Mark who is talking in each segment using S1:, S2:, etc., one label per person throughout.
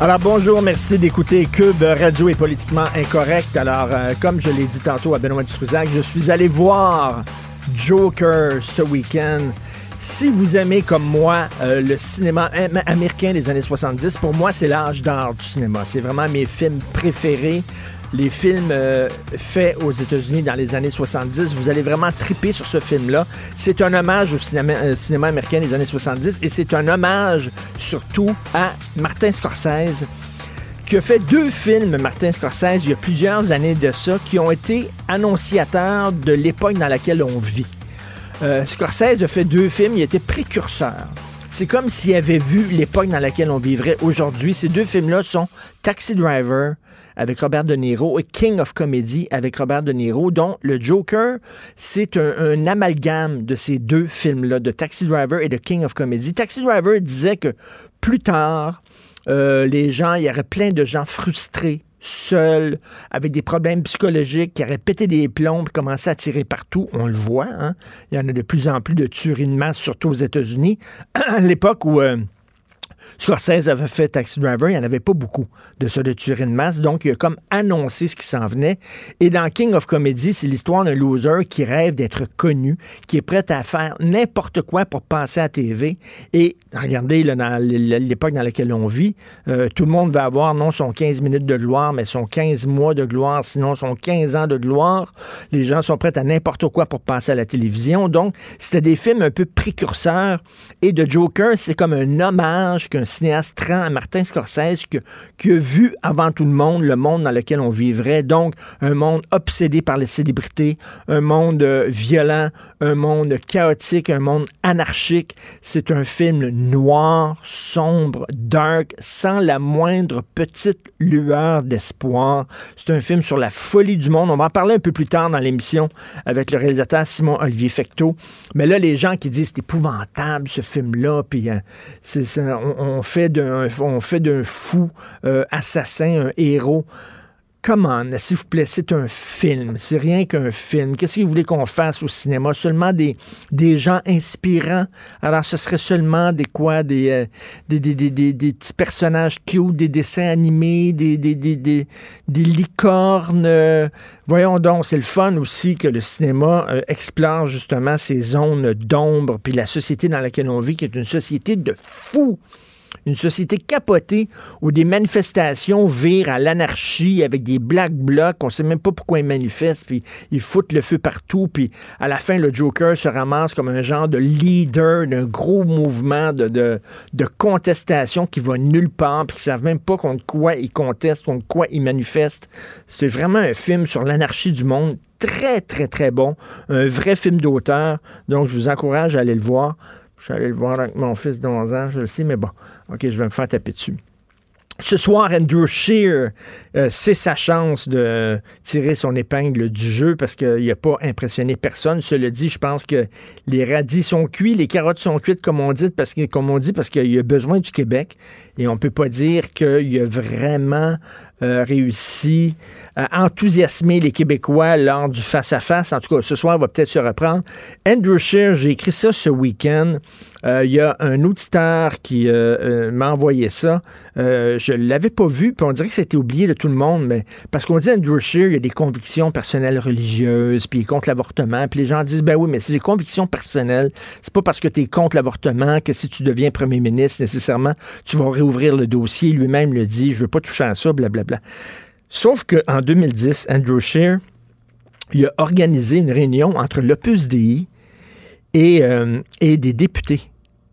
S1: Alors bonjour, merci d'écouter Cube Radio est politiquement incorrect. Alors, euh, comme je l'ai dit tantôt à Benoît Dutrisac, je suis allé voir Joker ce week-end. Si vous aimez comme moi euh, le cinéma am- américain des années 70, pour moi c'est l'âge d'or du cinéma. C'est vraiment mes films préférés. Les films euh, faits aux États-Unis dans les années 70, vous allez vraiment triper sur ce film-là. C'est un hommage au cinéma, euh, cinéma américain des années 70 et c'est un hommage surtout à Martin Scorsese qui a fait deux films, Martin Scorsese, il y a plusieurs années de ça, qui ont été annonciateurs de l'époque dans laquelle on vit. Euh, Scorsese a fait deux films, il était précurseur. C'est comme s'il avait vu l'époque dans laquelle on vivrait aujourd'hui. Ces deux films-là sont Taxi Driver avec Robert De Niro et King of Comedy avec Robert De Niro, dont le Joker, c'est un, amalgame de ces deux films-là, de Taxi Driver et de King of Comedy. Taxi Driver disait que plus tard, euh, les gens, il y aurait plein de gens frustrés, seuls, avec des problèmes psychologiques, qui auraient pété des plombs et commencé à tirer partout. On le voit, hein? Il y en a de plus en plus de tueries de masse, surtout aux États-Unis. à l'époque où... euh, Scorsese avait fait Taxi Driver, il n'y en avait pas beaucoup de ça de tuerie de masse, donc il a comme annoncé ce qui s'en venait. Et dans King of Comedy, c'est l'histoire d'un loser qui rêve d'être connu, qui est prêt à faire n'importe quoi pour passer à la TV. Et regardez, dans l'époque dans laquelle on vit, euh, tout le monde va avoir non son 15 minutes de gloire, mais son 15 mois de gloire, sinon son 15 ans de gloire. Les gens sont prêts à n'importe quoi pour passer à la télévision. Donc, c'était des films un peu précurseurs. Et de Joker, c'est comme un hommage qu'un cinéaste à Martin Scorsese que- qui a vu avant tout le monde le monde dans lequel on vivrait. Donc, un monde obsédé par les célébrités, un monde euh, violent, un monde chaotique, un monde anarchique. C'est un film noir, sombre, dark, sans la moindre petite lueur d'espoir. C'est un film sur la folie du monde. On va en parler un peu plus tard dans l'émission avec le réalisateur Simon Olivier Fecteau. Mais là, les gens qui disent c'est épouvantable ce film-là, puis c'est- on, on fait d'un fou euh, assassin un héros. Comment, s'il vous plaît, c'est un film. C'est rien qu'un film. Qu'est-ce que vous voulez qu'on fasse au cinéma? Seulement des, des gens inspirants. Alors, ce serait seulement des quoi? Des, euh, des, des, des, des- petits personnages cute, des dessins animés, des, des, des, des, licornes. voyons donc, c'est le fun aussi que le cinéma euh, explore justement ces zones d'ombre, puis la société dans laquelle on vit, qui est une société de fous une société capotée où des manifestations virent à l'anarchie avec des black blocs. On sait même pas pourquoi ils manifestent, puis ils foutent le feu partout, puis à la fin, le Joker se ramasse comme un genre de leader d'un gros mouvement de contestation qui va nulle part, puis qui savent même pas contre quoi ils contestent, contre quoi ils manifestent. C'était vraiment un film sur l'anarchie du monde très, très, très bon. Un vrai film d'auteur. Donc, je vous encourage à aller le voir. Je suis allé le voir avec mon fils de 11 ans, je le sais, mais bon, OK, je vais me faire taper dessus. Ce soir, Andrew Shear, euh, c'est sa chance de tirer son épingle du jeu parce qu'il n'a pas impressionné personne. Cela dit, je pense que les radis sont cuits, les carottes sont cuites, comme on dit, parce comme on dit, parce qu'il a besoin du Québec. Et on peut pas dire qu'il a vraiment euh, réussi à enthousiasmer les Québécois lors du face-à-face. En tout cas, ce soir, il va peut-être se reprendre. Andrew Shear, j'ai écrit ça ce week-end. Euh, il y a un auditeur qui euh, m'a envoyé ça. je ne l'avais pas vu, puis on dirait que c'était oublié de tout le monde, mais parce qu'on dit Andrew Scheer, il y a des convictions personnelles religieuses, puis il est contre l'avortement, puis les gens disent, ben oui, mais c'est des convictions personnelles. C'est pas parce que tu es contre l'avortement que si tu deviens premier ministre, nécessairement, tu vas réouvrir le dossier. Lui-même le dit, je veux pas toucher à ça, blablabla. Sauf qu'en 2010, Andrew Scheer, il a organisé une réunion entre l'Opus Dei et, et des députés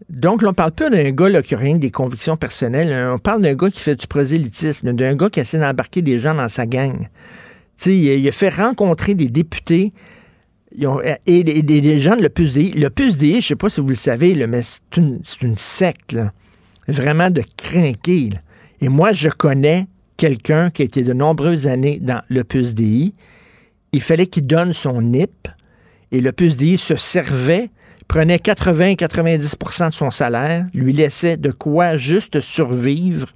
S1: donc, on ne parle pas d'un gars qui a rien des convictions personnelles. On parle d'un gars qui fait du prosélytisme, d'un gars qui essaie d'embarquer des gens dans sa gang. il, a fait rencontrer des députés et, des, gens de l'Opus Dei. L'Opus Dei, je ne sais pas si vous le savez, mais c'est une, secte, vraiment de crinquer. Et moi, je connais quelqu'un qui a été de nombreuses années dans l'Opus Dei. Il fallait qu'il donne son NIP et l'Opus Dei se servait prenait 80-90% de son salaire, lui laissait de quoi juste survivre.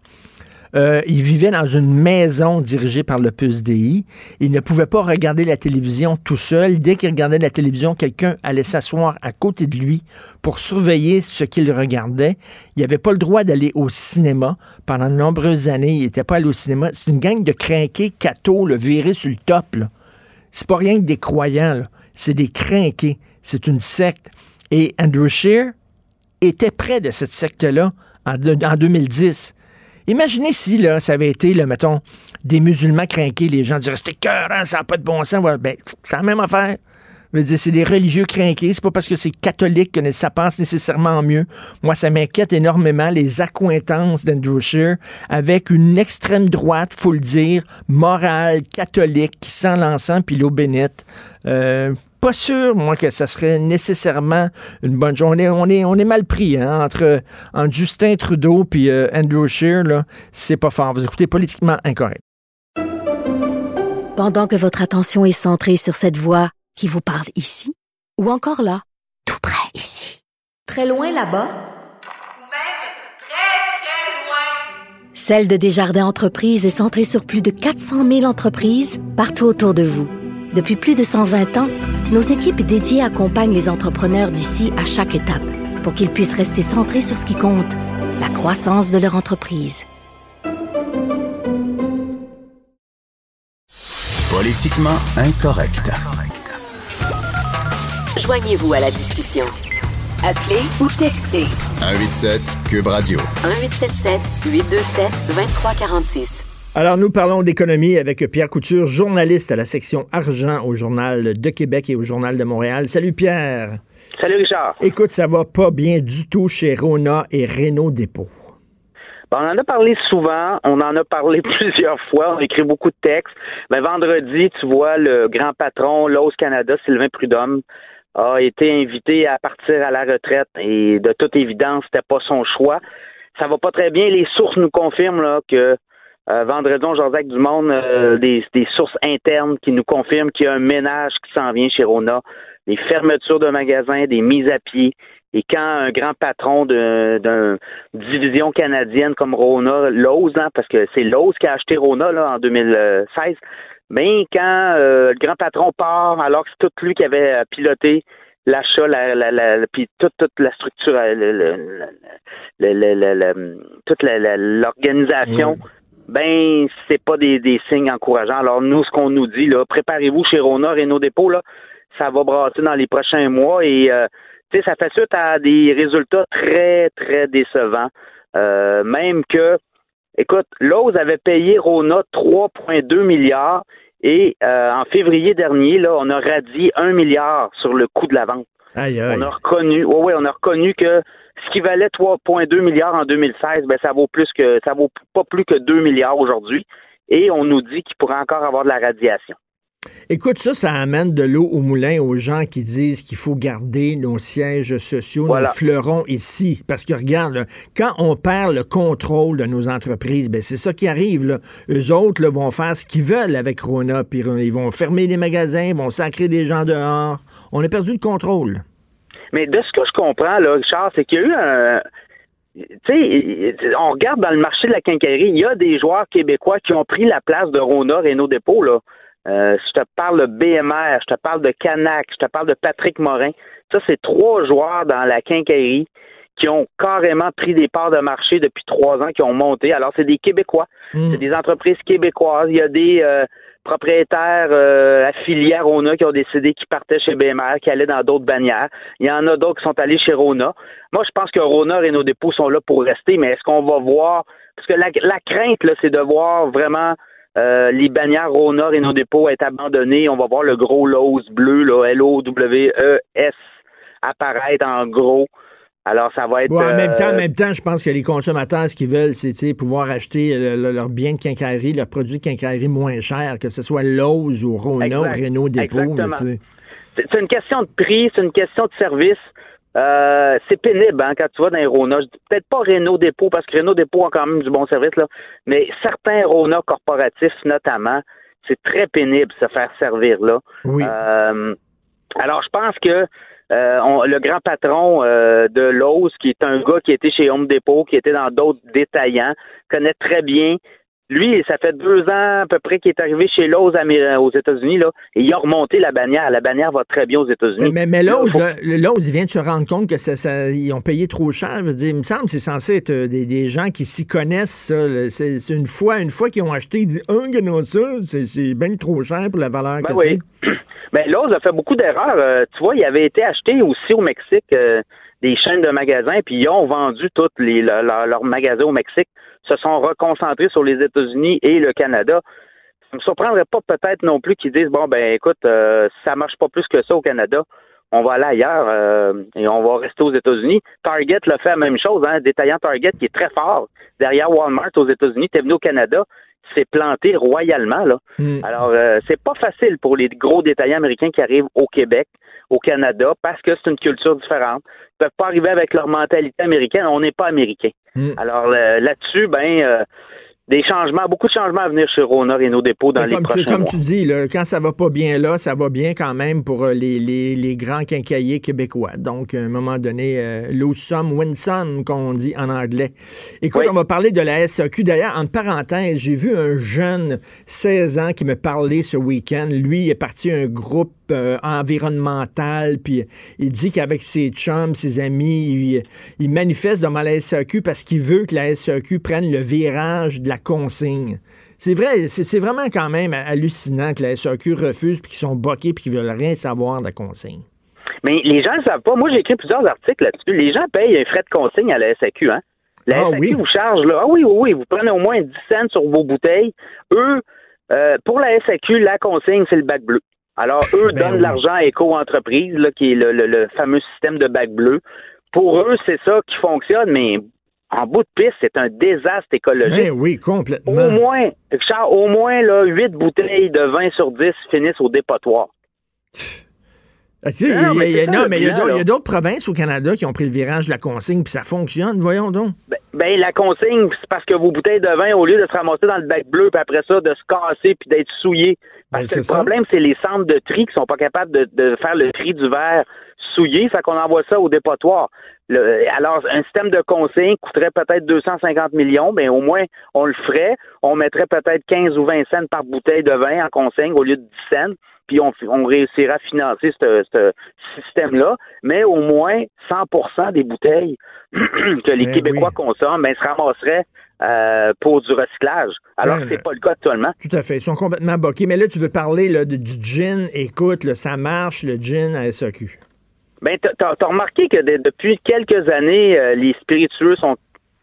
S1: Euh, il vivait dans une maison dirigée par le DI. Il ne pouvait pas regarder la télévision tout seul. Dès qu'il regardait la télévision, quelqu'un allait s'asseoir à côté de lui pour surveiller ce qu'il regardait. Il n'avait pas le droit d'aller au cinéma. Pendant de nombreuses années, il n'était pas allé au cinéma. C'est une gang de crinqués cathos, le viré sur le top. C'est pas rien que des croyants. C'est des crinqués. C'est une secte. Et Andrew Scheer était près de cette secte-là en, 2010. Imaginez si là, ça avait été, là, mettons, des musulmans craqués, les gens diraient c'était cœur, ça n'a pas de bon sens. Ben, c'est la même affaire. C'est des religieux craqués. C'est pas parce que c'est catholique que ça pense nécessairement mieux. Moi, ça m'inquiète énormément les accointances d'Andrew Scheer avec une extrême droite, faut le dire, morale, catholique, qui sent l'encens puis l'eau bénite. Euh, pas sûr, moi, que ça serait nécessairement une bonne chose. On est, on est, on est mal pris hein, entre, Justin Trudeau et euh, Andrew Scheer. Là, c'est pas fort. Vous écoutez politiquement incorrect.
S2: Pendant que votre attention est centrée sur cette voix qui vous parle ici, ou encore là, tout près ici, très loin là-bas, ou même très, très loin, Celle de Desjardins Entreprises est centrée sur plus de 400 000 entreprises partout autour de vous. Depuis plus de 120 ans, nos équipes dédiées accompagnent les entrepreneurs d'ici à chaque étape pour qu'ils puissent rester centrés sur ce qui compte, la croissance de leur entreprise.
S3: Politiquement incorrect.
S4: Joignez-vous à la discussion. Appelez ou textez.
S3: 187 Cube Radio.
S4: 1877 827 2346.
S1: Alors, nous parlons d'économie avec Pierre Couture, journaliste à la section argent au Journal de Québec et au Journal de Montréal. Salut Pierre.
S5: Salut Richard.
S1: Écoute, ça va pas bien du tout chez Rona et Renault Dépôt.
S5: on en a parlé souvent, on en a parlé plusieurs fois, on a écrit beaucoup de textes. Mais vendredi, tu vois, le grand patron, Lowe's Canada, Sylvain Prudhomme, a été invité à partir à la retraite et de toute évidence, c'était pas son choix. Ça va pas très bien. Les sources nous confirment là, que euh, vendredi, Jean-Jacques Dumont, euh, des, des, sources internes qui nous confirment qu'il y a un ménage qui s'en vient chez Rona, des fermetures de magasins, des mises à pied. Et quand un grand patron d'une division canadienne comme Rona, Lowe's, hein, parce que c'est Lowe's qui a acheté Rona là, en 2016, mais quand euh, le grand patron part, alors que c'est tout lui qui avait piloté l'achat, la, la, la, puis toute la structure, toute l'organisation ben c'est pas des, des, signes encourageants. Alors nous, ce qu'on nous dit, là, préparez-vous chez Rona et nos dépôts, là, ça va brasser dans les prochains mois et euh, ça fait suite à des résultats très, très décevants. Euh, même que, écoute, Lowe's avait payé Rona 3,2 milliards et euh, en février dernier, là, on a radié 1 milliard sur le coût de la vente.
S1: Aïe, aïe.
S5: On a reconnu, ouais, ouais, on a reconnu que ce qui valait 3,2 milliards en 2016, ben ça vaut plus que ça vaut pas plus que 2 milliards aujourd'hui. Et on nous dit qu'il pourrait encore avoir de la radiation.
S1: Écoute, ça, ça amène de l'eau au moulin aux gens qui disent qu'il faut garder nos sièges sociaux, nos fleurons ici. Parce que regarde, quand on perd le contrôle de nos entreprises, ben c'est ça qui arrive. Là. Eux autres vont faire ce qu'ils veulent avec Rona, puis ils vont fermer les magasins, ils vont sacrer des gens dehors. On a perdu le contrôle.
S5: Mais de ce que je comprends, là, Richard, c'est qu'il y a eu un. Tu sais, on regarde dans le marché de la quincaillerie, il y a des joueurs québécois qui ont pris la place de Rona Renault Dépôt, là. Euh, je te parle de BMR, je te parle de Canac, je te parle de Patrick Morin. Ça, c'est trois joueurs dans la quincaillerie qui ont carrément pris des parts de marché depuis trois ans, qui ont monté. Alors, c'est des Québécois,
S1: Hmm.
S5: c'est des entreprises québécoises. Il y a des euh, propriétaires euh, affiliés à Rona qui ont décidé qu'ils partaient chez BMR, qui allaient dans d'autres bannières. Il y en a d'autres qui sont allés chez Rona. Moi, je pense que Rona et nos dépôts sont là pour rester, mais est-ce qu'on va voir... Parce que la, la crainte, c'est de voir vraiment euh, les bannières Rona et nos dépôts être abandonnées. On va voir le gros Lowe's bleu, là, L-O-W-E-S, apparaître en gros. Alors, ça va être...
S1: Ouais, en même temps, en
S5: euh,
S1: même temps, je pense que les consommateurs, ce qu'ils veulent, c'est pouvoir acheter le- le- leurs biens de quincaillerie, leurs produits de quincaillerie moins chers, que ce soit Lowe's ou Rona ou. Renault Dépôt.
S5: C'est c'est une question de prix, c'est une question de service. Euh, c'est pénible hein, quand tu vas dans les Rona. Je dis peut-être pas Renault Dépôt, parce que Renault Dépôt a quand même du bon service, là, mais certains Rona corporatifs, notamment, c'est très pénible se faire servir là.
S1: Oui.
S5: Euh, alors, je pense que euh, le grand patron euh, de Lowe's, qui est un gars qui était chez Home Depot, qui était dans d'autres détaillants, connaît très bien. Lui, ça fait deux ans à peu près qu'il est arrivé chez Lowe's Amé- aux États-Unis, là, et il a remonté la bannière. La bannière va très bien aux
S1: Mais,
S5: États-Unis.
S1: mais, mais Lowe's, il vient de se rendre compte que ça, ça- ils ont payé trop cher. Je veux dire, il me semble que c'est censé être euh, des, des gens qui s'y connaissent. C'est c'est une fois, une fois qu'ils ont acheté, ils disent, oh, regardez ça, c'est c'est bien trop cher pour la valeur
S5: Ben
S1: que
S5: oui. Ben, Lowe's a fait beaucoup d'erreurs. Euh, tu vois, il avait été acheté aussi au Mexique euh, des chaînes de magasins, puis ils ont vendu tous les, le- leur- leurs magasins au Mexique, se sont reconcentrés sur les États-Unis et le Canada. Ça me surprendrait pas peut-être non plus qu'ils disent bon ben écoute, euh, ça marche pas plus que ça au Canada. On va aller ailleurs euh, et on va rester aux États-Unis. Target l'a fait la même chose, hein, détaillant Target qui est très fort derrière Walmart aux États-Unis, t'es venu au Canada, s'est planté royalement là.
S1: Mm.
S5: Alors, euh, c'est pas facile pour les gros détaillants américains qui arrivent au Québec, au Canada, parce que c'est une culture différente. Ils peuvent pas arriver avec leur mentalité américaine. On n'est pas américain.
S1: Mm.
S5: Alors euh, là-dessus, ben, euh, des changements, beaucoup de changements à venir chez Rona et nos dépôts dans
S1: Mais
S5: les
S1: comme tu,
S5: prochains
S1: comme
S5: mois.
S1: tu dis, là, quand ça va pas bien là, ça va bien quand même pour euh, les, les, les grands quincailliers québécois. Donc, à un moment donné, euh, lose some, win some, qu'on dit en anglais. Écoute,
S5: Oui.
S1: on va parler de la SAQ. D'ailleurs, en parenthèse, j'ai vu un jeune 16 ans qui me parlait ce week-end. Lui, il est parti à un groupe euh, environnemental, puis il dit qu'avec ses chums, ses amis, il, il manifeste devant la SAQ parce qu'il veut que la SAQ prenne le virage de la consigne. C'est vrai, c'est c'est vraiment quand même hallucinant que la SAQ refuse, puis qu'ils sont boqués, puis qu'ils veulent rien savoir de la consigne.
S5: Mais les gens ne savent pas. Moi, j'ai écrit plusieurs articles là-dessus. Les gens payent un frais de consigne à la SAQ, hein? La
S1: Ah
S5: SAQ
S1: oui?
S5: vous charge, là. Ah oui, oui, oui. Vous prenez au moins 10 cents sur vos bouteilles. Eux, euh, pour la SAQ, la consigne, c'est le bac bleu. Alors, eux
S1: Ben
S5: donnent
S1: oui.
S5: de l'argent à Éco-entreprise, là, qui est le, le- le fameux système de bac bleu. Pour eux, c'est ça qui fonctionne, mais en bout de piste, c'est un désastre écologique.
S1: Ben oui, complètement.
S5: Au moins, Richard, au moins, là, 8 bouteilles de 20 sur 10 finissent au dépotoir.
S1: Ah, tu sais,
S5: Non,
S1: il y a-
S5: mais
S1: il y a- d'autres provinces au Canada qui ont pris le virage de la consigne, puis ça fonctionne, voyons donc.
S5: Ben, ben, la consigne, c'est parce que vos bouteilles de vin, au lieu de se ramasser dans le bac bleu, puis après ça, de se casser puis d'être souillées. Parce
S1: Ben,
S5: que le
S1: ça.
S5: problème, c'est les centres de tri qui sont pas capables de, de faire le tri du verre souillé, fait qu'on envoie ça au dépotoir. Le- alors, un système de consigne coûterait peut-être 250 millions, ben au moins, on le ferait. On mettrait peut-être 15 ou 20 cents par bouteille de vin en consigne au lieu de 10 cents, puis on, on réussira à financer ce, système-là. Mais au moins, 100% des bouteilles que les
S1: Ben
S5: Québécois
S1: oui.
S5: consomment, ben, se ramasseraient euh, pour du recyclage. Alors
S1: Ben,
S5: que c'est pas le cas actuellement.
S1: Tout à fait. Ils sont complètement boqués. Mais là, tu veux parler là, de- du gin. Écoute, là, ça marche, le gin à SAQ.
S5: Ben, t'as- t'as remarqué que de- depuis quelques années, euh, les spiritueux sont.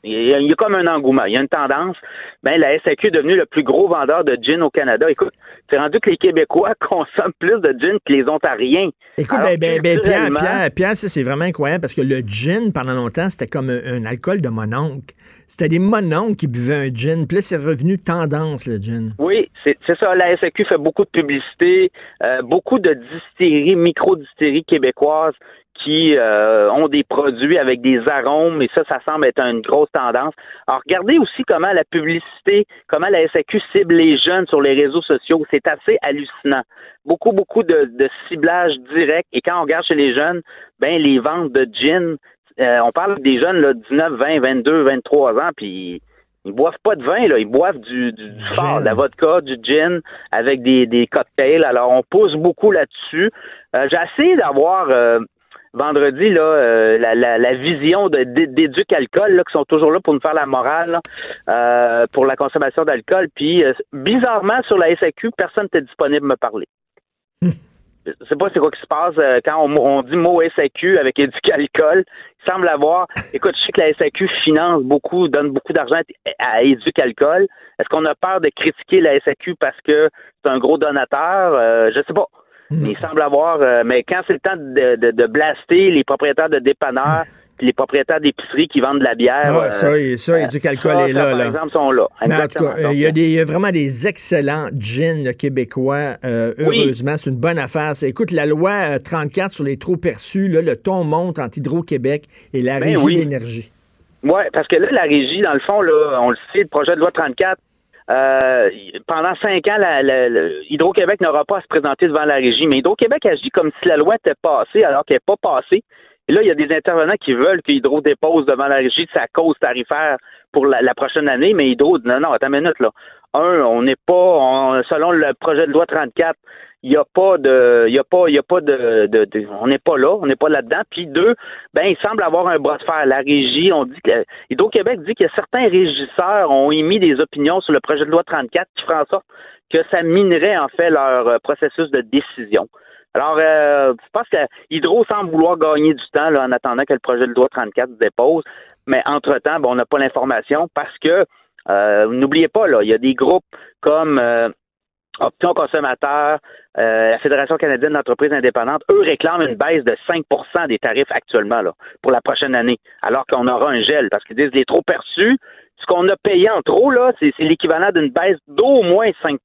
S5: Il y, a, il y a comme un engouement, il y a une tendance. Ben, la SAQ est devenue le plus gros vendeur de gin au Canada. Écoute, c'est rendu que les Québécois consomment plus de gin que les Ontariens.
S1: Écoute,
S5: Alors,
S1: ben, ben, ben, Pierre, Pierre, Pierre, ça, c'est vraiment incroyable parce que le gin, pendant longtemps, c'était comme un, un alcool de mononcle. C'était des mononcles qui buvaient un gin. Puis là, c'est revenu tendance, le gin.
S5: Oui, c'est c'est ça. La SAQ fait beaucoup de publicité, euh, beaucoup de distilleries, micro-distilleries québécoises qui euh, ont des produits avec des arômes, et ça, ça semble être une grosse tendance. Alors, regardez aussi comment la publicité, comment la SAQ cible les jeunes sur les réseaux sociaux. C'est assez hallucinant. Beaucoup, beaucoup de, de ciblage direct. Et quand on regarde chez les jeunes, ben les ventes de gin, euh, on parle des jeunes là, 19, 20, 22, 23 ans, puis ils boivent pas de vin, là. Ils boivent du, du, du fort, de la vodka, du gin, avec des, des cocktails. Alors, on pousse beaucoup là-dessus. Euh, j'ai essayé d'avoir euh, vendredi, là, euh, la, la, la, vision d'éduc alcool, là, qui sont toujours là pour nous faire la morale, euh, pour la consommation d'alcool. Puis, euh, bizarrement, sur la SAQ, personne n'était disponible à me parler. Je sais pas c'est quoi qui se passe quand on, dit mot SAQ avec éduc alcool. Il semble avoir. Écoute, je sais que la SAQ finance beaucoup, donne beaucoup d'argent à éduc alcool. Est-ce qu'on a peur de critiquer la SAQ parce que c'est un gros donateur? je sais pas. Hmm. il semble avoir, euh, mais quand c'est le temps de, de, de, blaster les propriétaires de dépanneurs, les propriétaires d'épiceries qui vendent de la bière.
S1: Ah, euh, ça, ça, du calcul est là.
S5: Par exemple, sont là.
S1: Mais en tout cas, il y, a vraiment des excellents gins québécois. Euh, heureusement, c'est une bonne affaire. Écoute, la loi 34 sur les trop perçus, là, le ton monte entre Hydro-Québec et la ben Régie d'énergie.
S5: Oui, parce que là, la régie, dans le fond, là, on le sait, le projet de loi 34 euh, pendant cinq ans, la, Hydro-Québec n'aura pas à se présenter devant la régie, mais Hydro-Québec agit comme si la loi était passée alors qu'elle n'est pas passée. Et là, il y a des intervenants qui veulent que Hydro dépose devant la régie de sa cause tarifaire pour la, prochaine année, mais Hydro non, non, attends une minute, là. Un, on n'est pas, selon le projet de loi 34, il n'y a pas de, il y a pas, il y a pas de, de, on n'est pas là, on n'est pas là-dedans. Puis deux, ben il semble avoir un bras de fer. La régie, on dit que Hydro-Québec dit que certains régisseurs ont émis des opinions sur le projet de loi 34 qui fera en sorte que ça minerait en fait leur euh, processus de décision. Alors, euh, je pense que Hydro semble vouloir gagner du temps là, en attendant que le projet de loi 34 se dépose, mais entre-temps, ben, on n'a pas l'information parce que euh, n'oubliez pas, là, il y a des groupes comme euh, Option consommateur, euh, la Fédération canadienne d'entreprises indépendantes, eux réclament une baisse de 5% des tarifs actuellement là, pour la prochaine année, alors qu'on aura un gel, parce qu'ils disent les trop perçus, ce qu'on a payé en trop, là, c'est, l'équivalent d'une baisse d'au moins 5%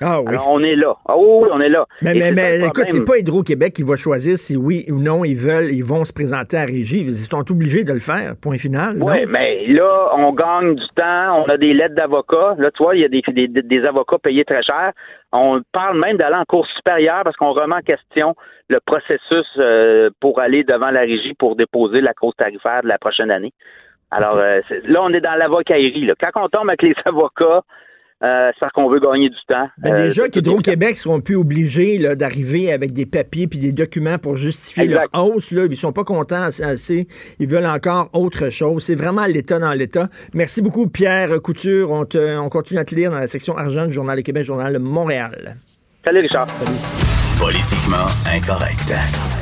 S1: ah oui.
S5: Alors, on est là. Ah oui, on est là.
S1: Mais, mais, mais écoute, c'est pas Hydro-Québec qui va choisir si oui ou non ils veulent, ils vont se présenter à régie. Ils sont obligés de le faire, point final.
S5: Oui, mais là, on gagne du temps, on a des lettres d'avocats. Là, tu vois, il y a des, des, des, avocats payés très cher. On parle même d'aller en cours supérieure parce qu'on remet en question le processus euh, pour aller devant la régie pour déposer la cause tarifaire de la prochaine année. Alors euh, là, on est dans l'avocaillerie. Quand on tombe avec les avocats, euh, c'est qu'on veut gagner du temps.
S1: Ben euh, déjà qu'Hydro-Québec seront plus obligés d'arriver avec des papiers puis des documents pour justifier leur hausse. Là. Ils sont pas contents assez. Ils veulent encore autre chose. C'est vraiment l'État dans l'État. Merci beaucoup, Pierre Couture. On, on continue à te lire dans la section argent du Journal de Québec, Journal de Montréal.
S5: Salut, Richard.
S3: Politiquement incorrect.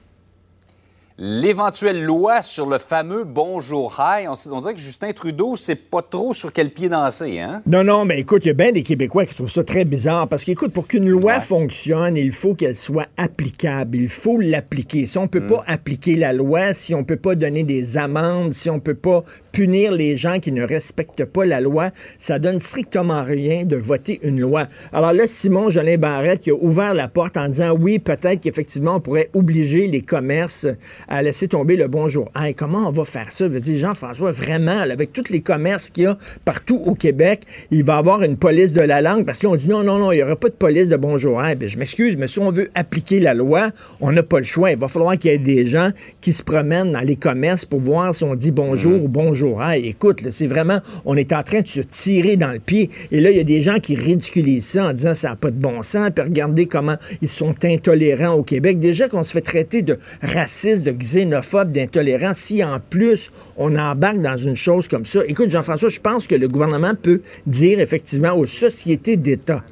S6: l'éventuelle loi sur le fameux Bonjour High. On, dirait que Justin Trudeau sait pas trop sur quel pied danser, hein?
S1: Non, non, mais écoute, il y a bien des Québécois qui trouvent ça très bizarre parce qu'écoute, pour qu'une loi fonctionne, il faut qu'elle soit applicable. Il faut l'appliquer. Si on peut pas mm. appliquer la loi, si on peut pas donner des amendes, si on peut pas punir les gens qui ne respectent pas la loi, ça donne strictement rien de voter une loi. Alors là, Simon Jolin Barrette qui a ouvert la porte en disant oui, peut-être qu'effectivement on pourrait obliger les commerces à laisser tomber le bonjour. Hey, comment on va faire ça? Je dire, Jean-François, vraiment, avec tous les commerces qu'il y a partout au Québec, il va y avoir une police de la langue parce que là, on dit non, non, non, il n'y aura pas de police de bonjour. Hey, je m'excuse, mais si on veut appliquer la loi, on n'a pas le choix. Il va falloir qu'il y ait des gens qui se promènent dans les commerces pour voir si on dit bonjour mm. ou bonjour. Hey, écoute, c'est vraiment, on est en train de se tirer dans le pied. Et là, il y a des gens qui ridiculisent ça en disant ça n'a pas de bon sens. Puis regardez comment ils sont intolérants au Québec. Déjà qu'on se fait traiter de racistes, de xénophobe, d'intolérant, si en plus on embarque dans une chose comme ça. Écoute, Jean-François, je pense que le gouvernement peut dire effectivement aux sociétés d'État,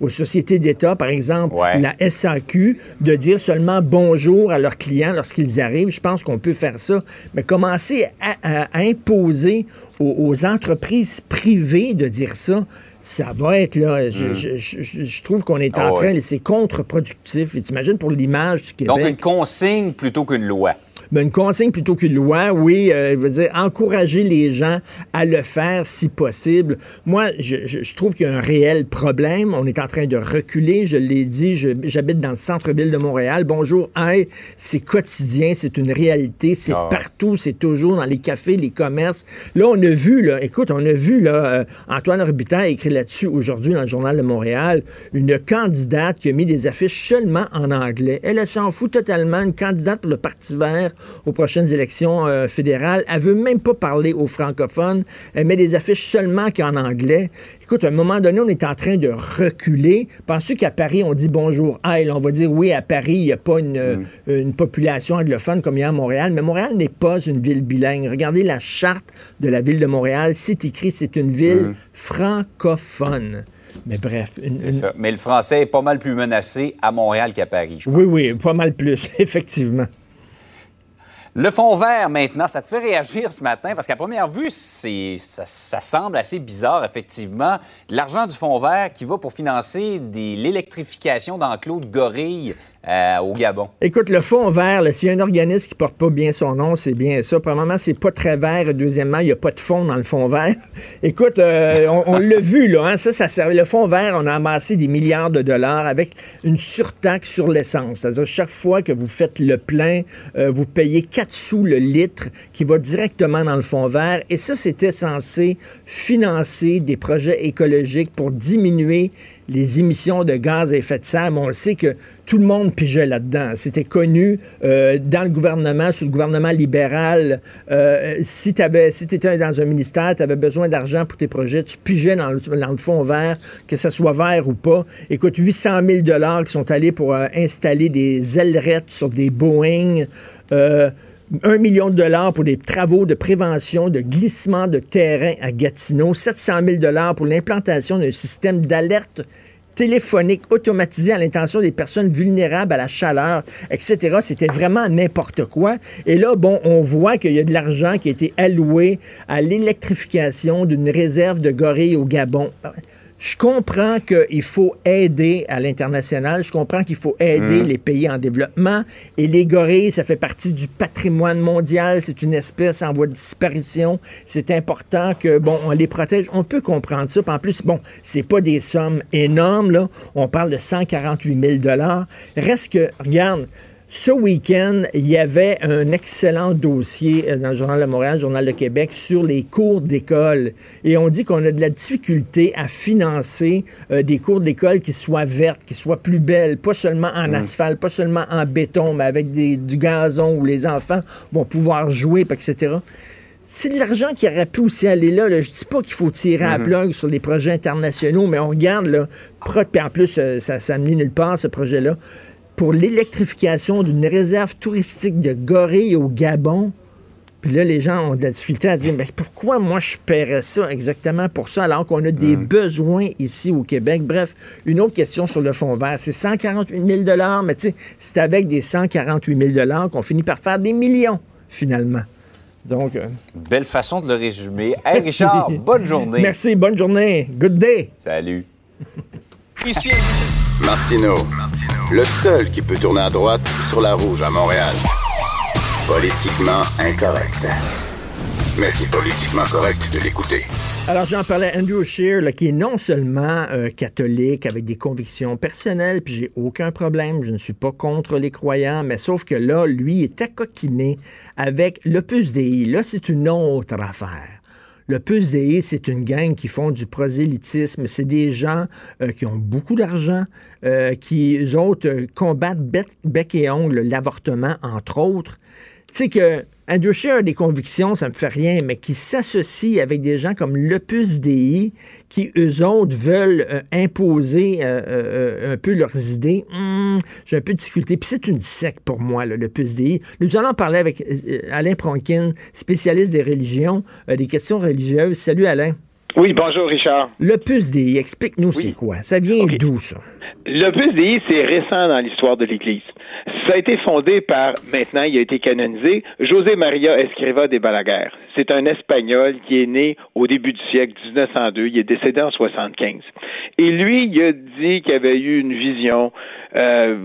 S1: aux sociétés d'État, par exemple, la SAQ, de dire seulement bonjour à leurs clients lorsqu'ils arrivent. Je pense qu'on peut faire ça. Mais commencer à, imposer aux, entreprises privées de dire ça, ça va être là. Je, hmm. trouve qu'on est en ah train, c'est contre-productif. Et t'imagines pour l'image du Québec.
S6: Donc une consigne plutôt qu'une loi
S1: ben, une consigne plutôt qu'une loi, oui, euh, veut dire encourager les gens à le faire si possible. Moi, je, je, trouve qu'il y a un réel problème. On est en train de reculer. Je l'ai dit, j'habite dans le centre-ville de Montréal. Bonjour, hey, c'est quotidien, c'est une réalité, c'est ah partout, c'est toujours dans les cafés, les commerces. Là, on a vu, là, écoute, on a vu, là, euh, Antoine Robitaille a écrit là-dessus aujourd'hui dans le Journal de Montréal, une candidate qui a mis des affiches seulement en anglais. Elle s'en fout totalement, une candidate pour le Parti vert aux prochaines élections euh, fédérales. Elle veut même pas parler aux francophones. Elle met des affiches seulement qu'en anglais. Écoute, à un moment donné, on est en train de reculer. Penses-tu qu'à Paris, on dit bonjour, hey, on va dire oui, à Paris, il n'y a pas une, une population anglophone comme il y a à Montréal, mais Montréal n'est pas une ville bilingue. Regardez la charte de la ville de Montréal. C'est écrit, c'est une ville francophone. Mais bref. une-
S6: ça. Mais le français est pas mal plus menacé à Montréal qu'à Paris, je
S1: Oui,
S6: pense.
S1: oui, pas mal plus, effectivement.
S6: Le fond vert, maintenant, ça te fait réagir ce matin parce qu'à première vue, ça, ça semble assez bizarre, effectivement. L'argent du fond vert qui va pour financer l'électrification d'enclos de gorilles euh, au Gabon.
S1: Écoute, le fond vert, s'il y a un organisme qui porte pas bien son nom, c'est bien ça. Premièrement, c'est pas très vert. Deuxièmement, il n'y a pas de fond dans le fond vert. Écoute, euh, on, on l'a vu, là, hein, ça, ça servait. Le fond vert, on a amassé des milliards de dollars avec une surtaxe sur l'essence. C'est-à-dire, chaque fois que vous faites le plein, euh, vous payez 4 sous le litre qui va directement dans le fond vert. Et ça, c'était censé financer des projets écologiques pour diminuer les émissions de gaz à effet de serre, mais on le sait que tout le monde pigeait là-dedans. C'était connu euh, dans le gouvernement, sous le gouvernement libéral. Euh, si tu si étais dans un ministère, tu avais besoin d'argent pour tes projets, tu pigeais dans le, dans fond vert, que ce soit vert ou pas. Écoute, 800 000 qui sont allés pour euh, installer des ailerettes sur des Boeing. Euh, un million de dollars pour des travaux de prévention de glissement de terrain à Gatineau, 700 000 dollars pour l'implantation d'un système d'alerte téléphonique automatisé à l'intention des personnes vulnérables à la chaleur, etc. C'était vraiment n'importe quoi. Et là, bon, on voit qu'il y a de l'argent qui a été alloué à l'électrification d'une réserve de gorilles au Gabon. Je comprends qu'il faut aider à l'international. Je comprends qu'il faut aider les pays en développement. Et les gorilles, ça fait partie du patrimoine mondial. C'est une espèce en voie de disparition. C'est important que, bon, on les protège. On peut comprendre ça. Puis en plus, bon, c'est pas des sommes énormes, là. On parle de 148 000 Reste que, regarde, ce week-end, il y avait un excellent dossier euh, dans le Journal de Montréal, le Journal de Québec, sur les cours d'école. Et on dit qu'on a de la difficulté à financer euh, des cours d'école qui soient vertes, qui soient plus belles, pas seulement en asphalte, pas seulement en béton, mais avec des- du gazon où les enfants vont pouvoir jouer, etc. C'est de l'argent qui aurait pu aussi aller là. là. Je dis pas qu'il faut tirer à la plug sur les projets internationaux, mais on regarde, là, en plus, euh, ça, ça menait nulle part, ce projet-là, pour l'électrification d'une réserve touristique de gorilles au Gabon. Puis là, les gens ont de la difficulté à dire, mais pourquoi moi je paierais ça exactement pour ça, alors qu'on a des besoins ici au Québec? Bref, une autre question sur le fond vert. C'est 148 000 mais tu sais, c'est avec des 148 000 qu'on finit par faire des millions, finalement. Donc, euh,
S6: Belle façon de le résumer. Hey Richard, bonne journée.
S1: merci, bonne journée. Good day.
S6: Salut.
S3: Martino, le seul qui peut tourner à droite sur la rouge à Montréal. Politiquement incorrect. Mais c'est politiquement correct de l'écouter.
S1: Alors, j'en parlais à Andrew Scheer, là, qui est non seulement euh, catholique avec des convictions personnelles, puis j'ai aucun problème, je ne suis pas contre les croyants, mais sauf que là, lui est accoquiné avec l'Opus Dei. Là, c'est une autre affaire. Le Puce c'est une gang qui font du prosélytisme. C'est des gens euh, qui ont beaucoup d'argent, euh, qui, eux autres, euh, combattent bec et ongle l'avortement, entre autres. Tu sais que Andrew Scheer a des convictions, ça me fait rien, mais qui s'associe avec des gens comme l'Opus Dei, qui, eux autres, veulent euh, imposer euh, euh, un peu leurs idées. Hum, J'ai un peu de difficulté. Puis c'est une secte pour moi, là, l'Opus Dei. Nous allons parler avec Alain Pronkin, spécialiste des religions, des questions religieuses. Salut Alain.
S7: Oui, bonjour Richard.
S1: L'Opus Dei, explique-nous c'est quoi. Ça vient d'où, ça?
S7: L'Opus Dei, c'est récent dans l'histoire de l'Église. Ça a été fondé par, maintenant, il a été canonisé, José Maria Escriva de Balaguer. C'est un Espagnol qui est né au début du siècle 1902. Il est décédé en 75. Et lui, il a dit qu'il avait eu une vision. Euh,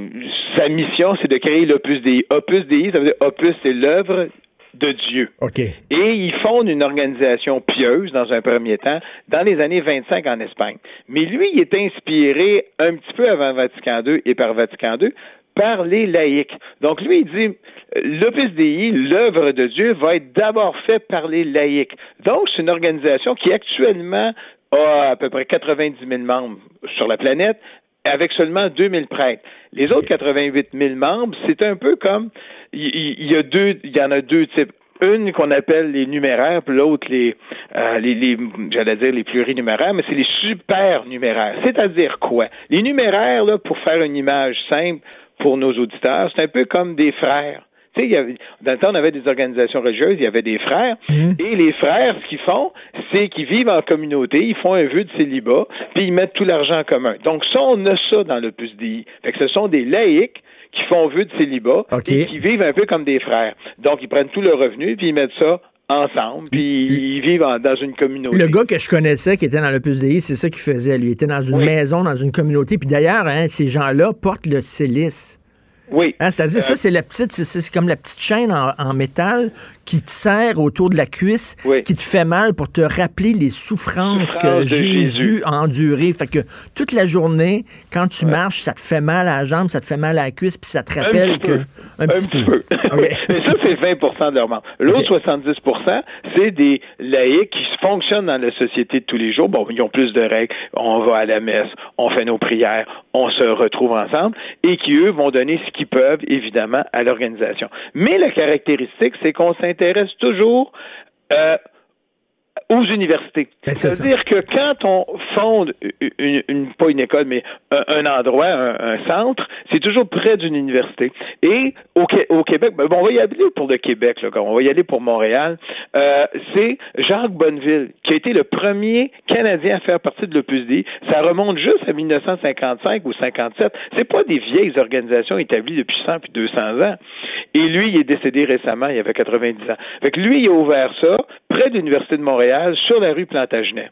S7: sa mission, c'est de créer l'Opus Dei. Opus Dei, ça veut dire Opus, c'est l'œuvre de Dieu.
S1: OK.
S7: Et il fonde une organisation pieuse dans un premier temps dans les années 25 en Espagne. Mais lui, il est inspiré un petit peu avant Vatican II et par Vatican II par les laïcs. Donc lui, il dit, l'Opus Dei, l'œuvre de Dieu, va être d'abord fait par les laïcs. Donc c'est une organisation qui actuellement a à peu près 90 000 membres sur la planète, avec seulement 2000 prêtres. Les autres 88 000 membres, c'est un peu comme il y, a deux, il y en a deux types une qu'on appelle les numéraires, puis l'autre les, euh, les j'allais dire les plurinuméraires, mais c'est les supernuméraires. C'est-à-dire quoi? Les numéraires, là, pour faire une image simple pour nos auditeurs, c'est un peu comme des frères. Tu sais, il y avait, dans le temps, on avait des organisations religieuses, il y avait des frères, mmh. et les frères, ce qu'ils font, c'est qu'ils vivent en communauté, ils font un vœu de célibat, puis ils mettent tout l'argent en commun. Donc, ça, on a ça dans le plus DI. Fait que ce sont des laïcs qui font vœu de célibat et qui vivent un peu comme des frères. Donc, ils prennent tout le revenu puis ils mettent ça ensemble, puis ils vivent dans une communauté.
S1: Le gars que je connaissais qui était dans le PUSDI, c'est ça qu'il faisait. Lui, il était dans une maison, dans une communauté. Puis d'ailleurs, hein, ces gens-là portent le célice.
S7: Oui.
S1: Hein, c'est-à-dire, ça, euh, c'est la petite, c'est comme la petite chaîne en, métal qui te serre autour de la cuisse, qui te fait mal pour te rappeler les souffrances que Jésus, a endurées. Fait que toute la journée, quand tu marches, ça te fait mal à la jambe, ça te fait mal à la cuisse, puis ça te rappelle que.
S7: Un, petit, peu. Mais ça, c'est 20% de leur membre. L'autre 70% c'est des laïcs qui fonctionnent dans la société de tous les jours. Bon, ils ont plus de règles. On va à la messe, on fait nos prières, on se retrouve ensemble et qui, eux, vont donner ce qu'ils peuvent, évidemment, à l'organisation. Mais la caractéristique, c'est qu'on s'intéresse toujours euh, aux universités. Ben, C'est-à-dire que quand on fonde une, pas une école, mais un, endroit, un, centre, c'est toujours près d'une université. Et au, au Québec, ben, bon, on va y aller pour le Québec, là, on va y aller pour Montréal. Euh, c'est Jacques Bonneville qui a été le premier Canadien à faire partie de l'OPUSD. Ça remonte juste à 1955 ou 57. C'est pas des vieilles organisations établies depuis 100 puis 200 ans. Et lui, il est décédé récemment, il avait 90 ans. Fait que lui, il a ouvert ça près de l'Université de Montréal, sur la rue Plantagenet.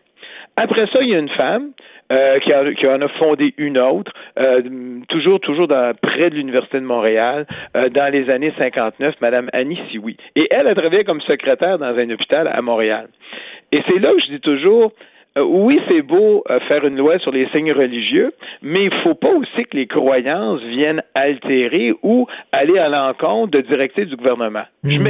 S7: Après ça, il y a une femme euh, qui, en a fondé une autre, euh, toujours toujours dans, près de l'Université de Montréal, euh, dans les années 59, Madame Annie Sioui. Et elle a travaillé comme secrétaire dans un hôpital à Montréal. Et c'est là que je dis toujours, oui, c'est beau faire une loi sur les signes religieux, mais il ne faut pas aussi que les croyances viennent altérer ou aller à l'encontre de directives du gouvernement. Je mmh.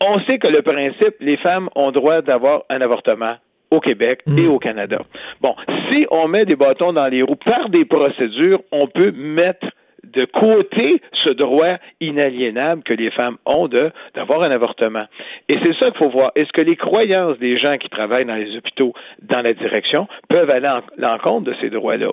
S7: On sait que le principe, les femmes ont droit d'avoir un avortement au Québec et mmh. au Canada. Bon, si on met des bâtons dans les roues par des procédures, on peut mettre de côté ce droit inaliénable que les femmes ont de d'avoir un avortement. Et c'est ça qu'il faut voir. Est-ce que les croyances des gens qui travaillent dans les hôpitaux dans la direction peuvent aller en l'encontre de ces droits-là?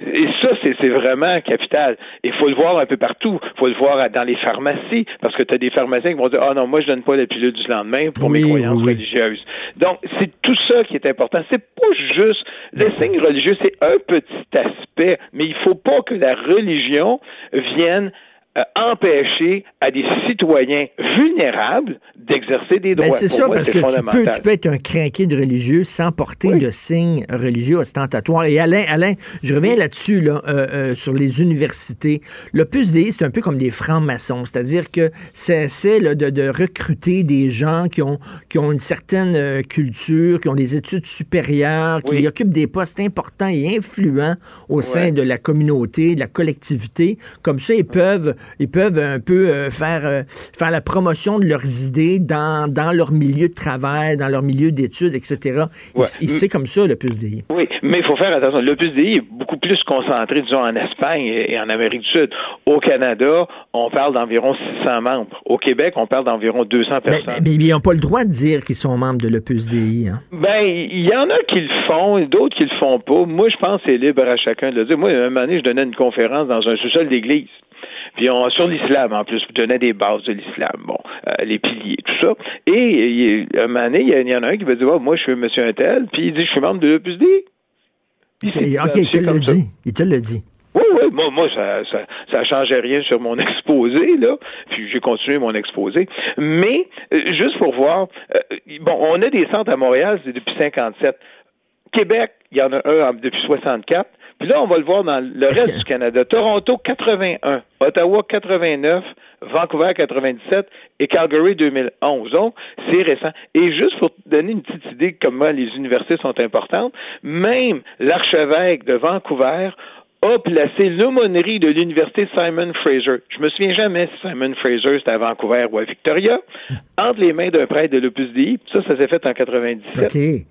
S7: Et ça, c'est vraiment capital. Il faut le voir un peu partout. Il faut le voir dans les pharmacies, parce que tu as des pharmaciens qui vont dire Ah non, moi, je donne pas la pilule du lendemain pour mes croyances religieuses. Donc, c'est tout ça qui est important. C'est pas juste le signe religieux, c'est un petit aspect, mais il faut pas que la religion vienne euh, empêcher à des citoyens vulnérables d'exercer des ben, droits.
S1: c'est ça, parce que tu peux, tu peux être un craqué de religieux sans porter de signes religieux ostentatoires. Et Alain, Alain, je reviens là-dessus, là, euh, euh, sur les universités. Le plus des, c'est un peu comme les francs-maçons, c'est-à-dire que c'est de, de, recruter des gens qui ont, qui ont une certaine culture, qui ont des études supérieures, qui occupent des postes importants et influents au sein de la communauté, de la collectivité. Comme ça, ils peuvent ils peuvent un peu euh, faire, euh, faire la promotion de leurs idées dans, dans leur milieu de travail, dans leur milieu d'études, etc. C'est comme ça, le PUSDI.
S7: Oui, mais il faut faire attention. Le PUSDI est beaucoup plus concentré, disons, en Espagne et en Amérique du Sud. Au Canada, on parle d'environ 600 membres. Au Québec, on parle d'environ 200 personnes.
S1: Mais, ils n'ont pas le droit de dire qu'ils sont membres de l'OPUSDI. Hein?
S7: Ben, il y en a qui le font d'autres qui le font pas. Moi, je pense que c'est libre à chacun de le dire. Moi, un moment donné, je donnais une conférence dans un sous-sol d'église. Puis on, sur l'islam, en plus, vous donnez des bases de l'islam, bon, euh, les piliers, tout ça. Et un moment donné, il y, en a un qui va dire, moi, je suis monsieur tel, puis il dit, je suis membre de l'Opus
S1: D. OK, il te le dit. Il te le dit.
S7: Oui, oui, moi, moi ça, ça, ça changeait rien sur mon exposé, là. Puis j'ai continué mon exposé. Mais, euh, juste pour voir, euh, bon, on a des centres à Montréal, c'est depuis 57. Québec, il y en a un depuis 64. Puis là, on va le voir dans le reste du Canada. Toronto, 81. Ottawa, 89. Vancouver, 97. Et Calgary, 2011. Donc, c'est récent. Et juste pour donner une petite idée de comment les universités sont importantes, même l'archevêque de Vancouver a placé l'aumônerie de l'université Simon Fraser, je me souviens jamais si Simon Fraser c'était à Vancouver ou à Victoria, entre les mains d'un prêtre de l'Opus Dei. Ça, ça s'est fait en 97.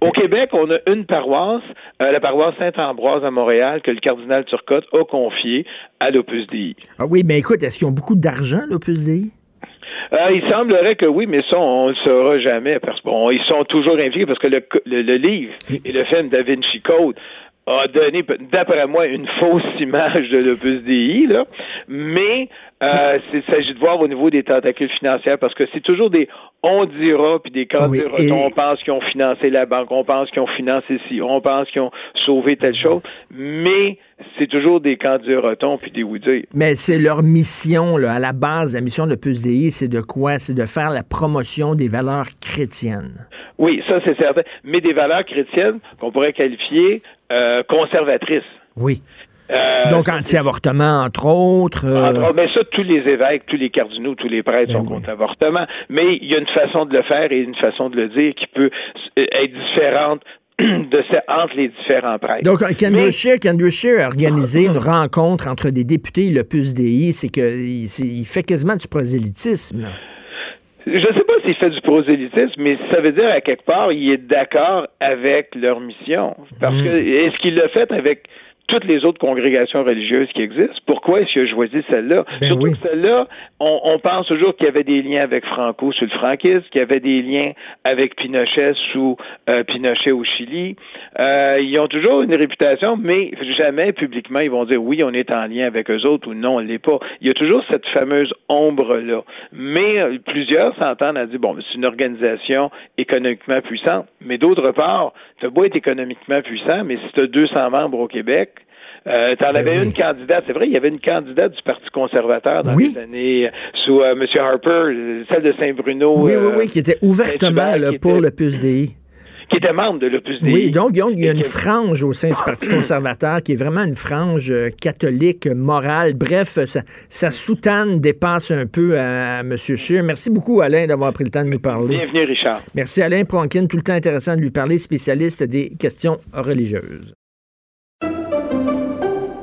S7: Au Québec, on a une paroisse, euh, la paroisse Saint-Ambroise à Montréal, que le cardinal Turcotte a confiée à l'Opus Dei.
S1: Ah oui, mais écoute, est-ce qu'ils ont beaucoup d'argent, l'Opus Dei?
S7: Euh, il semblerait que oui, mais ça, on ne le saura jamais parce qu'ils sont toujours impliqués parce que le, le, livre et le film Da Vinci Code a donné, d'après moi, une fausse image de l'Opus Dei, là. Mais euh, il s'agit de voir au niveau des tentacules financières parce que c'est toujours des on dira puis des cas on pense qu'ils ont financé la banque, on pense qu'ils ont financé ci, on pense qu'ils ont sauvé telle chose, mais c'est toujours des camps du puis des oui
S1: Mais c'est leur mission, là, à la base, la mission de l'Opus Dei, c'est de quoi? C'est de faire la promotion des valeurs chrétiennes.
S7: Oui, ça c'est certain. Mais des valeurs chrétiennes qu'on pourrait qualifier euh, conservatrices.
S1: Oui. Euh, Donc, anti-avortement, entre autres.
S7: Euh, mais ça, tous les évêques, tous les cardinaux, tous les prêtres ben sont contre l'avortement. Mais il y a une façon de le faire et une façon de le dire qui peut être différente de entre les différents prêtres.
S1: Donc, Kendra Scheer, a organisé une rencontre entre des députés et le PUS DI. C'est qu'il il fait quasiment du prosélytisme.
S7: Je ne sais pas s'il fait du prosélytisme, mais ça veut dire à quelque part, il est d'accord avec leur mission. Parce mm. que est-ce qu'il l'a fait avec toutes les autres congrégations religieuses qui existent. Pourquoi est-ce qu'il a choisi celle-là?
S1: Ben
S7: Surtout que celle-là, on, pense toujours qu'il y avait des liens avec Franco sous le franquisme, qu'il y avait des liens avec Pinochet sous euh, Pinochet au Chili. Euh, ils ont toujours une réputation, mais jamais publiquement ils vont dire oui, on est en lien avec eux autres ou non, on ne l'est pas. Il y a toujours cette fameuse ombre-là. Mais euh, plusieurs s'entendent à dire bon, c'est une organisation économiquement puissante, mais d'autre part, tu beau être économiquement puissant, mais si tu as 200 membres au Québec, euh, tu en avais ben une candidate, c'est vrai, il y avait une candidate du Parti conservateur dans les années euh, sous euh, M. Harper, celle de Saint-Bruno.
S1: Oui, oui, oui, qui était ouvertement pour le PUSDI
S7: qui était membre de l'Opus
S1: Oui, donc, il y a une frange au sein du Parti conservateur qui est vraiment une frange catholique, morale. Bref, sa, soutane dépasse un peu à, M. Scheer. Merci beaucoup, Alain, d'avoir pris le temps de nous parler.
S7: Bienvenue, Richard.
S1: Merci, Alain Pronkin. Tout le temps intéressant de lui parler, spécialiste des questions religieuses.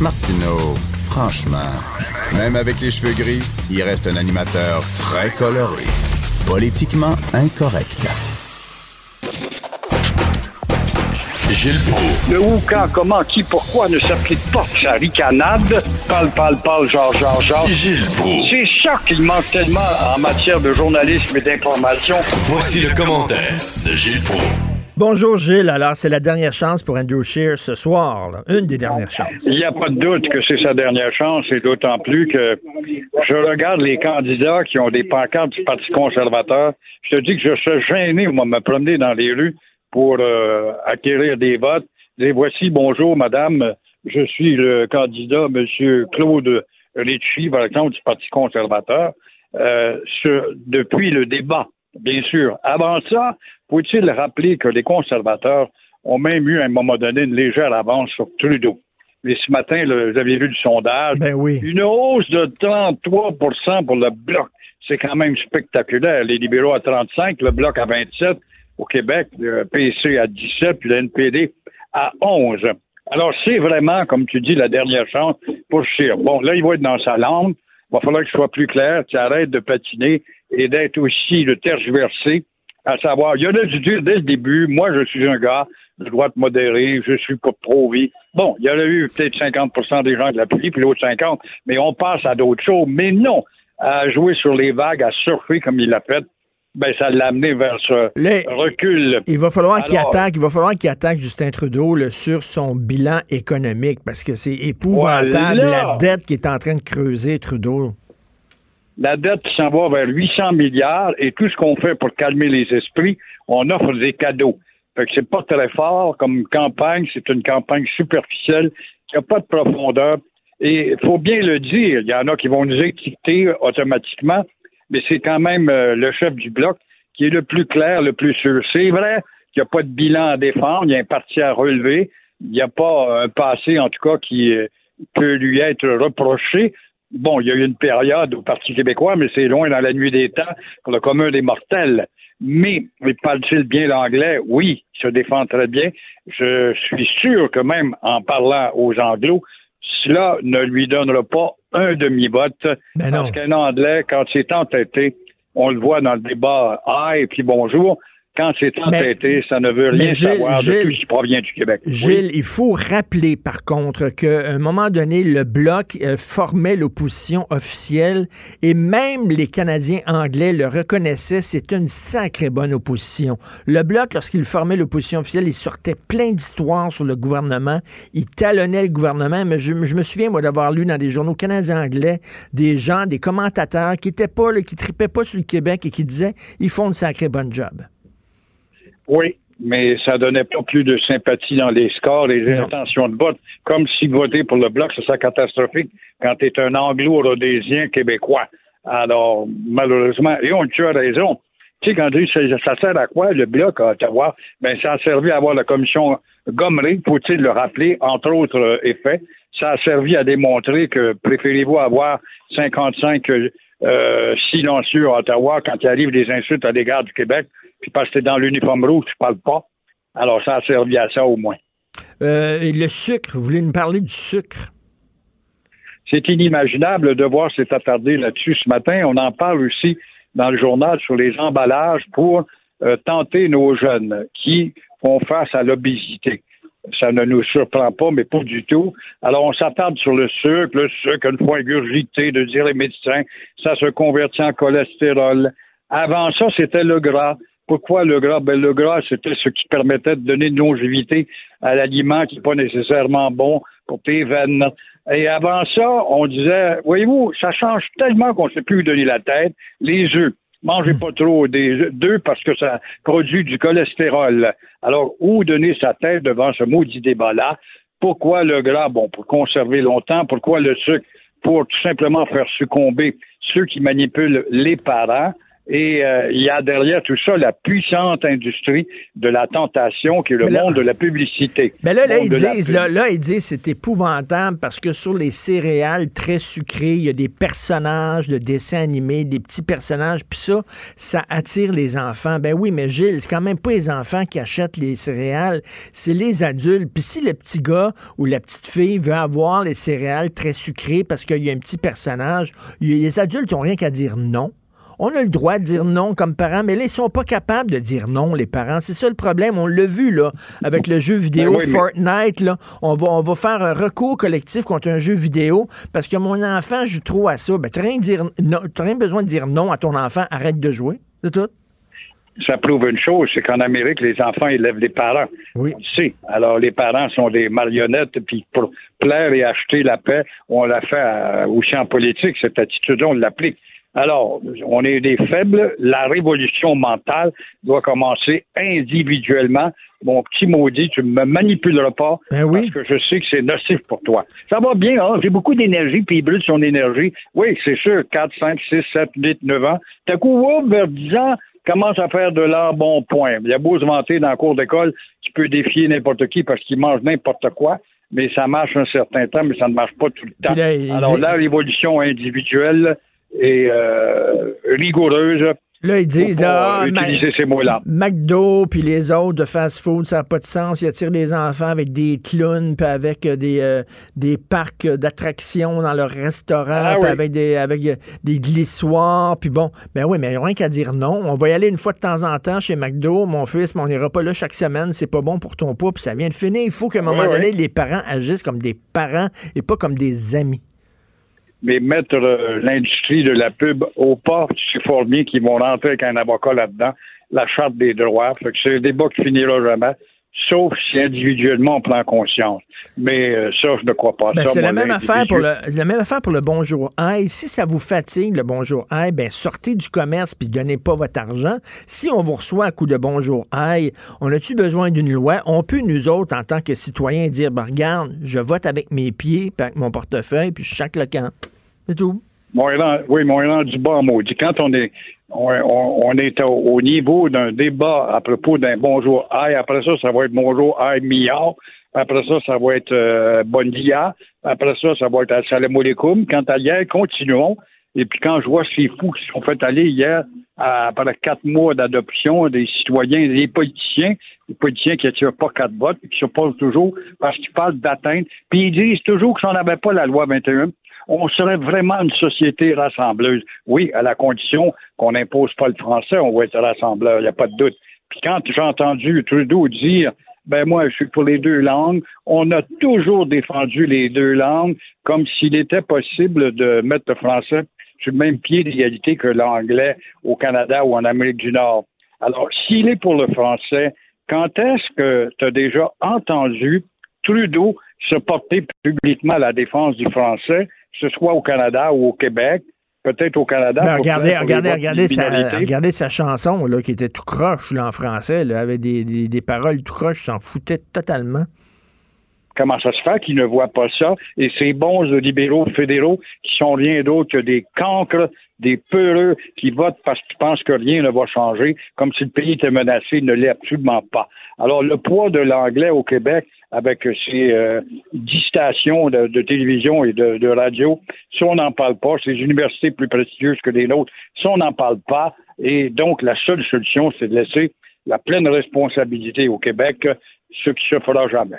S3: Martineau, franchement, même avec les cheveux gris, il reste un animateur très coloré, politiquement incorrect.
S8: Gilles Proulx.
S9: Le où, quand, comment, qui, pourquoi ne s'applique pas sa ricanade? Parle, parle, parle, genre, genre, genre.
S8: Gilles Proulx.
S9: C'est ça qu'il manque tellement en matière de journalisme et d'information.
S8: Voici le commentaire de Gilles Proulx.
S1: Bonjour Gilles. Alors, c'est la dernière chance pour Andrew Scheer ce soir. Une des dernières chances.
S9: Il n'y a pas de doute que c'est sa dernière chance, et d'autant plus que je regarde les candidats qui ont des pancartes du Parti conservateur. Je te dis que je suis gêné, moi, me promener dans les rues pour euh, acquérir des votes. Voici, bonjour, madame, je suis le candidat, monsieur Claude Ritchie, par exemple, du Parti conservateur. Euh, depuis le débat bien sûr. Avant ça, faut-il rappeler que les conservateurs ont même eu à un moment donné une légère avance sur Trudeau? Mais ce matin, vous avez vu le sondage.
S1: Ben oui.
S9: Une hausse de 33% pour le bloc. C'est quand même spectaculaire. Les libéraux à 35, le bloc à 27 au Québec, le PC à 17, puis le NPD à 11. Alors, c'est vraiment, comme tu dis, la dernière chance pour Scheer. Bon, là, il va être dans sa langue. Il va falloir que je sois plus clair. Tu arrêtes de patiner et d'être aussi le tergiversé, à savoir, il y en a du dire dès le début, moi je suis un gars de droite modérée, je suis pas trop vie. Bon, il y en a eu peut-être 50% des gens de la pluie, puis l'autre 50, mais on passe à d'autres choses. Mais non, à jouer sur les vagues, à surfer comme il l'a fait, ben, ça l'a amené vers ce recul.
S1: Il va falloir qu'il attaque, il va falloir qu'il attaque Justin Trudeau sur son bilan économique parce que c'est épouvantable la dette qui est en train de creuser Trudeau
S9: la dette s'en va vers 800 milliards et tout ce qu'on fait pour calmer les esprits, on offre des cadeaux. Fait que c'est pas très fort comme campagne, c'est une campagne superficielle qui n'a pas de profondeur. Et il faut bien le dire, il y en a qui vont nous étiqueter automatiquement, mais c'est quand même euh, le chef du bloc qui est le plus clair, le plus sûr. C'est vrai qu'il n'y a pas de bilan à défendre, il y a un parti à relever, il n'y a pas un passé, en tout cas, qui euh, peut lui être reproché. Bon, il y a eu une période au Parti québécois, mais c'est loin dans la nuit des temps pour le commun des mortels. Mais, parle-t-il bien l'anglais? Oui, il se défend très bien. Je suis sûr que même en parlant aux anglos, cela ne lui donnera pas un demi-vote.
S1: Ben
S9: parce qu'un anglais, quand c'est entêté, on le voit dans le débat Ah et puis bonjour, quand c'est entêté, ça ne veut rien savoir de tout ce qui provient du Québec.
S1: Gilles, il faut rappeler par contre qu'à un moment donné, le Bloc euh, formait l'opposition officielle et même les Canadiens anglais le reconnaissaient, c'est une sacrée bonne opposition. Le Bloc, lorsqu'il formait l'opposition officielle, il sortait plein d'histoires sur le gouvernement, il talonnait le gouvernement, mais je, me souviens, moi, d'avoir lu dans des journaux canadiens anglais des gens, des commentateurs qui étaient pas, là, qui tripaient pas sur le Québec et qui disaient, ils font une sacrée bonne job.
S9: Oui, mais ça donnait pas plus de sympathie dans les scores, les intentions de vote, comme si voter pour le bloc, c'est ça catastrophique quand tu es un anglo-rhodésien québécois. Alors, malheureusement, et on tu as raison. Tu sais, quand tu dis ça, sert à quoi le bloc à Ottawa? Ben, ça a servi à avoir la commission Gomery, faut-il le rappeler, entre autres euh, effets. Ça a servi à démontrer que préférez-vous avoir 55 euh, silencieux à Ottawa quand il arrive des insultes à l'égard du Québec puis parce que t'es dans l'uniforme rouge, tu parles pas. Alors, ça a servi à ça au moins.
S1: Euh, le sucre, vous voulez nous parler du sucre?
S9: C'est inimaginable de voir s'est attardé là-dessus ce matin. On en parle aussi dans le journal sur les emballages pour euh, tenter nos jeunes qui font face à l'obésité. Ça ne nous surprend pas, mais pas du tout. Alors, on s'attarde sur le sucre. Le sucre, une fois ingurgité, de dire les médecins, ça se convertit en cholestérol. Avant ça, c'était le gras. Pourquoi le gras? Ben, le gras, c'était ce qui permettait de donner une longévité à l'aliment qui n'est pas nécessairement bon pour tes veines. Et avant ça, on disait, voyez-vous, ça change tellement qu'on ne sait plus donner la tête. Les œufs. Mangez pas trop des œufs parce que ça produit du cholestérol. Alors, où donner sa tête devant ce maudit débat-là? Pourquoi le gras? Bon, pour conserver longtemps. Pourquoi le sucre? Pour tout simplement faire succomber ceux qui manipulent les parents. Et euh, il y a derrière tout ça la puissante industrie de la tentation qui est le monde de la publicité.
S1: Mais là, là ils disent, là, là, ils disent c'est épouvantable parce que sur les céréales très sucrées, il y a des personnages de dessins animés, des petits personnages, puis ça, ça attire les enfants. Ben oui, mais Gilles, c'est quand même pas les enfants qui achètent les céréales, c'est les adultes. Puis si le petit gars ou la petite fille veut avoir les céréales très sucrées parce qu'il y a un petit personnage, les adultes n'ont rien qu'à dire non. On a le droit de dire non comme parents, mais là, ils sont pas capables de dire non, les parents. C'est ça le problème. On l'a vu, là, avec le jeu vidéo ben Fortnite, là. On va, on va faire un recours collectif contre un jeu vidéo parce que mon enfant joue trop à ça. Ben, t'as rien, dire rien besoin de dire non à ton enfant, arrête de jouer. C'est tout
S9: ça prouve une chose, c'est qu'en Amérique, les enfants élèvent les parents.
S1: Oui.
S9: On Alors, les parents sont des marionnettes, puis pour plaire et acheter la paix, on l'a fait aussi en politique, cette attitude-là, on l'applique. Alors, on est des faibles. La révolution mentale doit commencer individuellement. Mon petit maudit, tu ne me manipuleras pas
S1: ben
S9: parce que je sais que c'est nocif pour toi. Ça va bien, hein? j'ai beaucoup d'énergie, puis il brûle son énergie. Oui, c'est sûr, 4, 5, 6, 7, 8, 9 ans. T'as coup, vers 10 ans, commence à faire de l'art bon point. Il y a beau se vanter dans le cours d'école, tu peux défier n'importe qui parce qu'il mange n'importe quoi mais ça marche un certain temps, mais ça ne marche pas tout le temps. Alors, la révolution individuelle, et euh, rigoureuse.
S1: Là, ils disent, là,
S9: ah, utiliser ces mots-là.
S1: McDo puis les autres de fast-food, ça n'a pas de sens. Ils attirent les enfants avec des clowns puis avec euh, des, euh, des parcs d'attractions dans leur restaurant
S9: ah
S1: puis avec des avec des glissoires puis bon, ben oui, mais il n'y a rien qu'à dire non. On va y aller une fois de temps en temps chez McDo, mon fils, mais on n'ira pas là chaque semaine. C'est pas bon pour ton poids puis ça vient de finir. Il faut qu'à un moment donné, les parents agissent comme des parents et pas comme des amis
S9: mais mettre euh, l'industrie de la pub au pas, c'est fort bien qu'ils vont rentrer avec un avocat là-dedans, la charte des droits. Fait que c'est un débat qui finira jamais. Sauf si individuellement on prend conscience. Mais euh, ça, je ne crois pas.
S1: Ben, c'est la même affaire pour le la même affaire pour le bonjour aïe. Si ça vous fatigue le bonjour aïe, ben sortez du commerce puis donnez pas votre argent. Si on vous reçoit à coup de bonjour aïe, on a-tu besoin d'une loi? On peut nous autres en tant que citoyens dire ben, regarde, je vote avec mes pieds, puis avec mon portefeuille, puis je chaque le camp. C'est tout.
S9: Oui, Montréal du bas maudit. Quand on est on, on- on est au, au niveau d'un débat à propos d'un bonjour aïe, après ça, ça va être bonjour aïe milliard. Après ça, ça va être euh, bon dia. Après ça, ça va être assalamu alaikum. Quant à hier, continuons. Et puis quand je vois ces fous qui sont fait aller hier, après quatre mois d'adoption, des citoyens, des politiciens, des politiciens qui n'attirent pas quatre votes, qui s'opposent toujours parce qu'ils parlent d'atteinte, puis ils disent toujours que si n'avait pas la loi 21, on serait vraiment une société rassembleuse. Oui, à la condition qu'on n'impose pas le français, on va être rassembleur, il n'y a pas de doute. Puis quand j'ai entendu Trudeau dire ben moi, je suis pour les deux langues. On a toujours défendu les deux langues comme s'il était possible de mettre le français sur le même pied d'égalité que l'anglais au Canada ou en Amérique du Nord. Alors, s'il est pour le français, quand est-ce que tu as déjà entendu Trudeau se porter publiquement à la défense du français, que ce soit au Canada ou au Québec, peut-être au Canada.
S1: Ben, regardez, regardez, regardez, sa, regardez sa chanson là, qui était tout croche là, en français, là, avec des, des, des paroles tout croche, s'en foutait totalement.
S9: Comment ça se fait qu'ils ne voient pas ça? Et ces bons libéraux fédéraux qui sont rien d'autre que des cancres, des peureux qui votent parce qu'ils pensent que rien ne va changer, comme si le pays était menacé, il ne l'est absolument pas. Alors, le poids de l'anglais au Québec, avec ses euh, dix stations de, télévision et de, radio, si on n'en parle pas, ces universités plus prestigieuses que les nôtres, si on n'en parle pas, et donc la seule solution, c'est de laisser la pleine responsabilité au Québec, ce qui se fera jamais.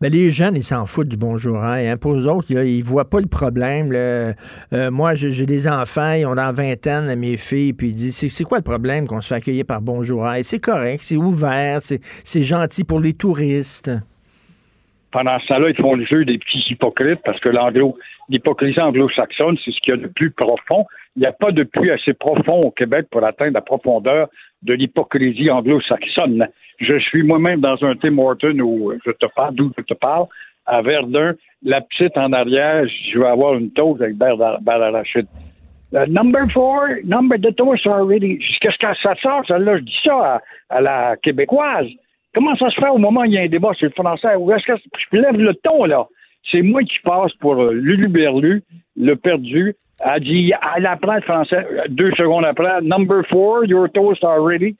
S1: Ben, les jeunes, ils s'en foutent du bonjour. Hein? Pour eux autres, là, ils voient pas le problème. Euh, moi, j'ai des enfants, ils ont dans vingtaine, mes filles, puis ils disent c'est quoi le problème qu'on se fait accueillir par bonjour? Hein? C'est correct, c'est ouvert, c'est gentil pour les touristes.
S9: Pendant ce temps-là, ils font le jeu des petits hypocrites parce que l'hypocrisie anglo-saxonne, c'est ce qu'il y a de plus profond. Il n'y a pas de puits assez profond au Québec pour atteindre la profondeur de l'hypocrisie anglo-saxonne. Je suis moi-même dans un Tim Horton où je te parle, d'où je te parle, à Verdun. La petite en arrière, je vais avoir une toast avec beurre d'arachide. Euh, number four, number the toast are ready. Qu'est-ce que ça celle-là? Je dis ça à la québécoise. Comment ça se fait au moment où il y a un débat sur le français? Où est-ce que je lève le ton, là? C'est moi qui passe pour euh, Lulu Berlu, le perdu. Elle dit, elle apprend le français. Deux secondes après, number four, your toast are ready.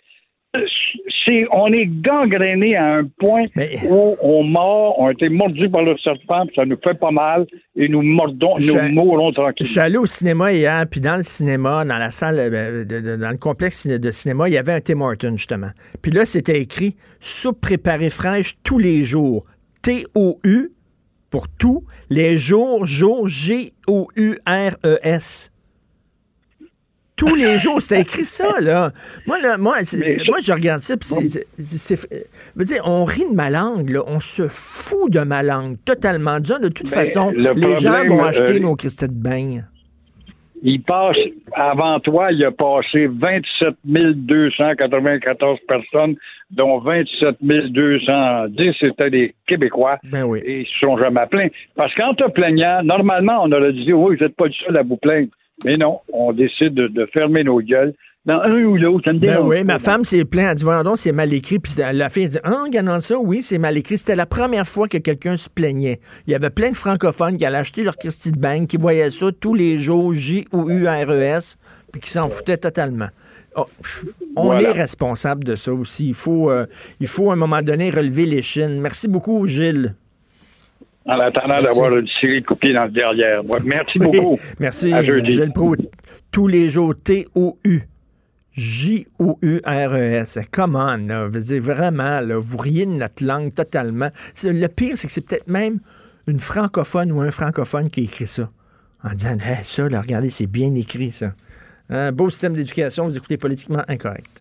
S9: C'est, on est gangréné à un point où on mord, on a été mordu par le serpent, puis ça nous fait pas mal, et nous mordons,
S1: Je
S9: nous
S1: suis-
S9: mourrons
S1: Je
S9: tranquillement.
S1: suis allé au cinéma hier, puis dans le cinéma, dans la salle, euh, de- de- dans le complexe de cinéma, il y avait un Tim Hortons, justement. Puis là, c'était écrit soupe préparée fraîche tous les jours. T-O-U pour tout, les jours, jours, G-O-U-R-E-S. Tous les jours, c'était écrit ça, là. Moi, là, moi, c'est- moi je regarde ça, puis dire, on rit de ma langue, là. On se fout de ma langue, totalement. De toute
S9: Ben,
S1: façon,
S9: le
S1: les gens vont acheter
S9: euh,
S1: nos cristaux de bain.
S9: Il passe, avant toi, il a passé 27 294 personnes, dont 27 210 étaient des Québécois.
S1: Ben oui.
S9: Et ils se sont jamais plaints. Parce qu'en te plaignant, normalement, on aurait dit, oui, vous n'êtes pas le seul à vous plaindre. Mais non, on décide de, de fermer nos gueules. Dans un ou l'autre, ça me
S1: Ben oui, ma femme s'est plainte. Elle dit, voyons donc, c'est mal écrit. Puis la fille a dit, ah, en regardant ça, oui, c'est mal écrit. C'était la première fois que quelqu'un se plaignait. Il y avait plein de francophones qui allaient acheter leur Christie de Bank, qui voyaient ça tous les jours, J-O-U-R-E-S, puis qui s'en foutaient totalement. Oh, on
S9: Voilà.
S1: est responsable de ça aussi. Il faut, euh, il faut à un moment donné relever les chines. Merci beaucoup, Gilles.
S9: En attendant d'avoir une série de coupiers dans le derrière. Merci beaucoup.
S1: Merci,
S9: À jeudi.
S1: Gilles Pro. Tous les jours, T-O-U. J-O-U-R-E-S. Come on, là. Je veux dire, vraiment, là, vous riez de notre langue totalement. Le pire, c'est que c'est peut-être même une francophone ou un francophone qui écrit ça. En disant, Hey, ça, là, regardez, c'est bien écrit, ça. Un beau système d'éducation, vous écoutez politiquement incorrect.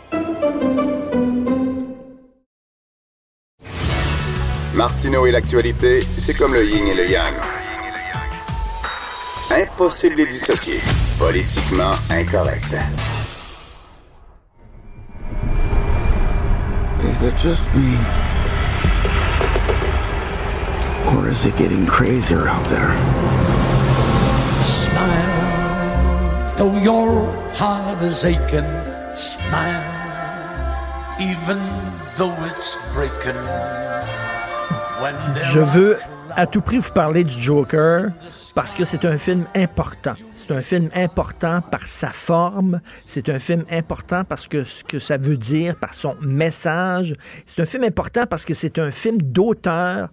S3: Martineau et l'actualité, c'est comme le yin et le yang. Impossible de les dissocier. Politiquement incorrect.
S10: Is it just me? Or is it getting crazier out there?
S11: Smile, though your heart is aching. Smile, even though it's breaking.
S1: Je veux à tout prix vous parler du Joker parce que c'est un film important. C'est un film important par sa forme. C'est un film important parce que ce que ça veut dire, par son message. C'est un film important parce que c'est un film d'auteur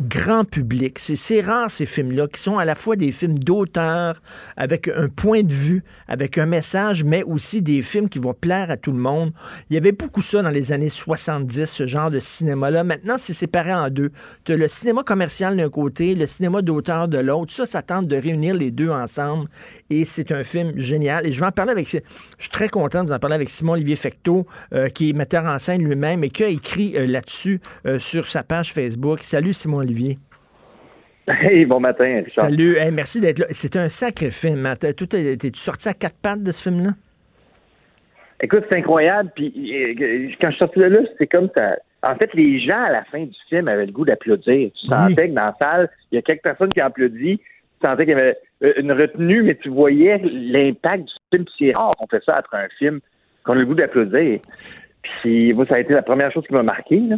S1: grand public. C'est rare ces films-là qui sont à la fois des films d'auteur avec un point de vue, avec un message, mais aussi des films qui vont plaire à tout le monde. Il y avait beaucoup ça dans les années 70, ce genre de cinéma-là. Maintenant, c'est séparé en deux. Tu as le cinéma commercial d'un côté, le cinéma d'auteur de l'autre. Ça, ça tente de réunir les deux ensemble et c'est un film génial. Et je vais en parler avec... Je suis très content de vous en parler avec Simon-Olivier Fecteau, euh, qui est metteur en scène lui-même et qui a écrit euh, là-dessus euh, sur sa page Facebook. Salut Simon-Olivier.
S12: Hey, bon matin, Richard.
S1: Salut, hey, merci d'être là. C'est un sacré film. Hein. T'es-tu sorti à quatre pattes de ce film-là?
S12: Écoute, c'est incroyable. Puis quand je suis sorti de là, c'était comme ça. En fait, les gens à la fin du film avaient le goût d'applaudir. Tu sentais que dans la salle, il y a quelques personnes qui ont applaudi. Tu sentais qu'il y avait une retenue, mais tu voyais l'impact du film. C'est rare qu'on fait ça après un film, qu'on a le goût d'applaudir. Puis ça a été la première chose qui m'a marqué. Là.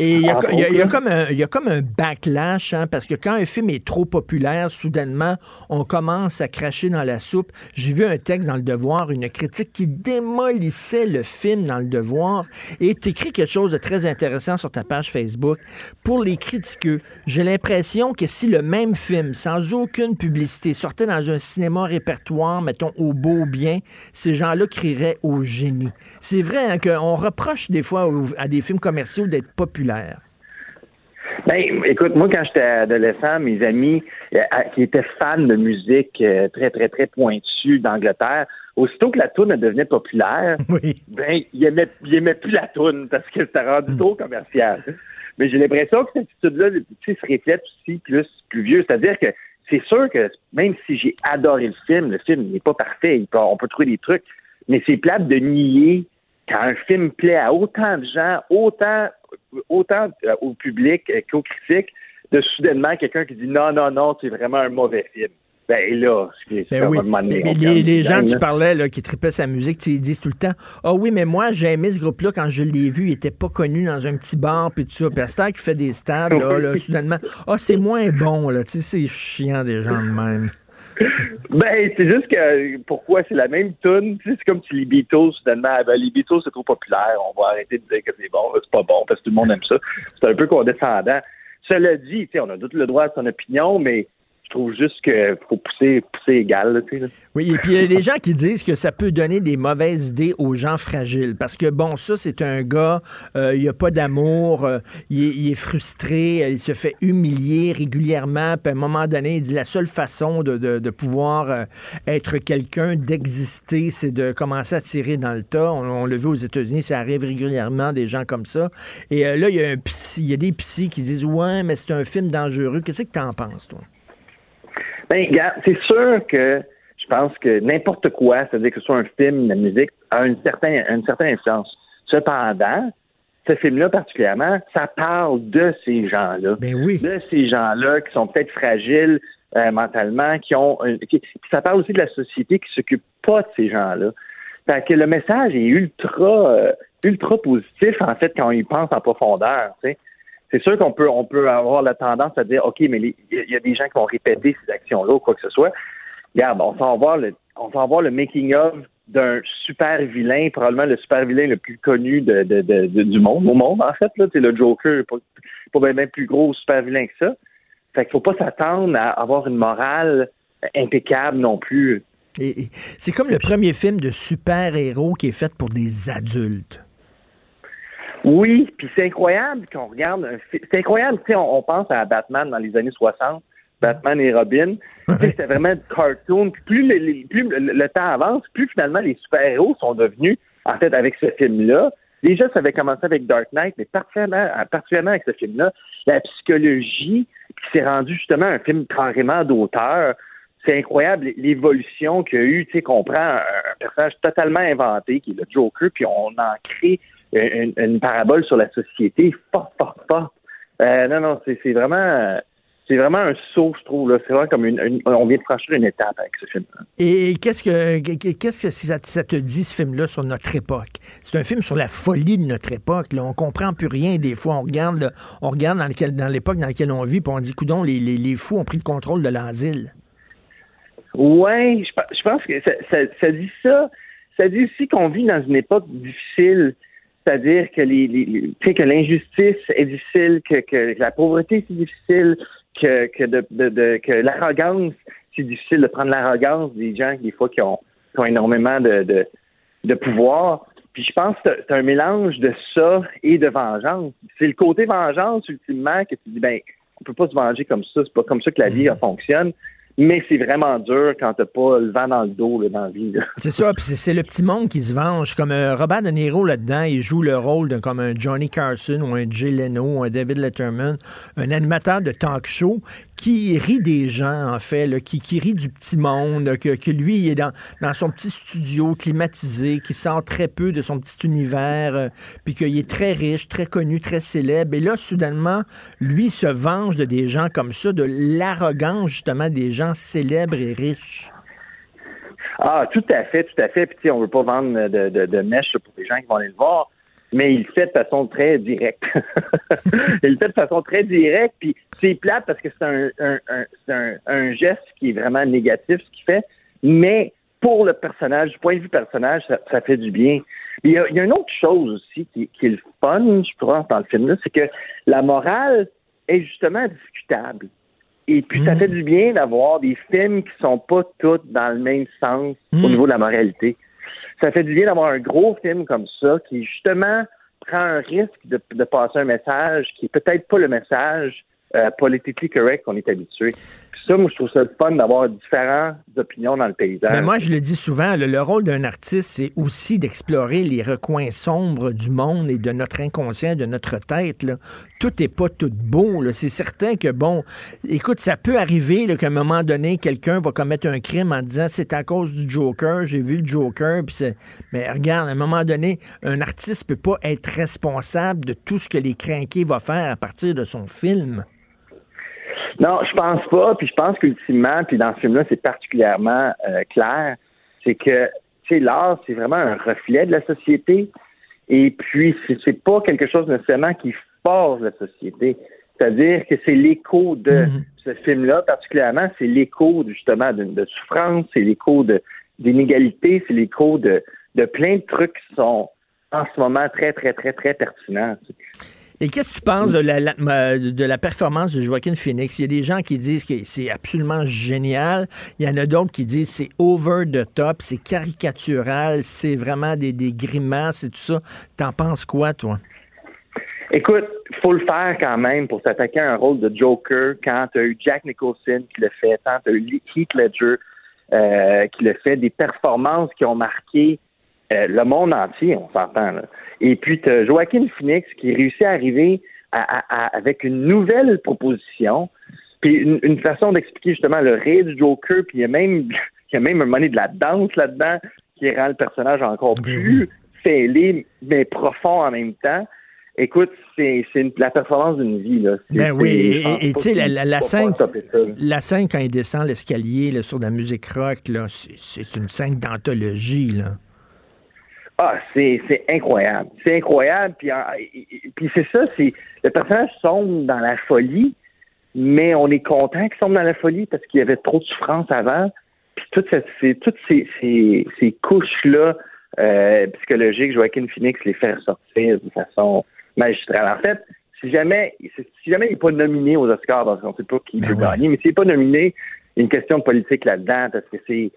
S1: Et il y, a, il, y a, il y, a comme un, il y a comme un backlash, hein, parce que quand un film est trop populaire, soudainement, on commence à cracher dans la soupe. J'ai vu un texte dans Le Devoir, une critique qui démolissait le film dans Le Devoir, et tu écris quelque chose de très intéressant sur ta page Facebook. Pour les critiqueux, j'ai l'impression que si le même film, sans aucune publicité, sortait dans un cinéma répertoire, mettons au beau bien, ces gens-là crieraient au génie. C'est vrai hein, qu'on reproche des fois à des films commerciaux d'être populaires.
S12: Ben, écoute, moi, quand j'étais adolescent, mes amis euh, qui étaient fans de musique euh, très, très, très pointue d'Angleterre, aussitôt que la toune devenait populaire,
S1: oui.
S12: ben, ils aimaient, ils aimaient plus la toune parce que c'était rendu trop commercial. Mais j'ai l'impression que cette attitude-là se reflète aussi plus, plus vieux. C'est-à-dire que c'est sûr que même si j'ai adoré le film, le film n'est pas parfait, on peut trouver des trucs, mais c'est plate de nier quand un film plaît à autant de gens, autant, autant au public qu'aux critiques, de soudainement quelqu'un qui dit non, non, non, c'est vraiment un mauvais film. Ben là, c'est
S1: ben oui. mais, mais les, les, gens que tu parlais là, qui tripaient sa musique, ils disent tout le temps Ah oui, mais moi, j'ai aimé ce groupe-là quand je l'ai vu, il était pas connu dans un petit bar, puis tout ça. Puis à qui fait des stades, là, là soudainement, ah, c'est moins bon, là. Tu sais, c'est chiant des gens de même.
S12: Ben, c'est juste que pourquoi c'est la même tune. C'est comme si les Beatles, soudainement, ben, les Beatles, c'est trop populaire, on va arrêter de dire que c'est bon, c'est pas bon, parce que tout le monde aime ça. C'est un peu condescendant. Cela dit, on a tout le droit à son opinion, mais je trouve juste qu'il faut pousser, pousser égal.
S1: Oui, et puis il y a des gens qui disent que ça peut donner des mauvaises idées aux gens fragiles. Parce que, bon, ça, c'est un gars, euh, il a pas d'amour, euh, il, est, frustré, euh, il se fait humilier régulièrement. Puis à un moment donné, il dit la seule façon de, pouvoir être quelqu'un, d'exister, c'est de commencer à tirer dans le tas. On, l'a vu aux États-Unis, ça arrive régulièrement, des gens comme ça. Et là, il y a un psy, il y a des psys qui disent Ouais, mais c'est un film dangereux. Qu'est-ce que tu en penses, toi?
S12: Ben, regarde, c'est sûr que je pense que n'importe quoi, c'est-à-dire que ce soit un film, la musique, a une certaine, une certaine influence. Cependant, ce film-là particulièrement, ça parle de ces gens-là.
S1: Ben oui.
S12: De ces gens-là qui sont peut-être fragiles euh, mentalement, qui ont. Un, qui, ça parle aussi de la société qui s'occupe pas de ces gens-là. Fait que le message est ultra, euh, ultra positif, en fait, quand on y pense en profondeur. Tu sais c'est sûr qu'on peut on peut avoir la tendance à dire OK, mais il y, a des gens qui vont répéter ces actions-là ou quoi que ce soit. Regarde, on s'en va le on s'en va le making of d'un super vilain, probablement le super vilain le plus connu de, du monde, au monde en fait c'est le Joker, pas, pas bien, plus gros super vilain que ça. Fait qu'il faut pas s'attendre à avoir une morale impeccable non plus.
S1: C'est comme le premier film de super-héros qui est fait pour des adultes.
S12: Oui, puis c'est incroyable qu'on regarde C'est incroyable, tu sais, on, on pense à Batman dans les années 60, Batman et Robin. C'était vraiment du cartoon. Plus, les- plus le, le temps avance, plus finalement les super-héros sont devenus, en fait, avec ce film-là. Déjà, ça avait commencé avec Dark Knight, mais particulièrement, particulièrement avec ce film-là, la psychologie qui s'est rendue justement un film carrément d'auteur. C'est incroyable l'évolution qu'il y a eu, tu sais, qu'on prend un personnage totalement inventé, qui est le Joker, puis on en crée une, une parabole sur la société fort, fort, fort. Euh, non, non, c'est vraiment, c'est vraiment un saut, je trouve. C'est vraiment comme une, une- on vient de franchir une étape avec ce film.
S1: Et qu'est-ce que qu'est-ce que ça, ça te dit, ce film-là, sur notre époque? C'est un film sur la folie de notre époque. Là. On comprend plus rien des fois. On regarde, là, on regarde dans, lequel- dans l'époque dans laquelle on vit, puis on dit, coudon, les, les, les fous ont pris le contrôle de l'asile.
S12: Ouais, je, je pense que ça, ça, ça dit ça. Ça dit aussi qu'on vit dans une époque difficile. C'est-à-dire que les, les- l'injustice est difficile, que, que la pauvreté c'est difficile, que, que de, de- de- que l'arrogance, c'est difficile de prendre l'arrogance des gens des fois qui ont, qui ont énormément de, de, de pouvoir. Puis je pense que c'est- un mélange de ça et de vengeance. C'est le côté vengeance ultimement que tu dis ben on peut pas se venger comme ça, c'est pas comme ça que la vie euh, fonctionne. Mais c'est vraiment dur quand t'as pas le vent dans le dos là, dans la vie.
S1: C'est ça, puis c'est- le petit monde qui se venge. Comme euh, Robert De Niro là-dedans, il joue le rôle de comme un Johnny Carson ou un Jay Leno ou un David Letterman, un animateur de talk show qui rit des gens, en fait, qui, qui rit du petit monde, que, que lui, il est dans, dans son petit studio climatisé, qui sort très peu de son petit univers, euh, puis qu'il est très riche, très connu, très célèbre. Et là, soudainement, lui se venge de des gens comme ça, de l'arrogance, justement, des gens célèbres et riches.
S12: Ah, tout à fait, tout à fait. Puis, on veut pas vendre de, de, mèche pour les gens qui vont aller le voir, mais il le fait de façon très directe. il le fait de façon très directe, puis c'est plate parce que c'est un, geste qui est vraiment négatif, ce qu'il fait, mais pour le personnage, du point de vue personnage, ça, fait du bien. Il y, a, il y a une autre chose aussi qui, est le fun, je pense, dans le film-là, c'est que la morale est justement discutable. Et puis, ça fait du bien d'avoir des films qui sont pas tous dans le même sens au niveau de la moralité. Ça fait du bien d'avoir un gros film comme ça qui, justement, prend un risque de, de passer un message qui est peut-être pas le message euh, correct qu'on est habitué. Ça, moi, je trouve ça fun d'avoir différentes opinions dans le paysage.
S1: Mais moi, je le dis souvent, le, le rôle d'un artiste, c'est aussi d'explorer les recoins sombres du monde et de notre inconscient, de notre tête. Tout n'est pas tout beau. C'est certain que, bon, écoute, ça peut arriver qu'à un moment donné, quelqu'un va commettre un crime en disant c'est à cause du Joker, j'ai vu le Joker. Mais regarde, à un moment donné, un artiste peut pas être responsable de tout ce que les crinqués vont faire à partir de son film.
S12: Non, je pense pas. Puis je pense qu'ultimement, puis dans ce film-là, c'est particulièrement euh, clair, c'est que tu sais, l'art, c'est vraiment un reflet de la société. Et puis, c'est, pas quelque chose nécessairement qui force la société. C'est-à-dire que c'est l'écho de ce film-là, particulièrement, c'est l'écho justement de, de souffrance, c'est l'écho d'inégalité, c'est l'écho de, de plein de trucs qui sont en ce moment très, très, très, très pertinents.
S1: Et qu'est-ce que tu penses de la, de la performance de Joaquin Phoenix? Il y a des gens qui disent que c'est absolument génial. Il y en a d'autres qui disent c'est over the top, c'est caricatural, c'est vraiment des, des grimaces et tout ça. T'en penses quoi, toi?
S12: Écoute, faut le faire quand même pour s'attaquer à un rôle de Joker quand tu as eu Jack Nicholson qui le fait, quand tu as eu Heath Ledger euh, qui le fait, des performances qui ont marqué euh, le monde entier, on s'entend. là. Et puis, tu Joaquin Phoenix qui réussit à arriver à- à- à- avec une nouvelle proposition, puis une, une façon d'expliquer justement le rire du Joker, puis il y a même, il y a même un moment de la danse là-dedans qui rend le personnage encore plus fêlé, mais profond en même temps. Écoute, c'est c'est une- la performance d'une vie. Là. C'est-
S1: Ben oui, et- tu sais, la, scène, la scène quand il descend l'escalier là, sur de la musique rock, là, c'est- c'est une scène d'anthologie. Là.
S12: Ah, c'est c'est incroyable. C'est incroyable. Puis, puis c'est ça, c'est le personnage sombre dans la folie, mais on est content qu'il sombre dans la folie parce qu'il y avait trop de souffrance avant. Puis toutes, ces, toutes ces, ces, ces couches-là euh, psychologiques, Joaquin Phoenix les fait ressortir de façon magistrale. En fait, si jamais, si jamais il n'est pas nominé aux Oscars, parce qu'on ne sait pas qui peut gagner, mais s'il n'est pas nominé, il y a une question de politique là-dedans parce que c'est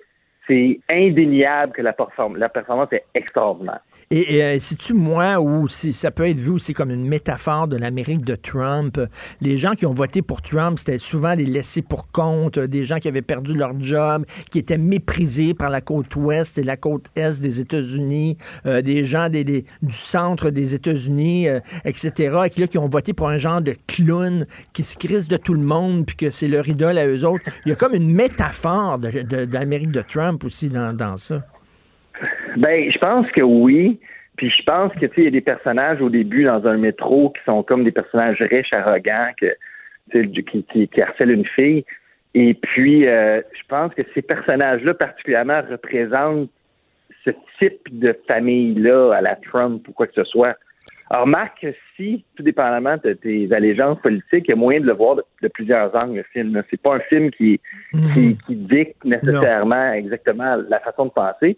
S12: c'est indéniable que la, perform- la performance est extraordinaire.
S1: Et, et euh, si-tu moi ou si ça peut être vu aussi comme une métaphore de l'Amérique de Trump, les gens qui ont voté pour Trump, c'était souvent des laissés pour compte, euh, des gens qui avaient perdu leur job, qui étaient méprisés par la côte ouest et la côte est des États-Unis, euh, des gens des, du centre des États-Unis, euh, etc., et qui, là, qui ont voté pour un genre de clown qui se crisse de tout le monde, puis que c'est leur idole à eux autres. Il y a comme une métaphore de l'Amérique de Trump aussi dans, ça?
S12: Ben, je pense que oui. Puis je pense que tu y a des personnages au début dans un métro qui sont comme des personnages riches, arrogants, qui harcèlent une fille. Et puis, euh, je pense que ces personnages-là particulièrement représentent ce type de famille-là à la Trump ou quoi que ce soit. Alors, que si, tout dépendamment de tes allégeances politiques, il y a moyen de le voir de, de plusieurs angles, le film. C'est pas un film qui, qui, qui dicte nécessairement exactement la façon de penser,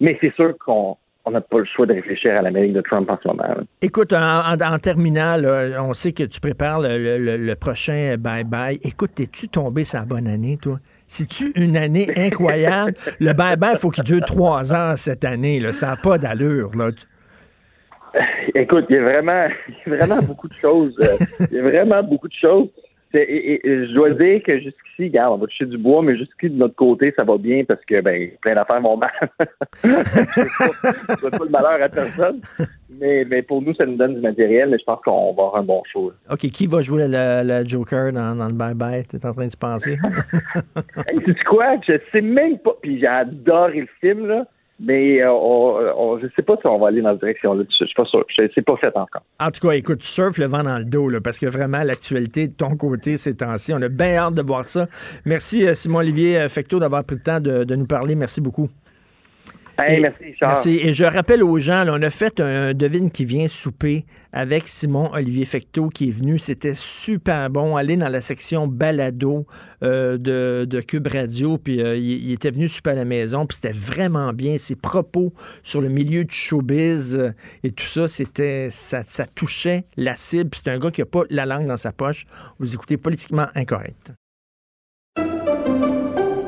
S12: mais c'est sûr qu'on on n'a pas le choix de réfléchir à l'Amérique de Trump en ce moment. là.
S1: Écoute, en, en- en terminant, là, on sait que tu prépares le, le- prochain bye-bye. Écoute, es-tu tombé sa bonne année, toi? C'est-tu une année incroyable? le bye-bye, il faut qu'il dure trois ans cette année. Là. Ça n'a pas d'allure.
S12: Écoute, il y a vraiment, il y a vraiment beaucoup de choses. euh, il y a vraiment beaucoup de choses. C'est- Et, et- et je dois dire que jusqu'ici, regarde, on va toucher du bois, mais jusqu'ici, de notre côté, ça va bien parce que ben, plein d'affaires vont mal. Je ne souhaite pas le malheur à personne. Mais, mais pour nous, ça nous donne du matériel, mais je pense qu'on va avoir un bon show.
S1: OK, qui va jouer le, le Joker dans, dans le bye-bye? Tu es en train de se penser?
S12: Hey, sais-tu quoi? Je sais même pas. Puis j'ai adoré le film, là. Mais euh, on, on- je sais pas si on va aller dans cette direction-là. Je suis pas sûr. C'est pas fait encore.
S1: En tout cas, écoute, tu surfes le vent dans le dos, là, parce que vraiment, l'actualité de ton côté ces temps-ci, on a bien hâte de voir ça. Merci, euh, Simon-Olivier euh, Fecteau, d'avoir pris le temps de, de nous parler. Merci beaucoup.
S12: Hey,
S1: Et-
S12: merci.
S1: Et je rappelle aux gens, là, on a fait un devine qui vient souper avec Simon Olivier Fecteau qui est venu. C'était super bon. Allez dans la section balado euh, de, de Cube Radio. Puis euh, il, il était venu super à la maison. Puis c'était vraiment bien. Ses propos sur le milieu du showbiz euh, et tout ça, c'était ça, ça touchait la cible. C'est un gars qui n'a pas la langue dans sa poche. Vous écoutez politiquement incorrect.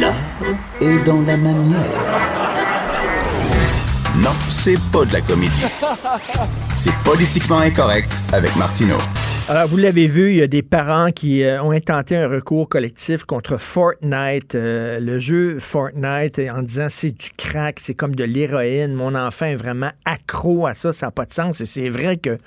S3: L'art est dans la manière. Non, c'est pas de la comédie. C'est politiquement incorrect avec Martineau.
S1: Alors, vous l'avez vu, il y a des parents qui euh, ont intenté un recours collectif contre Fortnite, euh, le jeu Fortnite, en disant c'est du crack, c'est comme de l'héroïne. Mon enfant est vraiment accro à ça, ça n'a pas de sens. Et c'est vrai que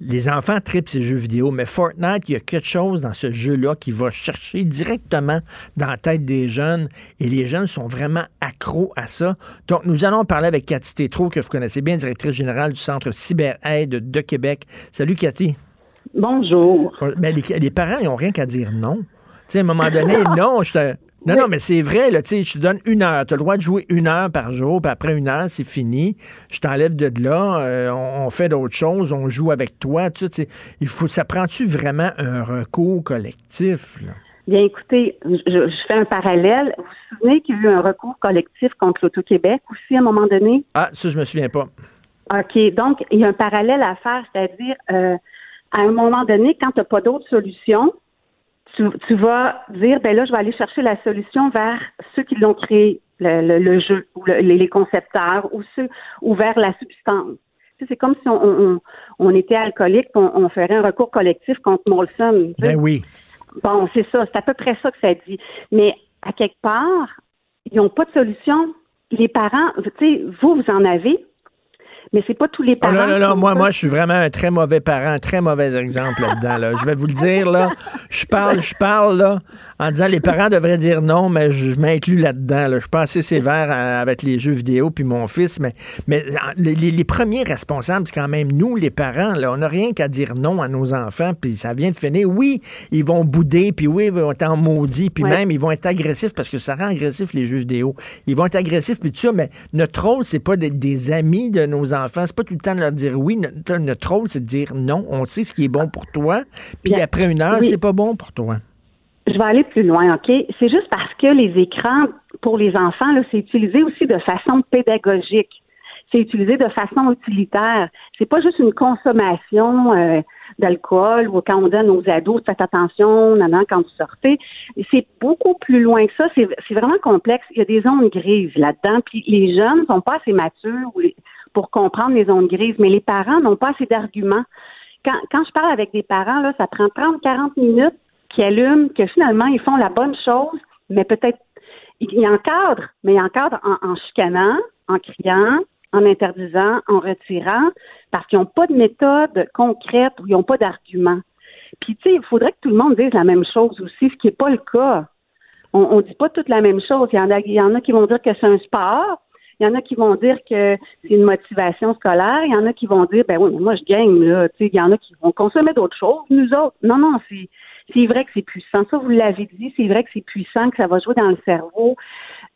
S1: les enfants tripent ces jeux vidéo, mais Fortnite, il y a quelque chose dans ce jeu-là qui va chercher directement dans la tête des jeunes et les jeunes sont vraiment accros à ça. Donc, nous allons parler avec Cathy Tétrault, que vous connaissez bien, directrice générale du Centre CyberAide de Québec. Salut, Cathy.
S13: Bonjour.
S1: Ben, les, les parents, ils n'ont rien qu'à dire non. Tu sais, à un moment donné, non, je te. Non, non, mais c'est vrai, là, tu sais, je te donne une heure. Tu as le droit de jouer une heure par jour, puis après une heure, c'est fini. Je t'enlève de là, euh, on, on fait d'autres choses, on joue avec toi. Tu sais, il faut, ça prend-tu vraiment un recours collectif, là?
S13: Bien, écoutez, je, je fais un parallèle. Vous vous souvenez qu'il y a eu un recours collectif contre l'Auto-Québec aussi à un moment donné?
S1: Ah, ça, je me souviens pas.
S13: OK. Donc, il y a un parallèle à faire, c'est-à-dire, euh, à un moment donné, quand tu n'as pas d'autre solution, tu, tu vas dire, ben là, je vais aller chercher la solution vers ceux qui l'ont créé, le, le- le jeu, ou le- les, concepteurs, ou ceux, ou vers la substance. Tu sais, C'est comme si on, on, on était alcoolique, on, on ferait un recours collectif contre Molson. tu sais.
S1: Ben oui.
S13: Bon, c'est ça, c'est à peu près ça que ça dit. Mais à quelque part, ils n'ont pas de solution. Les parents, tu sais, vous, vous en avez, mais c'est pas tous les
S1: Oh
S13: parents.
S1: non, non, non,
S13: font
S1: moi,
S13: ça.
S1: moi, je suis vraiment un très mauvais parent, un très mauvais exemple là-dedans. Là. Je vais vous le dire, là. Je parle, je parle, là, en disant les parents devraient dire non, mais je, m'inclus là-dedans. Là. Je suis pas assez sévère euh, avec les jeux vidéo puis mon fils, mais, mais les, les- les premiers responsables, c'est quand même nous, les parents. Là. On n'a rien qu'à dire non à nos enfants, puis ça vient de finir. Oui, ils vont bouder, puis oui, ils vont être en maudit, puis
S13: Ouais.
S1: même, ils vont être agressifs parce que ça rend agressif les jeux vidéo. Ils vont être agressifs, puis tout ça, mais notre rôle, c'est pas d'être des amis de nos enfants. C'est pas tout le temps de leur dire oui. Notre, notre rôle, c'est de dire non. On sait ce qui est bon pour toi, puis
S13: Bien,
S1: après une heure,
S13: oui.
S1: c'est pas bon pour toi.
S13: Je vais aller plus loin, OK? C'est juste parce que les écrans, pour les enfants, là, c'est utilisé aussi de façon pédagogique. C'est utilisé de façon utilitaire. C'est pas juste une consommation euh, d'alcool ou quand on donne aux ados, faites attention, nanan, quand vous sortez. C'est beaucoup plus loin que ça. C'est c'est vraiment complexe. Il y a des zones grises là-dedans. Puis les jeunes sont pas assez matures ou pour comprendre les zones grises, mais les parents n'ont pas assez d'arguments. Quand, quand je parle avec des parents, là, ça prend 30-40 minutes qui allument, que finalement, ils font la bonne chose, mais peut-être ils encadrent, mais ils encadrent en, en chicanant, en criant, en interdisant, en retirant, parce qu'ils n'ont pas de méthode concrète ou ils n'ont pas d'argument. Puis, tu sais, il faudrait que tout le monde dise la même chose aussi, ce qui n'est pas le cas. On ne dit pas toute la même chose. Il y, en a, il y en a qui vont dire que c'est un sport. Il y en a qui vont dire que c'est une motivation scolaire. Il y en a qui vont dire, ben oui, mais moi, je gagne, là. Tu sais, il y en a qui vont consommer d'autres choses. Nous autres, non, non, c'est, c'est vrai que c'est puissant. Ça, vous l'avez dit, c'est vrai que c'est puissant, que ça va jouer dans le cerveau.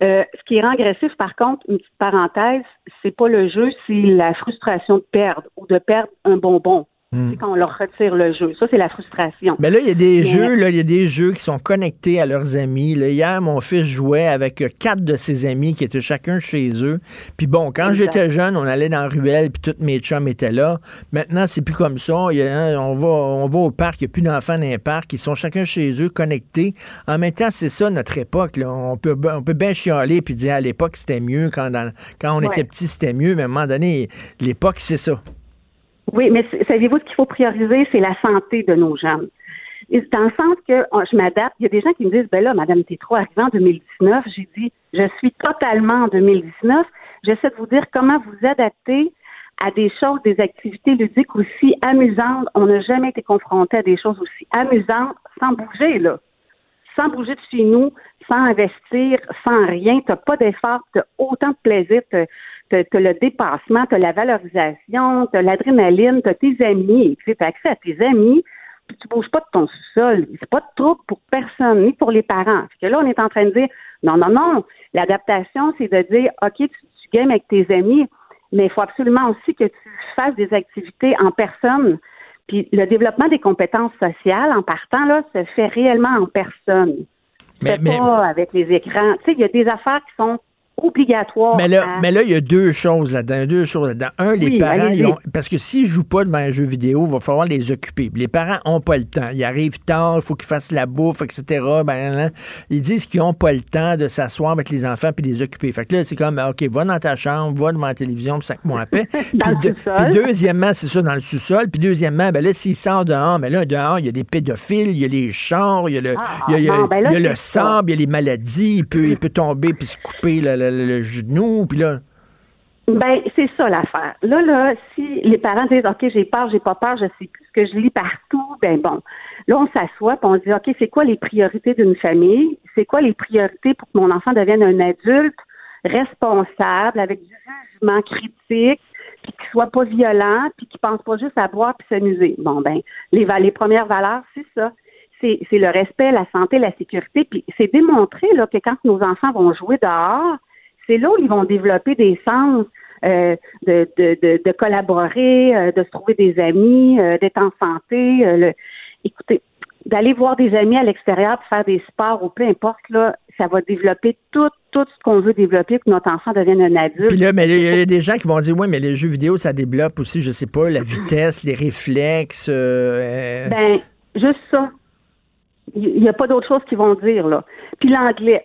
S13: Euh, ce qui rend agressif, par contre, une petite parenthèse, c'est pas le jeu, c'est la frustration de perdre ou de perdre un bonbon. C'est quand on leur retire le jeu. Ça, c'est la frustration.
S1: Mais là, il y a des
S13: Mais-
S1: jeux, là, il y a des jeux qui sont connectés à leurs amis. Là, hier, mon fils jouait avec euh, quatre de ses amis qui étaient chacun chez eux. Puis bon, quand j'étais jeune, on allait dans la ruelle, puis tous mes chums étaient là. Maintenant, c'est plus comme ça. Il y a- hein, on, va, on va au parc, il n'y a plus d'enfants dans les parcs. Ils sont chacun chez eux, connectés. En même temps, c'est ça notre époque. Là. On peut, on peut bien chialer puis dire à l'époque, c'était mieux. Quand, dans- quand on
S13: Ouais.
S1: était petit, c'était mieux. Mais à un moment donné, l'époque, c'est ça.
S13: Oui, mais savez-vous ce qu'il faut prioriser, c'est la santé de nos jeunes. Dans le sens que oh, je m'adapte, il y a des gens qui me disent, ben là, Madame Tétro, arrivé en 2019, j'ai dit, je suis totalement en 2019. J'essaie de vous dire comment vous adapter à des choses, des activités ludiques aussi amusantes. On n'a jamais été confronté à des choses aussi amusantes sans bouger, là. Sans bouger de chez nous, sans investir, sans rien. Tu n'as pas d'effort, tu as autant de plaisir, tu as, le dépassement, tu as la valorisation, tu as l'adrénaline, tu as tes amis. Tu as accès à tes amis, puis tu bouges pas de ton sous-sol. C'est pas de trouble pour personne, ni pour les parents. Parce que là, on est en train de dire, non, non, non, l'adaptation, c'est de dire, OK, tu, tu games avec tes amis, mais il faut absolument aussi que tu fasses des activités en personne. Puis le développement des compétences sociales, en partant, là, se fait réellement en personne.
S1: Mais- mais-
S13: pas avec les écrans. Tu sais, il y a des affaires qui sont obligatoires.
S1: Mais là,
S13: à-
S1: mais là, il y a deux choses là-dedans. Deux choses là-dedans. Un, les parents,
S13: allez-y.
S1: ils ont- parce que s'ils jouent pas devant un jeu vidéo, il va falloir les occuper. Les parents ont pas le temps. Ils arrivent tard, il faut qu'ils fassent la bouffe, etc. Ben, hein, ils disent qu'ils ont pas le temps de s'asseoir avec les enfants puis les occuper. Fait que là, c'est comme, OK, va dans ta chambre, va devant la télévision, puis paix. puis,
S13: Dans le
S1: de-
S13: sous-sol.
S1: puis deuxièmement, c'est ça, dans le sous-sol. Puis deuxièmement, ben là, s'il sort dehors, mais là, dehors, il y a des pédophiles, il y a les chars, il y a le,
S13: Ah,
S1: il y a- il y a-
S13: bon, ben là,
S1: il y a le
S13: ça.
S1: sable, il y a les maladies, il peut, il peut tomber puis se couper le- le- le puis là...
S13: Ben, c'est ça l'affaire. Là, là, si les parents disent OK, j'ai peur, j'ai pas peur, je sais plus ce que je lis partout, ben bon. Là, on s'assoit puis on dit OK, c'est quoi les priorités d'une famille? C'est quoi les priorités pour que mon enfant devienne un adulte responsable, avec du jugement critique, puis qui soit pas violent, puis qui pense pas juste à boire puis s'amuser? Bon, ben, les, les premières valeurs, c'est ça. C'est c'est le respect, la santé, la sécurité. Puis c'est démontré là, que quand nos enfants vont jouer dehors, c'est là où ils vont développer des sens euh, de, de, de, de collaborer, euh, de se trouver des amis, euh, d'être en santé. euh, le- écoutez, d'aller voir des amis à l'extérieur pour faire des sports ou peu importe, là, ça va développer tout, tout ce qu'on veut développer que notre enfant devienne un adulte.
S1: Puis là, mais il y a des gens qui vont dire, oui, mais les jeux vidéo, ça développe aussi, je sais pas, la vitesse, les réflexes. euh,
S13: Ben, juste ça. Il n'y a pas d'autre chose qu'ils vont dire, là. Puis l'anglais.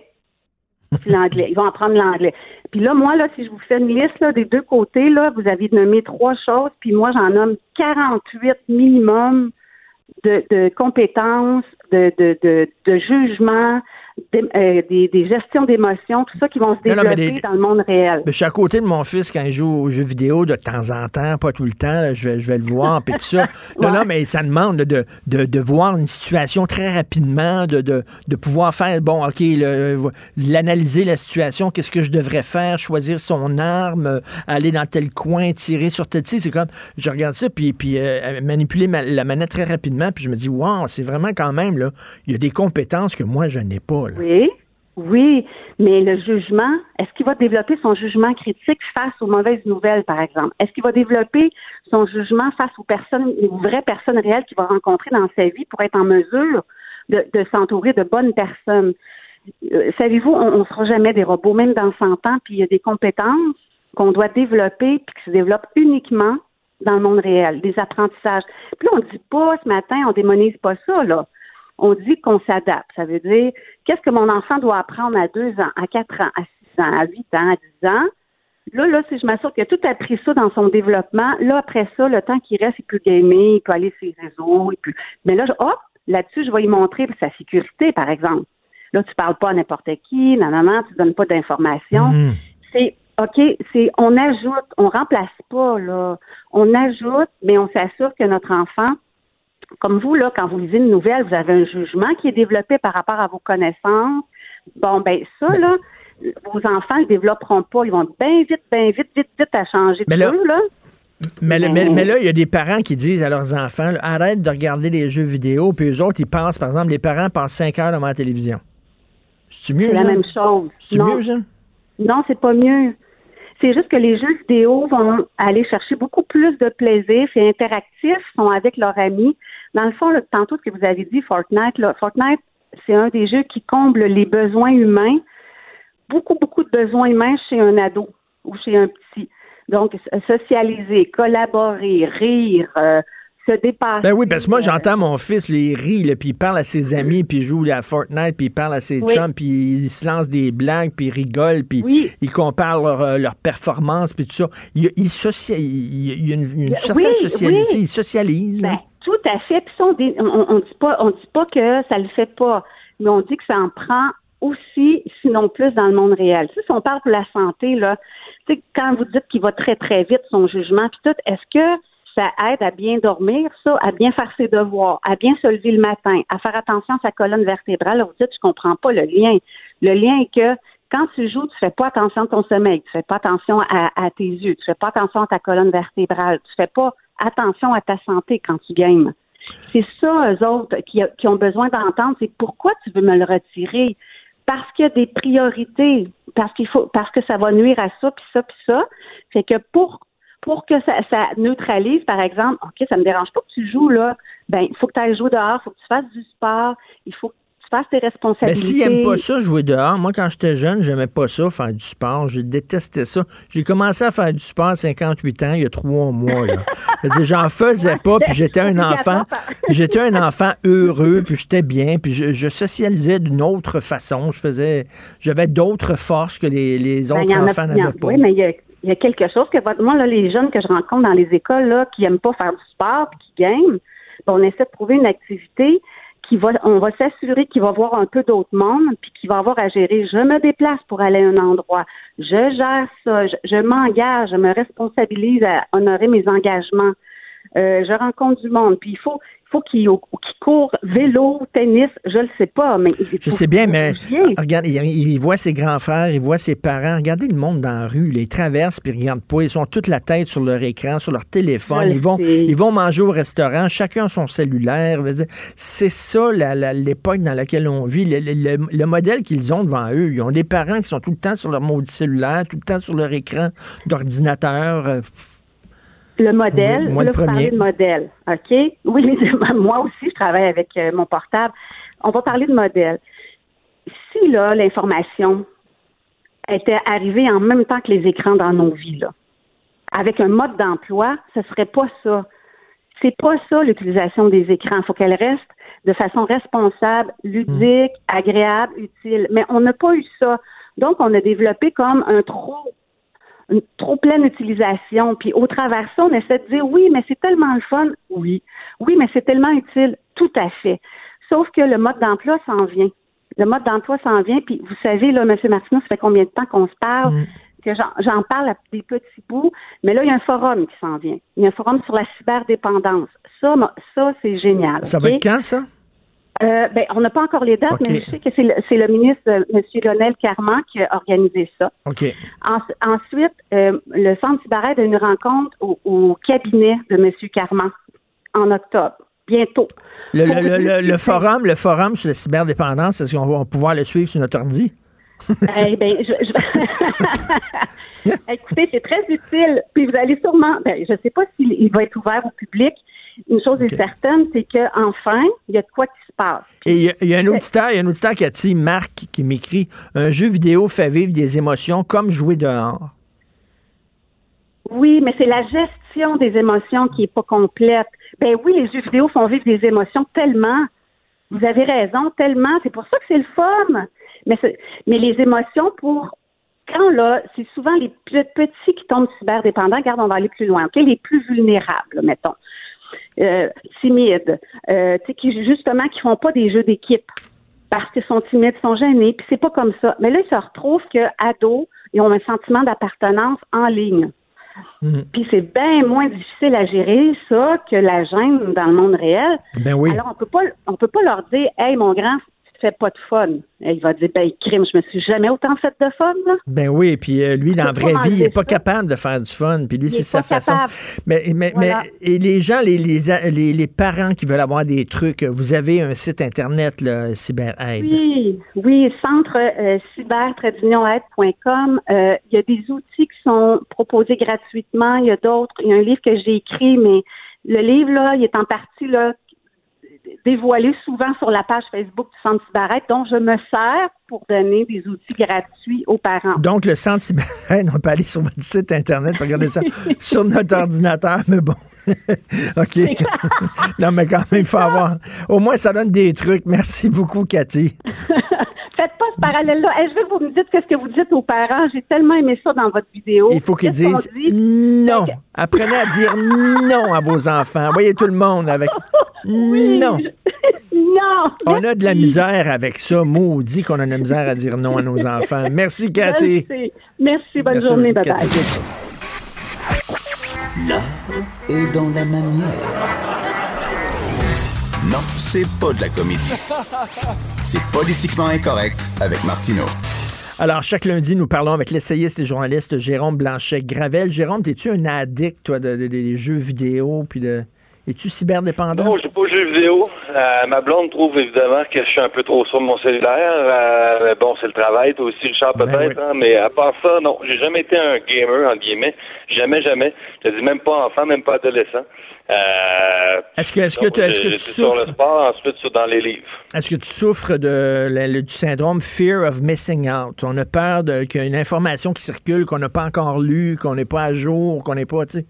S13: L'anglais. Ils vont apprendre l'anglais. Puis là, moi, là, si je vous fais une liste là, des deux côtés, là, vous avez nommé trois choses, puis moi, j'en nomme 48 minimum de, de compétences, de, de, de, de jugement, des, euh, des, des gestions d'émotions, tout ça qui vont se
S1: Non, non, mais
S13: développer
S1: des-
S13: dans le monde réel.
S1: Je suis à côté de mon fils quand il joue aux jeux vidéo de temps en temps, pas tout le temps. là, je, vais, je vais le voir, puis tout ça. Non, non, mais ça demande de, de, de voir une situation très rapidement, de, de, de pouvoir faire, bon, OK, le- l'analyser la situation, qu'est-ce que je devrais faire, choisir son arme, euh, aller dans tel coin, tirer sur tel... Tu c'est comme, je regarde ça, puis, puis euh, manipuler ma- la manette très rapidement, puis je me dis, wow, c'est vraiment quand même, là, il y a des compétences que moi, je n'ai pas.
S13: Oui, oui, mais le jugement, est-ce qu'il va développer son jugement critique face aux mauvaises nouvelles, par exemple? Est-ce qu'il va développer son jugement face aux personnes, aux vraies personnes réelles qu'il va rencontrer dans sa vie pour être en mesure de, s'entourer de bonnes personnes? Euh, Savez-vous, on ne sera jamais des robots, même dans 100 ans, puis il y a des compétences qu'on doit développer puis qui se développent uniquement dans le monde réel, des apprentissages. Puis là, on dit pas ce matin, on démonise pas ça, là. On dit qu'on s'adapte. Ça veut dire, qu'est-ce que mon enfant doit apprendre à deux ans, à quatre ans, à six ans, à huit ans, à dix ans? Là, là, si je m'assure qu'il a tout appris ça dans son développement, là, après ça, le temps qu'il reste, il peut gamer, il peut aller sur les réseaux, il peut... Mais là, hop, là-dessus, je vais lui montrer sa sécurité, par exemple. Là, tu parles pas à n'importe qui, non, non, non, tu donnes pas d'informations.
S1: Mhm.
S13: C'est OK, c'est on ajoute, on remplace pas, là. On ajoute, mais on s'assure que notre enfant, comme vous, là, quand vous lisez une nouvelle, vous avez un jugement qui est développé par rapport à vos connaissances. Bon, ben ça, là, vos enfants ne le développeront pas. Ils vont bien vite, bien vite, vite, vite à changer de jeu, là.
S1: Mais, mais, mais là, il y a des parents qui disent à leurs enfants, là, arrête de regarder les jeux vidéo, puis eux autres, ils pensent, par exemple, les parents passent 5 heures devant la télévision. C'est mieux,
S13: C'est la même chose.
S1: C'est mieux, ça?
S13: Non, c'est pas mieux. C'est juste que les jeux vidéo vont aller chercher beaucoup plus de plaisir, c'est interactif, ils sont avec leurs amis. Dans le fond, là, tantôt ce que vous avez dit, Fortnite, là, Fortnite, c'est un des jeux qui comble les besoins humains, beaucoup, beaucoup de besoins humains chez un ado ou chez un petit. Donc, socialiser, collaborer, rire, euh, se dépasser.
S1: Ben oui, parce que moi, j'entends mon fils, il rit, là, puis il parle à ses amis, puis il joue à Fortnite, puis il parle à ses
S13: Oui.
S1: chums, puis il se lance des blagues, puis il rigole, puis il compare leur, euh, leur performance, puis tout ça. Il, il, socia- il- il y a une, une certaine
S13: Oui,
S1: socialité, il socialise.
S13: Ben, tout à fait. Puis on, dit, on, dit pas, on dit pas que ça le fait pas, mais on dit que ça en prend aussi, sinon plus, dans le monde réel. Si on parle pour la santé, là, quand vous dites qu'il va très, très vite, son jugement, puis tout, est-ce que ça aide à bien dormir, ça, à bien faire ses devoirs, à bien se lever le matin, à faire attention à sa colonne vertébrale? Là, vous dites, je comprends pas le lien. Le lien est que quand tu joues, tu fais pas attention à ton sommeil, tu fais pas attention à, à tes yeux, tu fais pas attention à ta colonne vertébrale, tu fais pas attention à ta santé quand tu games. C'est ça, eux autres, qui, qui ont besoin d'entendre, c'est pourquoi tu veux me le retirer? Parce qu'il y a des priorités, parce qu'il faut, parce que ça va nuire à ça, puis ça, puis ça. C'est que pour pour que ça, neutralise, par exemple, OK, ça me dérange pas que tu joues là, ben, il faut que tu ailles jouer dehors, il faut que tu fasses du sport, il faut que tu fasses tes
S1: Mais
S13: responsabilités.
S1: s'il n'aime pas ça, jouer dehors, moi, quand j'étais jeune, j'aimais pas ça, faire du sport. Je détestais ça. J'ai commencé à faire du sport à 58 ans, il y a trois mois. J'en faisais pas, puis j'étais un enfant. J'étais un enfant heureux, puis j'étais bien, puis je, je socialisais d'une autre façon. Je faisais, j'avais d'autres forces que les, les
S13: Ben,
S1: autres enfants
S13: en-
S1: n'avaient pas.
S13: Oui, mais il y a, il y a quelque chose que moi, là, les jeunes que je rencontre dans les écoles là, qui n'aiment pas faire du sport puis qui game, ben, on essaie de trouver une activité qui va, on va s'assurer qu'il va voir un peu d'autres mondes puis qu'il va avoir à gérer. Je me déplace pour aller à un endroit. Je gère ça. Je, m'engage. Je me responsabilise à honorer mes engagements. Euh, je rencontre du monde. Puis il faut, faut qu'ils qu'ils courent vélo, tennis, je le sais pas, mais
S1: Je sais bien, mais regarde, il, il voit ses grands frères, il voit ses parents. Regardez le monde dans la rue. ils traversent puis ils regardent pas. Ils sont toute la tête sur leur écran, sur leur téléphone.
S13: Je
S1: Ils vont,
S13: sais.
S1: ils vont manger au restaurant. Chacun son cellulaire. C'est ça l'époque dans laquelle on vit. Le, le- le- le modèle qu'ils ont devant eux. Ils ont des parents qui sont tout le temps sur leur maudit cellulaire, tout le temps sur leur écran d'ordinateur.
S13: Le modèle,
S1: Oui, moi,
S13: là,
S1: le
S13: vous parlez
S1: premier.
S13: de modèle, OK? Oui, moi aussi, je travaille avec euh, mon portable. On va parler de modèle. Si, là, l'information était arrivée en même temps que les écrans dans nos vies, là, avec un mode d'emploi, ce serait pas ça. C'est pas ça, l'utilisation des écrans. Il faut qu'elle reste de façon responsable, ludique, agréable, utile. Mais on n'a pas eu ça. Donc, on a développé comme un trop une trop pleine utilisation. Puis au travers de ça, on essaie de dire oui, mais c'est tellement le fun. Oui. Oui, mais c'est tellement utile. Tout à fait. Sauf que le mode d'emploi s'en vient. le mode d'emploi s'en vient. Puis vous savez, là, M. Martineau, ça fait combien de temps qu'on se parle?
S1: Mm.
S13: que j'en- parle à des petits bouts, mais là, il y a un forum qui s'en vient. Il y a un forum sur la cyberdépendance. Ça, ça c'est génial.
S1: Ça va être quand, ça?
S13: Euh, ben, on n'a pas encore les dates, mais je sais que c'est le, c'est le ministre, euh, M. Lionel Carman, qui a organisé ça.
S1: OK.
S13: En- ensuite, euh, le Centre Cyberède a une rencontre au, au cabinet de M. Carman en octobre, bientôt.
S1: Le, forum, le forum sur la cyberdépendance, est-ce qu'on va pouvoir le suivre sur notre ordi?
S13: Eh ben, je, je- écoutez, c'est très utile. Puis vous allez sûrement, ben, je ne sais pas s'il il va être ouvert au public. Une chose est certaine, c'est qu'enfin, il y a de quoi qui se passe.
S1: Et il y, a- il y a un auditeur, il y a un auditeur qui a dit, Marc, qui m'écrit Un jeu vidéo fait vivre des émotions comme jouer dehors.
S13: Oui, mais c'est la gestion des émotions qui est pas complète. Ben oui, les jeux vidéo font vivre des émotions tellement. Vous avez raison, tellement. C'est pour ça que c'est le fun. Mais, mais les émotions pour quand là, c'est souvent les plus petits qui tombent cyberdépendants. Regarde, on va aller plus loin. Ok, les plus vulnérables, mettons, euh, timides, euh, sais, qui justement qui font pas des jeux d'équipe parce qu'ils sont timides, sont gênés. Puis c'est pas comme ça. Mais là, ils se retrouvent que ados, ils ont un sentiment d'appartenance en ligne. Puis c'est bien moins difficile à gérer ça que la gêne dans le monde réel.
S1: Ben oui.
S13: Alors on peut pas on peut pas leur dire Hey mon grand, fais pas de fun. Et il va dire Ben crime, je me suis jamais autant fait de fun là.
S1: Ben oui, puis euh, lui, dans la vraie vie, il n'est
S13: enlever
S1: pas
S13: ça.
S1: capable de faire du fun. Puis lui, c'est
S13: est
S1: sa façon.
S13: capable.
S1: Mais, mais,
S13: Voilà.
S1: mais et les gens, les, les, les, les parents qui veulent avoir des trucs, vous avez un site Internet, là, CyberAide.
S13: Oui, oui, centre euh, cyber-aide.com. Euh, il y a des outils qui sont proposés gratuitement. Il y a d'autres. Il y a un livre que j'ai écrit, mais le livre, là, il est en partie là, dévoilé souvent sur la page Facebook du Centre dont je me sers pour donner des outils gratuits aux parents.
S1: Donc, le centre on peut aller sur votre site Internet pour regarder ça sur notre ordinateur, mais bon. OK. non, mais quand même, il faut avoir. Au moins, ça donne des trucs. Merci beaucoup, Cathy.
S13: Faites pas ce parallèle-là. Hey, je veux que vous me dites ce que vous dites aux parents. J'ai tellement aimé ça dans votre vidéo.
S1: Il faut qu'ils
S13: Qu'est-ce
S1: disent
S13: dit?
S1: non. Apprenez à dire non à vos enfants. Voyez tout le monde avec non.
S13: Non.
S1: On a de la misère avec ça. Maudit qu'on a de la misère à dire non à nos enfants. Merci, Cathy.
S13: Merci. Merci. Bonne
S1: Merci,
S13: journée. Bye-bye.
S3: L'art est dans la manière. Non, c'est pas de la comédie. C'est politiquement incorrect avec Martineau.
S1: Alors, chaque lundi, nous parlons avec l'essayiste et journaliste Jérôme Blanchet-Gravel. Jérôme, es-tu un addict, toi, de, de- des jeux vidéo? Puis de... Es-tu cyberdépendant?
S14: Non, je joue pas aux jeux vidéo. Euh, ma blonde trouve évidemment que je suis un peu trop sur mon cellulaire. Euh, bon, c'est le travail, toi aussi, Richard,
S1: Ben
S14: peut-être. hein, mais à part ça, non, j'ai jamais été un gamer, entre guillemets. Jamais, jamais. Je dis même pas enfant, même pas adolescent. Euh,
S1: Est-ce que, est-ce que, tu- est-ce que tu
S14: c'est sur le
S1: souffres?
S14: sport, ensuite sur dans les livres.
S1: Est-ce que tu souffres de, le- du syndrome fear of missing out? On a peur de- qu'il y ait une information qui circule qu'on n'a pas encore lue, qu'on n'est pas à jour, qu'on n'est pas, tu sais.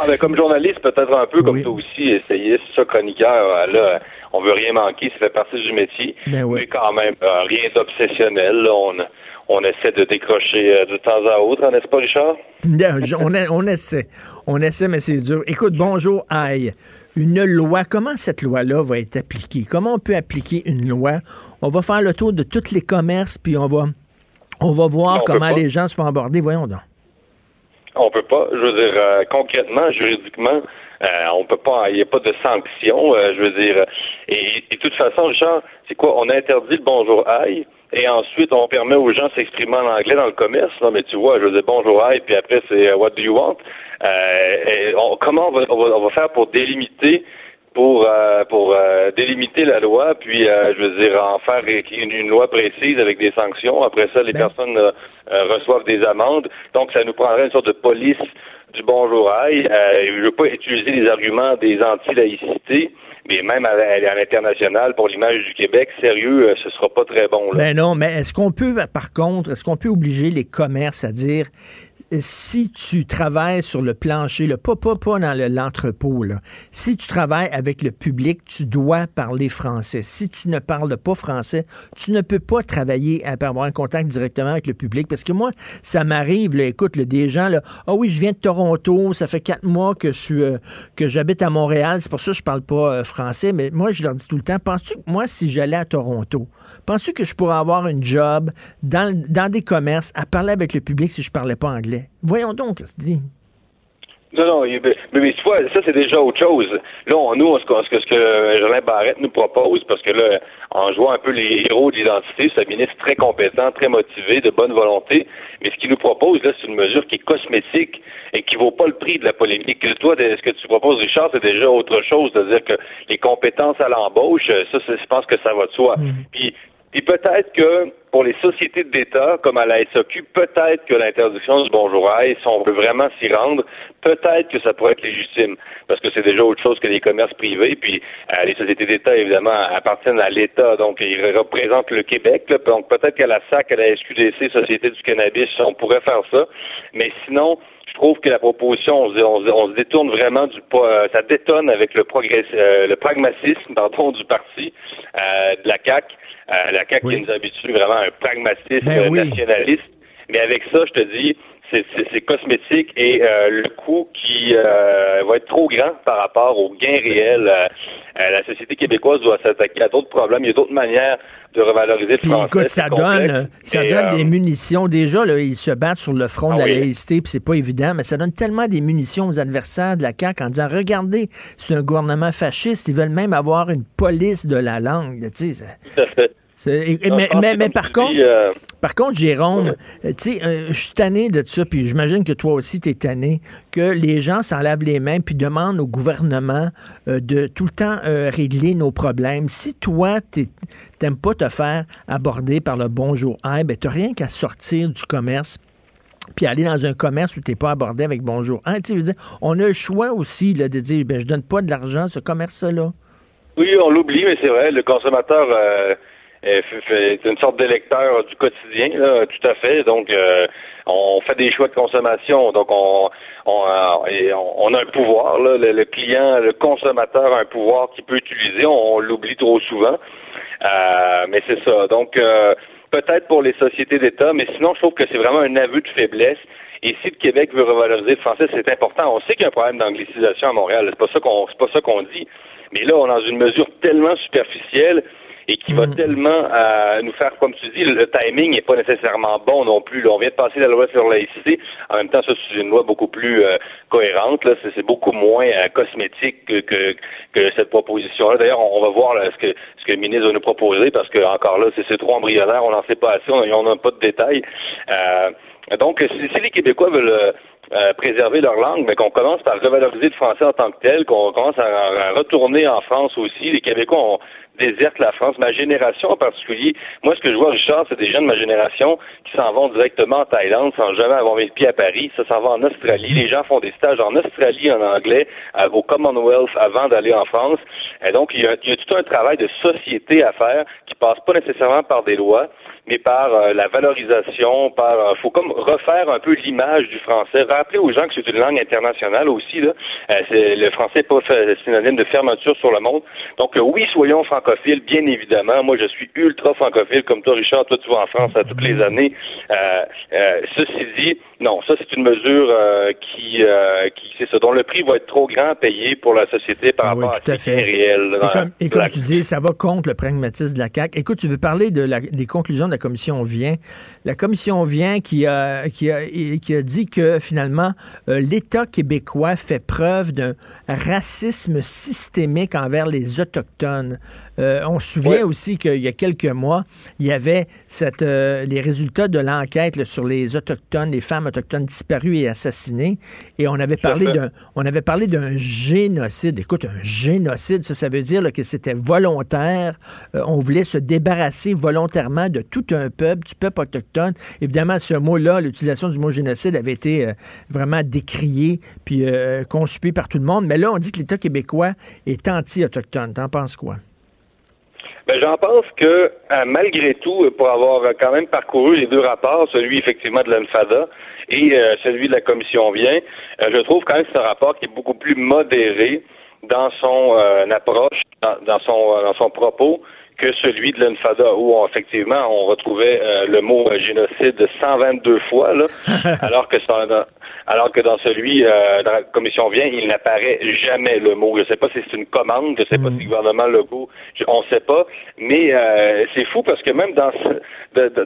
S14: Ah, ben, comme journaliste, peut-être un peu comme toi aussi, essayiste, ça, chroniqueur, euh, là, on veut rien manquer, ça fait partie du métier.
S1: Ben.
S14: Mais quand même, euh, rien d'obsessionnel. là, On, on essaie de décrocher euh, de temps à autre, n'est-ce pas, Richard?
S1: On, a- on essaie. On essaie, mais c'est dur. Écoute, bonjour, aïe. Une loi, comment cette loi-là va être appliquée? Comment on peut appliquer une loi? On va faire le tour de tous les commerces, puis on va, on va voir
S14: on
S1: comment les gens se font aborder. Voyons donc.
S14: On peut pas. Je veux dire, euh, concrètement, juridiquement, euh, on peut pas. Il n'y a pas de sanction. euh, je veux dire. Et, de toute façon, Richard, c'est quoi? On interdit le bonjour aïe. Et ensuite, on permet aux gens s'exprimer en anglais dans le commerce. Non, mais tu vois, je dire bonjour aïe, puis après c'est euh, what do you want? Euh, comment on va, on va faire pour délimiter pour euh, pour euh, délimiter la loi, puis euh, je veux dire en faire une, une loi précise avec des sanctions. Après ça, les personnes euh, euh, reçoivent des amendes. Donc, ça nous prendrait une sorte de police du bonjour aïe. Euh, je veux pas utiliser les arguments des anti-laïcités, mais même à, à l'international, pour l'image du Québec, sérieux, ce sera pas très bon. Là.
S1: Ben non, mais est-ce qu'on peut, par contre, est-ce qu'on peut obliger les commerces à dire si tu travailles sur le plancher, le pas, pas, pas dans le- l'entrepôt, là. si tu travailles avec le public, tu dois parler français. Si tu ne parles pas français, tu ne peux pas travailler à avoir un contact directement avec le public. Parce que moi, ça m'arrive, écoute, là, des gens, là, ah oui, je viens de Toronto, ça fait quatre mois que je euh, que j'habite à Montréal, c'est pour ça que je parle pas euh, français, mais moi, je leur dis tout le temps, penses-tu que moi, si j'allais à Toronto, penses-tu que je pourrais avoir une job dans, dans des commerces à parler avec le public si je parlais pas anglais? Voyons donc, Christy.
S14: Non, non, mais, mais tu vois, ça, c'est déjà autre chose. Là, on, nous, on, ce, que- ce que ce que Jolin Barrette nous propose, parce que là, en jouant un peu les héros de l'identité, c'est un ministre très compétent, très motivé, de bonne volonté, mais ce qu'il nous propose, là, c'est une mesure qui est cosmétique et qui vaut pas le prix de la polémique. Toi, de- ce que tu proposes, Richard, c'est déjà autre chose, c'est-à-dire que les compétences à l'embauche, ça, c'est- je pense que ça va de soi. Puis, puis peut-être que pour les sociétés d'État, comme à la SAQ, peut-être que l'interdiction du bonjour aïe, si on veut vraiment s'y rendre, peut-être que ça pourrait être légitime, parce que c'est déjà autre chose que les commerces privés. Puis euh, les sociétés d'État, évidemment, appartiennent à l'État, donc ils représentent le Québec. donc peut-être qu'à la SAC, à la SQDC, Société du cannabis, on pourrait faire ça. Mais sinon, je trouve que la proposition, on se, on on se détourne vraiment du pas- euh, ça détonne avec le progrès, euh, le pragmatisme, pardon, du parti euh, de la CAC. Euh, la CAC qui nous habitue vraiment à un pragmatisme
S1: Ben oui.
S14: nationaliste. Mais avec ça, je te dis, c'est- cosmétique et euh, le coût qui euh, va être trop grand par rapport aux gains réels. Euh, euh, la société québécoise doit s'attaquer à d'autres problèmes. Il y a d'autres manières de revaloriser le
S1: Puis
S14: français.
S1: écoute, ça donne, ça donne des munitions. Déjà, là, ils se battent sur le front de
S14: Ah
S1: la
S14: oui.
S1: laïcité, puis c'est pas évident, mais ça donne tellement des munitions aux adversaires de la CAQ en disant Regardez, c'est un gouvernement fasciste, ils veulent même avoir une police de la langue. Tu sais, ça-
S14: Tout à fait.
S1: Et-
S14: Non,
S1: mais, mais- par
S14: tu
S1: contre,
S14: dis, euh,
S1: par contre, Jérôme, euh, tu sais, euh, je suis tanné de ça, puis j'imagine que toi aussi, tu es tanné, que les gens s'en lavent les mains puis demandent au gouvernement euh, de tout le temps régler nos problèmes. Si toi, t'es- t'aimes pas te faire aborder par le bonjour hein, ben t'as rien qu'à sortir du commerce puis aller dans un commerce où tu n'es pas abordé avec bonjour. Hein, tu dire, on a le choix aussi là, de dire ben, je donne pas de l'argent à ce commerce-là.
S14: Oui, on l'oublie, mais c'est vrai, le consommateur euh, est, fait- fait- est une sorte d'électeur du quotidien, là, tout à fait. Donc, euh, on fait des choix de consommation, donc on, on, euh, et on- on a un pouvoir. Là, le, le client, le consommateur a un pouvoir qu'il peut utiliser. On, l'oublie trop souvent, Euh, mais c'est ça. Donc, euh, peut-être pour les sociétés d'État, mais sinon, je trouve que c'est vraiment un aveu de faiblesse. Et si le Québec veut revaloriser le français, c'est important. On sait qu'il y a un problème d'anglicisation à Montréal. C'est pas ça qu'on, c'est pas ça qu'on dit. Mais là, on est dans une mesure tellement superficielle et qui va tellement euh, nous faire, comme tu dis, le timing n'est pas nécessairement bon non plus. Là, on vient de passer la loi sur la laïcité. En même temps, ça, c'est une loi beaucoup plus euh, cohérente. Là. C'est, beaucoup moins euh, cosmétique que, que, que cette proposition-là. D'ailleurs, on, on va voir là, ce, que, ce que le ministre va nous proposer parce que, encore là, c'est, trop embryonnaire. On n'en sait pas assez. On n'a pas de détails. Euh, donc, si, si les Québécois veulent euh, préserver leur langue, mais qu'on commence par revaloriser le français en tant que tel, qu'on commence à, retourner en France aussi. Les Québécois ont déserte la France. Ma génération en particulier, moi, ce que je vois, Richard, c'est des gens de ma génération qui s'en vont directement en Thaïlande sans jamais avoir mis le pied à Paris. Ça s'en va en Australie. Les gens font des stages en Australie en anglais, au Commonwealth avant d'aller en France. Et donc, il y, a, il y a tout un travail de société à faire qui passe pas nécessairement par des lois, mais par euh, la valorisation, par euh, faut comme refaire un peu l'image du français, rappeler aux gens que c'est une langue internationale aussi là. Euh, le français n'est pas synonyme de fermeture sur le monde. Donc euh, oui, soyons francophiles, bien évidemment. Moi, je suis ultra francophile comme toi, Richard. Toi, tu vas en France à toutes les années. Euh, euh, ceci dit, non, ça c'est une mesure euh, qui, euh, qui c'est ça, dont le prix va être trop grand à payer pour la société par
S1: Ah oui,
S14: rapport
S1: tout à
S14: à
S1: fait.
S14: réel.
S1: Et comme, et tu dis, ça va contre le pragmatisme de la CAQ. Écoute, tu veux parler de la- des conclusions de la commission Vient. La commission Vient qui a, qui a, qui a dit que finalement, euh, l'État québécois fait preuve d'un racisme systémique envers les Autochtones. On se souvient aussi qu'il y a quelques mois, il y avait cette, les résultats de l'enquête sur les Autochtones, les femmes autochtones disparues et assassinées. Et on avait parlé d'un on avait parlé d'un génocide. Écoute, un génocide, ça, ça veut dire là, que c'était volontaire. Euh, on voulait se débarrasser volontairement de tout un peuple, du peuple autochtone. Évidemment, ce mot-là, l'utilisation du mot génocide avait été euh, vraiment décriée puis euh, conspuée par tout le monde. Mais là, on dit que l'État québécois est anti-autochtone. T'en penses quoi?
S14: Ben, j'en pense que, euh, malgré tout, pour avoir quand même parcouru les deux rapports, celui effectivement de l'ANFADA et euh, celui de la Commission vient, euh, je trouve quand même que c'est un rapport qui est beaucoup plus modéré dans son approche, dans, son dans son propos que celui de l'Enfada, où effectivement on retrouvait le mot génocide 122 fois, là, alors que ça, alors que dans celui euh, de la commission vient, il n'apparaît jamais le mot. Je ne sais pas si c'est une commande, je ne sais pas si le gouvernement Legault, on ne sait pas, mais euh, c'est fou parce que même dans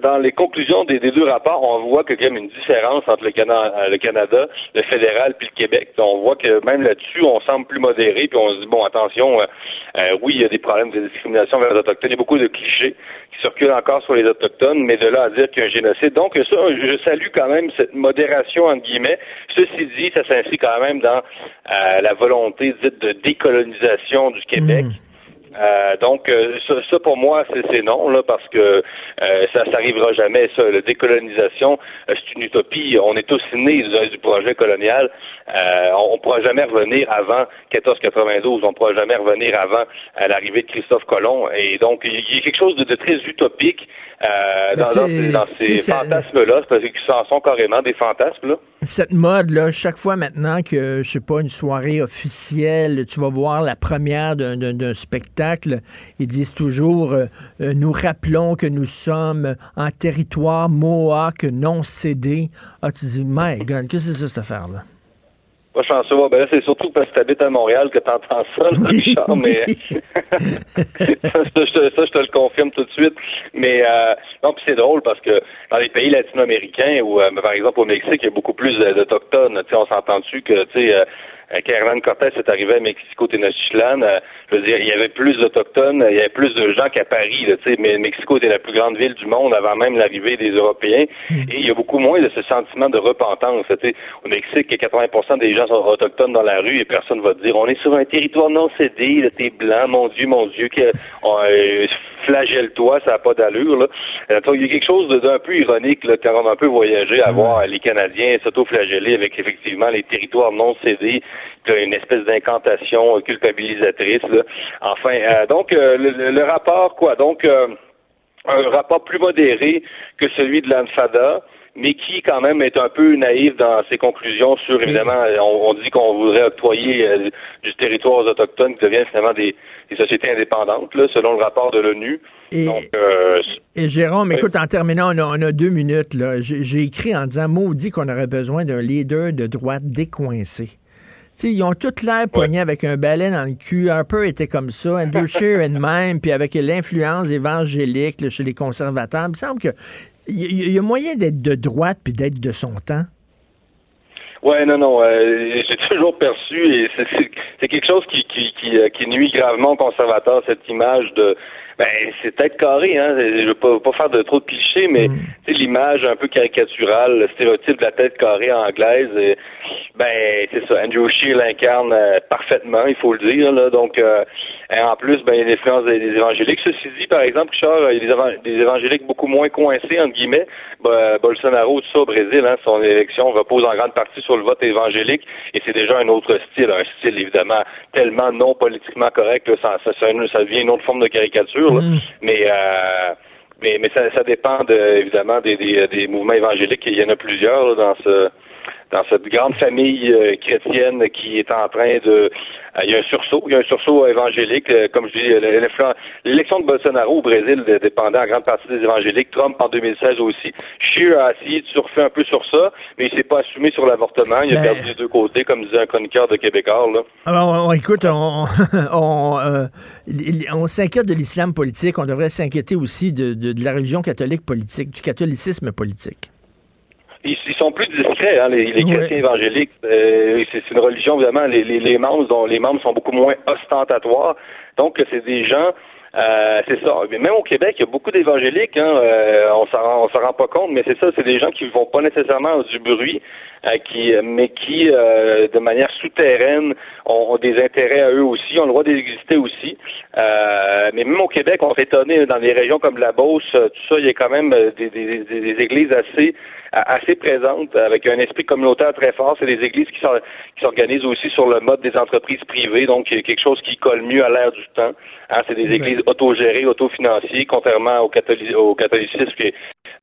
S14: dans les conclusions des, deux rapports, on voit qu'il y a une différence entre le, Canada, le Canada, le fédéral puis le Québec. on voit que même là-dessus, on semble plus modéré, puis on se dit bon attention, euh, oui, il y a des problèmes de discrimination vers les autochtones, il y a beaucoup de clichés qui circulent encore sur les autochtones, mais de là à dire qu'il y a un génocide. Donc ça, je salue quand même cette modération entre guillemets Ceci dit, ça s'inscrit quand même dans euh, la volonté dite de décolonisation du Québec. Hmm. Euh, donc, euh, ça, pour moi, c'est non, là, parce que euh, ça n'arrivera jamais, ça. La décolonisation, c'est une utopie. On est tous nés du, projet colonial. on ne pourra jamais revenir avant 1492. On ne pourra jamais revenir avant l'arrivée de Christophe Colomb. Et donc, il y a quelque chose de, très utopique dans, dans, ces, fantasmes-là, parce qu'ils sont carrément des fantasmes. Là.
S1: Cette mode-là, chaque fois maintenant que, je sais pas, une soirée officielle, tu vas voir la première d'un spectacle, ils disent toujours euh, euh, Nous rappelons que nous sommes en territoire Mohawk non cédé. Ah, tu dis, my God, qu'est-ce que c'est ça, cette affaire-là?
S14: Pas chanceux. Ben là, c'est surtout parce que tu habites à Montréal que tu entends ça, Richard, mais ça, je te le confirme tout de suite. Mais euh, non, puis c'est drôle parce que dans les pays latino-américains ou par exemple au Mexique, il y a beaucoup plus d'autochtones. Tu sais, on s'entend dessus que tu sais Hernán Cortés est arrivé à Mexico Tenochtitlan, euh, je veux dire, il y avait plus d'Autochtones, il y avait plus de gens qu'à Paris, là, mais Mexico était la plus grande ville du monde avant même l'arrivée des Européens, hmm. et il y a beaucoup moins de ce sentiment de repentance. Au Mexique, 80% des gens sont autochtones dans la rue et personne va te dire, on est sur un territoire non cédé, t'es blanc, mon Dieu, mon Dieu, que, euh, flagelle-toi, ça n'a pas d'allure. Là. Euh, il y a quelque chose d'un peu ironique là, quand on a un peu voyagé à voir les Canadiens s'auto-flageller avec effectivement les territoires non cédés, une espèce d'incantation culpabilisatrice. Là. Enfin, euh, donc euh, le, rapport, quoi? Donc un rapport plus modéré que celui de l'ANFADA mais qui quand même est un peu naïf dans ses conclusions sur, évidemment, on, dit qu'on voudrait octroyer euh, du territoire aux Autochtones qui deviennent finalement des, sociétés indépendantes, là, selon le rapport de l'ONU.
S1: Et, euh, et, Jérôme, écoute, en terminant, on a, deux minutes. Là. J'ai, écrit en disant, maudit qu'on aurait besoin d'un leader de droite décoincé. ils ont toute l'air poignés avec un balai dans le cul. Un peu était comme ça. Andrew Scheer et même, puis avec l'influence évangélique chez les conservateurs. Il me semble que il y, a moyen d'être de droite puis d'être de son temps?
S14: Ouais, non, non. Euh, j'ai toujours perçu, et c'est quelque chose qui, qui, qui, euh, qui, nuit gravement aux conservateurs, cette image de ben, c'est tête carré, hein. Je veux pas, pas faire de trop de clichés, mais mm. l'image un peu caricaturale, le stéréotype de la tête carrée anglaise, ben c'est ça. Andrew Scheer l'incarne euh, parfaitement, il faut le dire. Là. Donc, euh, en plus, ben, il y a l'influence des, évangéliques. Ceci dit, par exemple, Richard, il y a des, évangéliques beaucoup moins coincés, entre guillemets. Ben, Bolsonaro, tout ça au Brésil, hein, son élection repose en grande partie sur le vote évangélique, et c'est déjà un autre style, un style évidemment tellement non politiquement correct, ça, ça, ça devient une autre forme de caricature. Mm. Mais euh, mais mais ça, ça dépend évidemment des, des, mouvements évangéliques. Il y en a plusieurs dans ce dans cette grande famille euh, chrétienne qui est en train de euh, il y a un sursaut, il y a un sursaut évangélique, euh, comme je dis, l'élection de Bolsonaro au Brésil dépendait en grande partie des évangéliques, Trump en 2016 aussi. Scheer a essayé de surfer un peu sur ça, mais il s'est pas assumé sur l'avortement, il a ben, perdu les deux côtés, comme disait un chroniqueur de Québécois. Là.
S1: Alors, écoute, on, on, on s'inquiète de l'islam politique, on devrait s'inquiéter aussi de, de, de la religion catholique politique, du catholicisme politique
S14: ils, sont plus hein, les, chrétiens évangéliques. Euh, c'est une religion, évidemment, les, les, membres dont les membres sont beaucoup moins ostentatoires. Donc, c'est des gens euh, c'est ça. Même au Québec, il y a beaucoup d'évangéliques. Hein, euh, on s'en rend, rend pas compte, mais c'est ça. C'est des gens qui vont pas nécessairement du bruit. Euh, qui, mais qui, euh, de manière souterraine, ont, des intérêts à eux aussi, ont le droit d'exister aussi. Euh, mais même au Québec, on s'est étonné dans des régions comme la Beauce, tout ça, il y a quand même des, des, des églises assez assez présentes, avec un esprit communautaire très fort. C'est des églises qui s'organisent aussi sur le mode des entreprises privées, donc quelque chose qui colle mieux à l'ère du temps. Hein, c'est des églises autogérées, autofinancées, contrairement au, catholicisme qui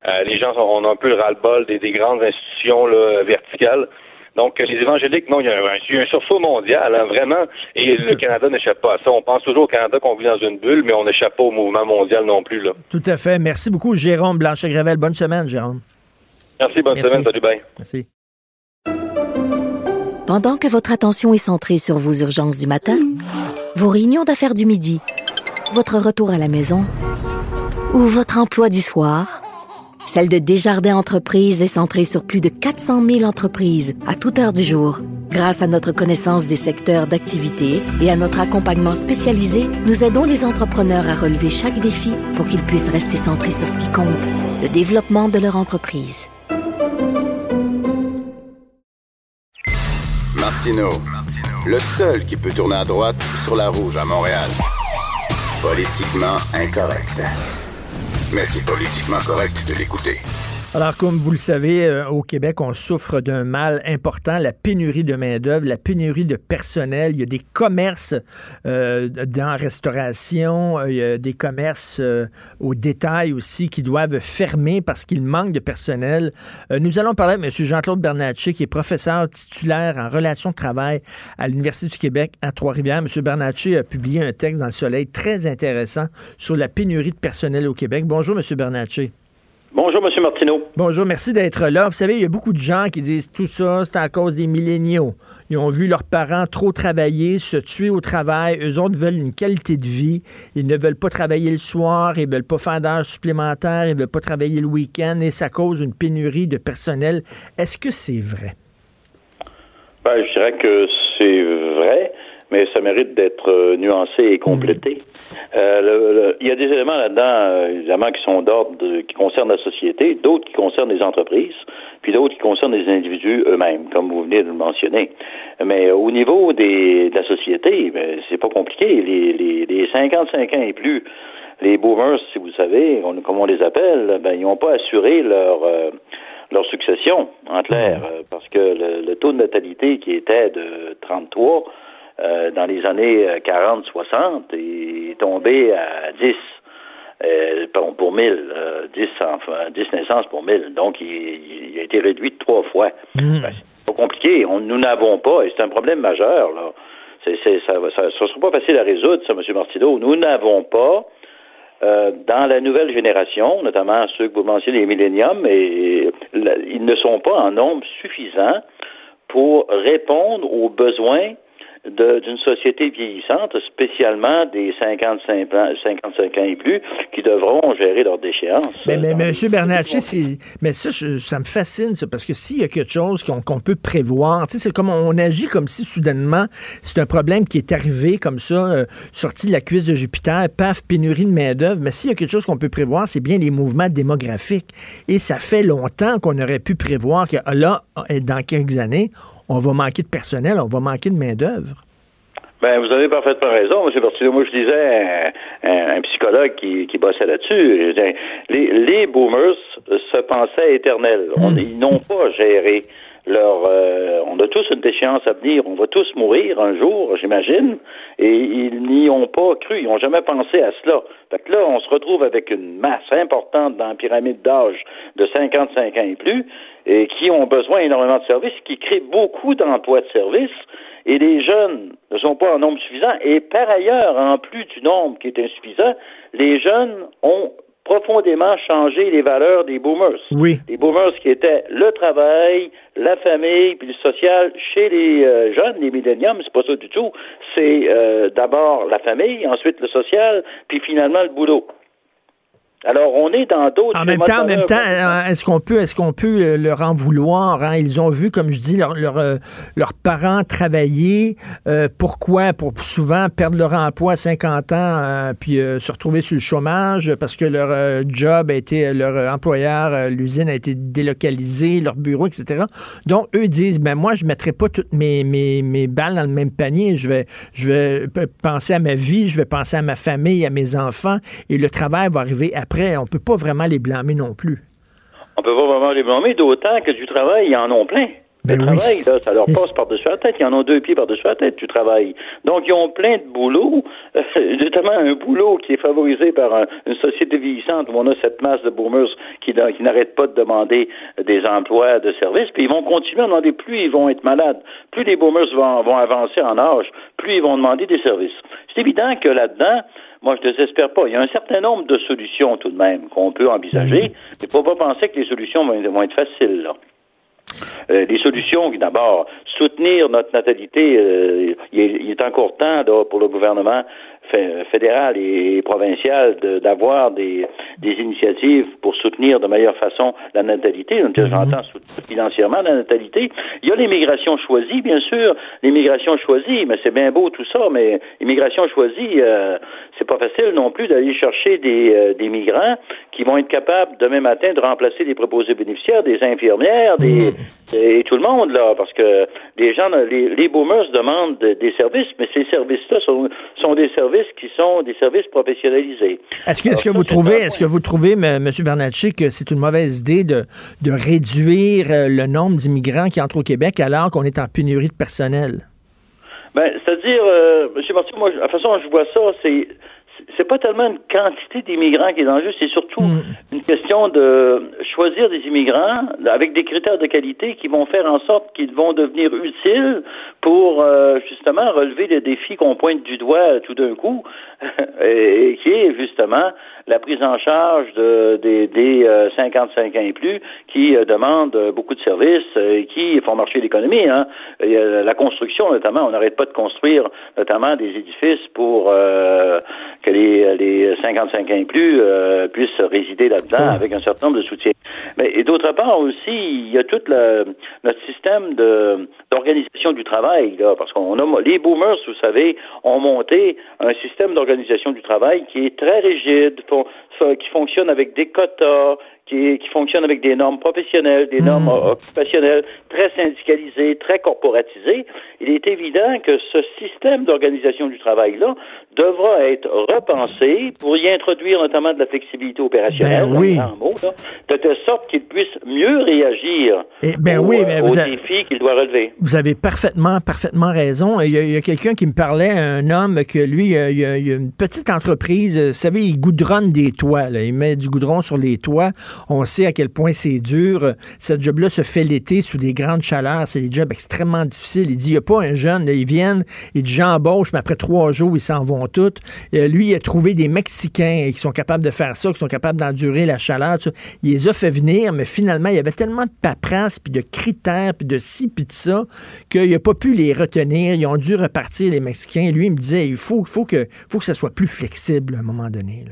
S14: euh, les gens ont, un peu le ras-le-bol des, grandes institutions verticales. Donc, les évangéliques, non, il y a un, un sursaut mondial, hein, vraiment, et le Canada n'échappe pas à ça. On pense toujours au Canada qu'on vit dans une bulle, mais on n'échappe pas au mouvement mondial non plus. Là.
S1: Tout à fait. Merci beaucoup, Jérôme Blanchet-Gravel. Bonne semaine, Jérôme.
S14: Merci, bonne semaine. Salut, bye.
S1: Merci.
S2: Pendant que votre attention est centrée sur vos urgences du matin, vos réunions d'affaires du midi, votre retour à la maison ou votre emploi du soir, celle de Desjardins Entreprises est centrée sur plus de 400 000 entreprises à toute heure du jour. Grâce à notre connaissance des secteurs d'activité et à notre accompagnement spécialisé, nous aidons les entrepreneurs à relever chaque défi pour qu'ils puissent rester centrés sur ce qui compte, le développement de leur entreprise.
S3: Martino, le seul qui peut tourner à droite sur la rouge à Montréal. Politiquement incorrect mais c'est politiquement correct de l'écouter.
S1: Alors, comme vous le savez, euh, au Québec, on souffre d'un mal important, la pénurie de main-d'œuvre, la pénurie de personnel. Il y a des commerces euh, dans restauration, euh, il y a des commerces au détail aussi qui doivent fermer parce qu'il manque de personnel. nous allons parler avec M. Jean-Claude Bernatchez, qui est professeur titulaire en relations de travail à l'Université du Québec à Trois-Rivières. M. Bernatchez a publié un texte dans le Soleil très intéressant sur la pénurie de personnel au Québec. Bonjour, M. Bernatchez.
S15: Bonjour, M. Martineau.
S1: Bonjour, merci d'être là. Vous savez, il y a beaucoup de gens qui disent tout ça, c'est à cause des milléniaux. Ils ont vu leurs parents trop travailler, se tuer au travail. Eux autres veulent une qualité de vie. Ils ne veulent pas travailler le soir, ils veulent pas faire d'heures supplémentaires, ils veulent pas travailler le week-end et ça cause une pénurie de personnel. Est-ce que c'est vrai?
S15: Ben, je dirais que c'est vrai, mais ça mérite d'être euh, nuancé et complété. Euh, il y a des éléments là-dedans, euh, évidemment, qui sont d'ordre, qui concernent la société, d'autres qui concernent les entreprises, puis d'autres qui concernent les individus eux-mêmes, comme vous venez de le mentionner. Mais au niveau des, de la société, ben, c'est pas compliqué. Les, les, les 55 ans et plus, les boomers, si vous savez, comme on les appelle, ben, ils n'ont pas assuré leur euh, leur succession, en clair, parce que le, le, taux de natalité qui était de 33 euh, dans les années 40-60 euh, est tombé à 10 euh, pour 1000, 10, enfin, 10 naissances pour 1000. Donc, il, a été réduit de trois fois. Mmh. Ben, c'est pas compliqué. nous n'avons pas, et c'est un problème majeur, là. C'est, ça ne sera pas facile à résoudre, ça, M. Martineau. Nous n'avons pas, dans la nouvelle génération, notamment ceux que vous mentionnez, les milléniums, et, ils ne sont pas en nombre suffisant pour répondre aux besoins d'une société vieillissante, spécialement des 55 ans, 55 ans et plus, qui devront gérer leurs déchéances.
S1: Mais, mais, M. Bernatchez, mais ça, ça me fascine, ça, parce que s'il y a quelque chose qu'on peut prévoir, c'est comme on agit comme si soudainement c'est un problème qui est arrivé comme ça, euh, sorti de la cuisse de Jupiter, paf, pénurie de main-d'œuvre. Mais s'il y a quelque chose qu'on peut prévoir, c'est bien les mouvements démographiques. Et ça fait longtemps qu'on aurait pu prévoir que là, dans quelques années, on va manquer de personnel, on va manquer de main-d'œuvre.
S15: Ben, vous avez parfaitement raison, M. Bertillon. Moi, je disais un, un, psychologue qui, qui bossait là-dessus. Les, les boomers se pensaient éternels. Hmm. ils n'ont pas géré leur. Euh, on a tous une déchéance à venir. On va tous mourir un jour, j'imagine. Et ils n'y ont pas cru. Ils n'ont jamais pensé à cela. Fait que là, on se retrouve avec une masse importante dans la pyramide d'âge de 55 ans et plus, et qui ont besoin énormément de services, qui créent beaucoup d'emplois de services et les jeunes ne sont pas en nombre suffisant. Et par ailleurs, en plus du nombre qui est insuffisant, les jeunes ont profondément changé les valeurs des boomers.
S1: Oui.
S15: Les boomers qui étaient le travail, la famille, puis le social. Chez les euh, jeunes, les milléniums, c'est pas ça du tout. C'est euh, d'abord la famille, ensuite le social, puis finalement le boulot. Alors, on est dans d'autres.
S1: En même temps, en même temps, euh, est-ce qu'on peut, est-ce qu'on peut le- leur en vouloir hein? Ils ont vu, comme je dis, leurs leur, euh, leurs parents travailler. Euh, pourquoi? Pour souvent perdre leur emploi à 50 ans, euh, puis euh, se retrouver sur le chômage parce que leur euh, job a été, leur euh, employeur, euh, l'usine a été délocalisée, leur bureau, etc. Donc eux disent, ben moi, je mettrai pas toutes mes, mes, mes balles dans le même panier. Je vais, je vais penser à ma vie, je vais penser à ma famille, à mes enfants, et le travail va arriver après. On peut pas vraiment les blâmer non plus.
S15: On peut pas vraiment les blâmer, d'autant que du travail, ils en ont plein.
S1: Ben
S15: le
S1: oui.
S15: travail, là, ça leur passe par-dessus la tête. Ils en ont deux pieds par-dessus la tête du travail. Donc, ils ont plein de boulot, euh, notamment un boulot qui est favorisé par un- une société vieillissante où on a cette masse de boomers qui, qui n'arrêtent pas de demander des emplois de services. Puis ils vont continuer à demander, plus ils vont être malades, plus les boomers vont, vont avancer en âge, plus ils vont demander des services. C'est évident que là-dedans, moi, je ne désespère pas. Il y a un certain nombre de solutions tout de même qu'on peut envisager, mais il ne faut pas penser que les solutions vont, vont être faciles. Là. Euh, les solutions, d'abord, soutenir notre natalité, euh, il, est, il, est, encore temps là, pour le gouvernement fédéral et provincial de, d'avoir des, des, initiatives pour soutenir de meilleure façon la natalité. Donc, mm-hmm. j'entends financièrement la natalité. Il y a l'immigration choisie, bien sûr, l'immigration choisie, mais c'est bien beau tout ça, mais l'immigration choisie, euh, c'est pas facile non plus d'aller chercher des, euh, des migrants qui vont être capables demain matin de remplacer des préposés bénéficiaires, des infirmières, des, mmh. Et tout le monde là, parce que les gens, les, les boomers demandent des services, mais ces services-là sont, sont des services qui sont des services professionnalisés.
S1: Est-ce que, est que, vous trouvez, est-ce que vous trouvez, M. Bernatchez, que c'est une mauvaise idée de, de réduire euh, le nombre d'immigrants qui entrent au Québec alors qu'on est en pénurie de personnel?
S15: Ben, c'est-à-dire, euh, M. Martin, moi, la façon dont je vois ça, c'est c'est pas tellement une quantité d'immigrants qui est en jeu, c'est surtout mmh. une question de choisir des immigrants avec des critères de qualité qui vont faire en sorte qu'ils vont devenir utiles pour euh, justement relever les défis qu'on pointe du doigt tout d'un coup, et, qui est justement la prise en charge de, des, des euh, 55 ans et plus qui euh, demandent beaucoup de services et qui font marcher l'économie. Hein. la construction, notamment, on n'arrête pas de construire notamment des édifices pour euh, que les, les 55 ans et plus euh, puissent résider là-dedans avec un certain nombre de soutiens. Mais et d'autre part aussi, il y a tout le, notre système d'organisation du travail, parce qu'on a les boomers, vous savez, ont monté un système d'organisation du travail qui est très rigide, qui fonctionne avec des quotas, qui, qui fonctionne avec des normes professionnelles, des normes mmh. occupationnelles, très syndicalisées, très corporatisées. Il est évident que ce système d'organisation du travail-là devra être repensé pour y introduire notamment de la flexibilité opérationnelle,
S1: ben oui.
S15: mot, là, de telle sorte qu'il puisse mieux réagir
S1: Et ben
S15: aux,
S1: oui, mais
S15: aux
S1: avez,
S15: défis qu'il doit relever.
S1: Vous avez parfaitement, parfaitement raison. Il y a, quelqu'un qui me parlait, un homme que lui, il a, il a, il a une petite entreprise, vous savez, il goudronne des toits, là. il met du goudron sur les toits. On sait à quel point c'est dur. Ce job-là se fait l'été sous des grandes chaleurs. C'est des jobs extrêmement difficiles. Il dit, il n'y a pas un jeune, ils viennent, il dit, j'embauche, mais après trois jours, ils s'en vont toutes. Euh, lui, il a trouvé des Mexicains qui sont capables de faire ça, qui sont capables d'endurer la chaleur. Il les a fait venir, mais finalement, il y avait tellement de paperasse, puis de critères, puis de ci, puis de ça, qu'il n'a pas pu les retenir. Ils ont dû repartir, les Mexicains. Lui, il me disait, il faut, faut, que, faut ça soit plus flexible à un moment donné.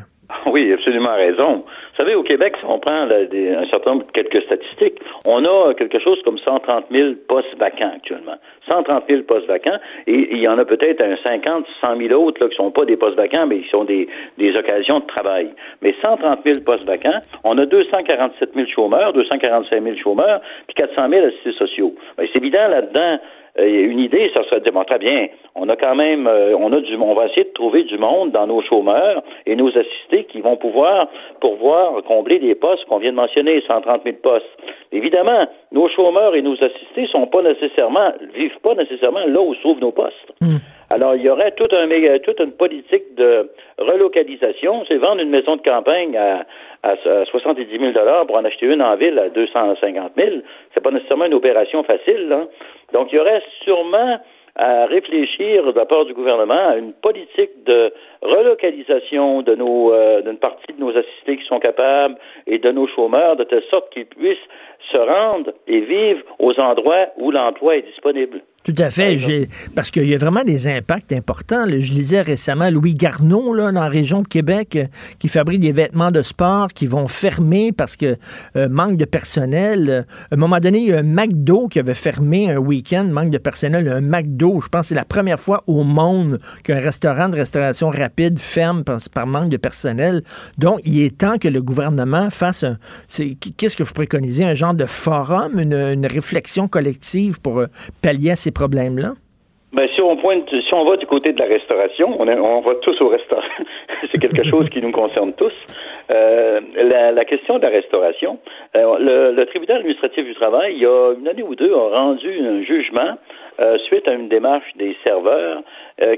S15: Oui, absolument raison. Vous savez, au Québec, si on prend un certain nombre, quelques statistiques, on a quelque chose comme 130 000 postes vacants actuellement. 130 000 postes vacants, et il y en a peut-être un 50, 100 000 autres là, qui sont pas des postes vacants, mais qui sont des, des occasions de travail. Mais 130 000 postes vacants, on a 247 000 chômeurs, 245 000 chômeurs, puis 400 000 assistés sociaux. Ben, c'est évident là-dedans, une idée, ça serait de très bien, on a quand même, euh, on a du, on va essayer de trouver du monde dans nos chômeurs et nos assistés qui vont pouvoir pourvoir combler les postes qu'on vient de mentionner, 130 000 postes. Évidemment, nos chômeurs et nos assistés sont pas nécessairement, vivent pas nécessairement là où se trouvent nos postes.
S1: Mm.
S15: Alors, il y aurait tout un, toute une politique de relocalisation. C'est vendre une maison de campagne à, à 70 000 pour en acheter une en ville à 250 000. C'est pas nécessairement une opération facile. Là. Donc, il y aurait sûrement à réfléchir de la part du gouvernement à une politique de relocalisation de nos euh, d'une partie de nos assistés qui sont capables et de nos chômeurs de telle sorte qu'ils puissent se rendre et vivre aux endroits où l'emploi est disponible.
S1: Tout à fait. Parce qu'il y a vraiment des impacts importants. Je lisais récemment Louis Garneau, là, dans la région de Québec, euh, qui fabrique des vêtements de sport qui vont fermer parce que euh, manque de personnel. Euh, À un moment donné, il y a un McDo qui avait fermé un week-end, manque de personnel. Un McDo, je pense que c'est la première fois au monde qu'un restaurant de restauration rapide ferme par, par manque de personnel. Donc, il est temps que le gouvernement fasse un... Qu'est-ce que vous préconisez? Un genre de forum, une, une réflexion collective pour euh, pallier à ces problèmes-là?
S15: Ben, si on pointe, si on va du côté de la restauration, on, va tous au restaurant. C'est quelque chose qui nous concerne tous. Euh, la, la question de la restauration, euh, le, le tribunal administratif du travail, il y a une année ou deux, a rendu un jugement euh, suite à une démarche des serveurs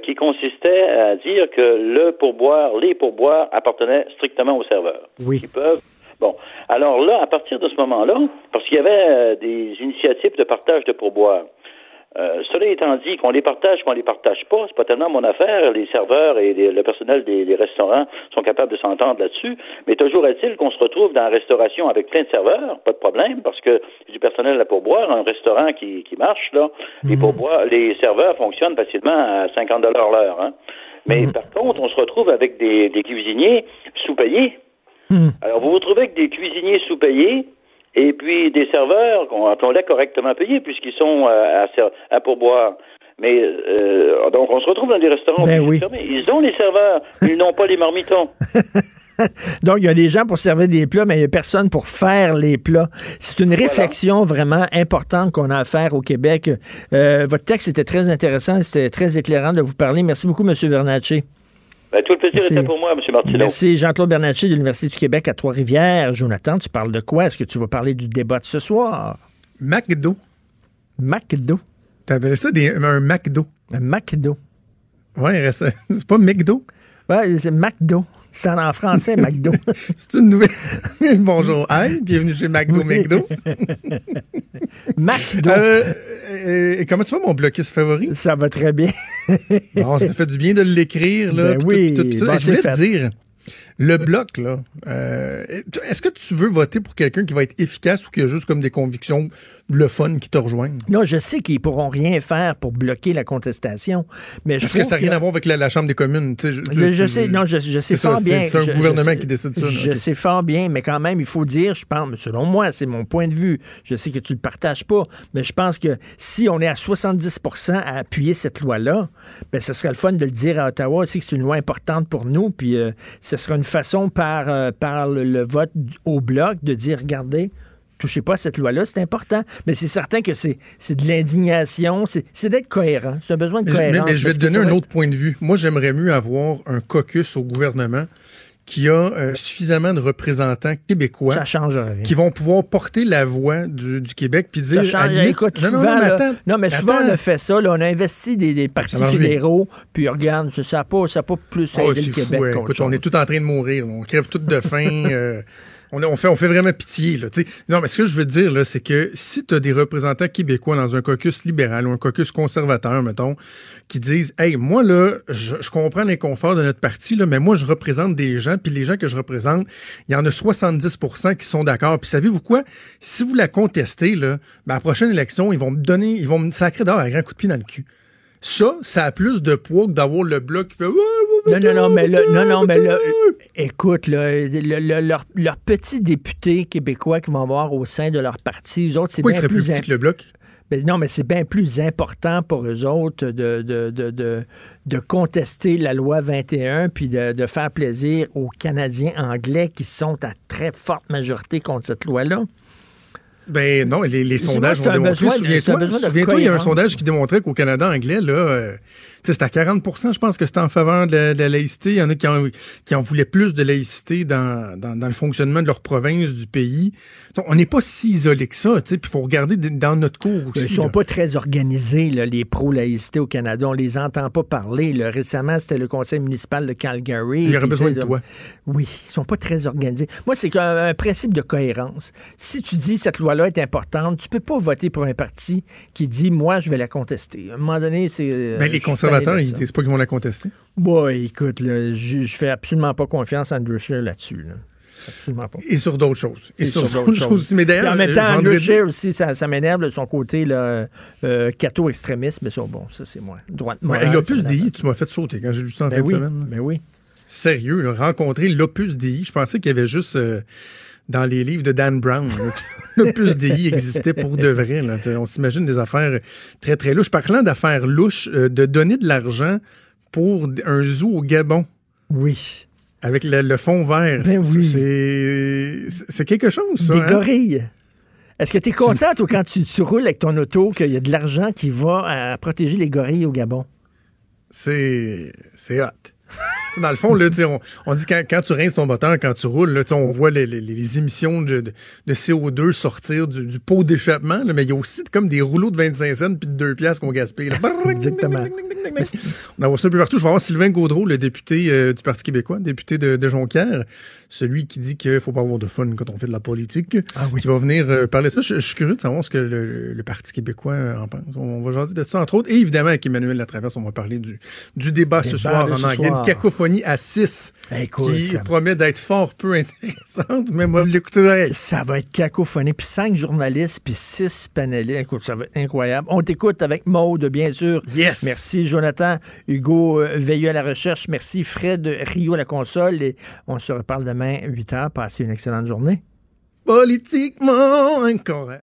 S15: qui consistait à dire que le pourboire, les pourboires appartenaient strictement aux serveurs.
S1: Oui.
S15: Qui peuvent Bon, alors là, à partir de ce moment-là, parce qu'il y avait euh, des initiatives de partage de pourboires, euh, cela étant dit, qu'on les partage, qu'on les partage pas, c'est pas tellement mon affaire. Les serveurs et les- le personnel des, des restaurants sont capables de s'entendre là-dessus. Mais toujours est-il qu'on se retrouve dans la restauration avec plein de serveurs, pas de problème, parce que du personnel à pourboire, un restaurant qui, qui marche, là, les pourboires, les serveurs fonctionnent facilement à 50 dollars l'heure. Hein. Mais par contre, on se retrouve avec des, des cuisiniers sous-payés. Alors, vous vous retrouvez avec des cuisiniers sous-payés et puis des serveurs, qu'on appelons-les correctement payés, puisqu'ils sont euh, à, pourboire. Mais euh, donc, on se retrouve dans des restaurants
S1: Ben oui.
S15: fermer. Ils ont les serveurs, mais ils n'ont pas les marmitons.
S1: Donc, il y a des gens pour servir des plats, mais il n'y a personne pour faire les plats. C'est une réflexion vraiment importante qu'on a à faire au Québec. Euh, votre texte était très intéressant, c'était très éclairant de vous parler. Merci beaucoup, M. Bernatchez.
S15: Ben, tout le plaisir
S1: Merci.
S15: était pour moi, M. Martineau.
S1: Merci, Jean-Claude Bernatchez de l'Université du Québec à Trois-Rivières. Jonathan, tu parles de quoi? Est-ce que tu vas parler du débat de ce soir?
S16: McDo.
S1: McDo.
S16: T'appelles ça des, un McDo.
S1: Un McDo.
S16: Ouais, reste- c'est pas McDo.
S1: Ouais, c'est McDo. C'est en français, McDo.
S16: c'est une nouvelle. Bonjour, bienvenue chez McDo, McDo.
S1: McDo.
S16: Euh, euh, comment tu vas, mon bloquiste favori?
S1: Ça va très bien.
S16: bon, ça te fait du bien de l'écrire, là.
S1: Ben oui,
S16: tout, tout, puis tout.
S1: bon,
S16: je voulais te dire, le bloc, là, euh, est-ce que tu veux voter pour quelqu'un qui va être efficace ou qui a juste comme des convictions, le fun qui te rejoignent?
S1: Non, je sais qu'ils pourront rien faire pour bloquer la contestation, mais je
S16: Parce que ça n'a rien à voir avec la, la Chambre des communes. tu sais,
S1: Je, sais, non, je, je sais
S16: ça,
S1: fort bien.
S16: C'est un
S1: Je-
S16: gouvernement
S1: sais-
S16: qui décide ça.
S1: Je sais fort bien, mais quand même, il faut dire, je pense, selon moi, c'est mon point de vue. Je sais que tu le partages pas, mais je pense que si on est à 70% à appuyer cette loi-là, ben, ce serait le fun de le dire à Ottawa aussi que c'est une loi importante pour nous, puis euh, ce sera une façon par, euh, par le, le vote au bloc de dire, regardez, touchez pas à cette loi-là, c'est important. Mais c'est certain que c'est c'est de l'indignation, c'est d'être cohérent. C'est un besoin de
S16: Mais, mais-
S1: cohérence.
S16: mais je vais te donner un autre point de vue. Moi, j'aimerais mieux avoir un caucus au gouvernement qui a euh, suffisamment de représentants québécois
S1: Ça change rien.
S16: qui vont pouvoir porter la voix du, du Québec puis dire
S1: Ça change.
S16: limite-
S1: Écoute,
S16: non, non,
S1: souvent,
S16: non, mais
S1: là-
S16: attends,
S1: non, mais souvent, on a fait ça. là, on a investi des, des partis fédéraux, puis regarde, ça n'a pas, ça a pas plus
S16: Oh,
S1: aidé le
S16: fou,
S1: Québec.
S16: ouais. Écoute, on est tout en train de mourir. On crève tout de faim. euh, on, fait, on fait vraiment pitié. Là, non, mais ce que je veux dire, c'est que si tu as des représentants québécois dans un caucus libéral ou un caucus conservateur, mettons, qui disent Hey, moi, là, je, comprends l'inconfort de notre parti, là, mais moi, je représente des gens, puis les gens que je représente, il y en a 70% qui sont d'accord. Puis savez-vous quoi? Si vous la contestez, là, ben, la prochaine élection, ils vont me donner, ils vont me sacrer d'or un grand coup de pied dans le cul. Ça, ça a plus de poids que d'avoir le bloc qui fait
S1: Non, non, non, mais là, non, non, mais là, écoute, là, le- le- leur- leurs petits députés québécois qu'ils vont avoir au sein de leur parti, eux autres, c'est bien
S16: plus
S1: plus
S16: petits que le bloc?
S1: Ben non, mais c'est bien plus important pour eux autres de, de, de, de, de contester la loi 21 puis de, de faire plaisir aux Canadiens anglais qui sont à très forte majorité contre cette loi-là.
S16: Ben non, les, les sondages ont démontré. Souviens-toi, il y a un sondage qui démontrait qu'au Canada anglais, là, c'était à 40% je pense que c'était en faveur de la, de la laïcité. Il y en a qui en, qui en voulaient plus de laïcité dans, dans, dans le fonctionnement de leur province, du pays. On n'est pas si isolé que ça, puis il faut regarder dans notre cours
S1: Ils
S16: aussi.
S1: sont
S16: là.
S1: pas très organisés, là, les pro-laïcité au Canada. On les entend pas parler. là. Récemment, c'était le conseil municipal de Calgary.
S16: Il y aurait besoin de toi.
S1: Oui, ils sont pas très organisés. Moi, c'est un principe de cohérence. Si tu dis cette loi-là est importante, tu peux pas voter pour un parti qui dit moi je vais la contester. À un moment donné, c'est. euh,
S16: Ben, les
S1: suis
S16: conservateurs, ils disent pas qu'ils vont la contester.
S1: Bon, écoute, là, je, je fais absolument pas confiance à Andrew Scheer là-dessus. là. Absolument pas.
S16: Et sur d'autres choses. Et,
S1: Et
S16: sur,
S1: sur
S16: d'autres choses aussi. Mais d'ailleurs,
S1: en même
S16: euh,
S1: temps, Andrew Scheer aussi, ça, ça m'énerve de son côté là, euh, catho-extrémiste, mais ça, bon, ça c'est moi. Droite
S16: Ouais, L'Opus DI, tu m'as fait sauter quand j'ai lu ça en
S1: Ben
S16: fin
S1: oui,
S16: de semaine.
S1: ben oui.
S16: Sérieux, là, rencontrer l'Opus DI. Je pensais qu'il y avait juste euh, dans les livres de Dan Brown. que L'Opus DI existait pour de vrai. là. On s'imagine des affaires très, très louches. Parlant d'affaires louches, euh, de donner de l'argent pour un zoo au Gabon.
S1: Oui.
S16: Avec le, le fond vert.
S1: Ben oui.
S16: C'est quelque chose, ça.
S1: Des
S16: hein?
S1: gorilles. Est-ce que tu es content, toi, quand tu, tu roules avec ton auto, qu'il y a de l'argent qui va à protéger les gorilles au Gabon?
S16: C'est c'est hot. Dans le fond, là, on, on dit quand, quand tu rinces ton moteur, quand tu roules, là, on voit les, les- les émissions de, de- de CO2 sortir du, du pot d'échappement, mais il y a aussi comme des rouleaux de 25 cents puis de 2 piastres qu'on gaspille.
S1: Exactement.
S16: On en voit ça un peu partout. Je vais voir Sylvain Gaudreau, le député euh, du Parti québécois, député de, de Jonquière, celui qui dit qu'il faut pas avoir de fun quand on fait de la politique, qui va venir euh, parler de ça. Je, je suis curieux de savoir ce que le, le Parti québécois euh, en pense. On va jaser de ça, entre autres. Et évidemment, avec Emmanuel Latraverse, on va parler du, du débat ce soir en
S1: ce
S16: anglais. Cacophonie à 6
S1: Écoute,
S16: qui
S1: ça-
S16: promet d'être fort peu intéressante, mais moi, l'écouter.
S1: Ça va être cacophonie. Puis cinq journalistes, puis six panélistes. Écoute, ça va être incroyable. On t'écoute avec Maude, bien sûr.
S16: Yes.
S1: Merci, Jonathan. Hugo euh, Veilleux à la recherche. Merci, Fred Rio à la console. Et on se reparle demain, 8 h. Passez une excellente journée.
S16: Politiquement incorrect.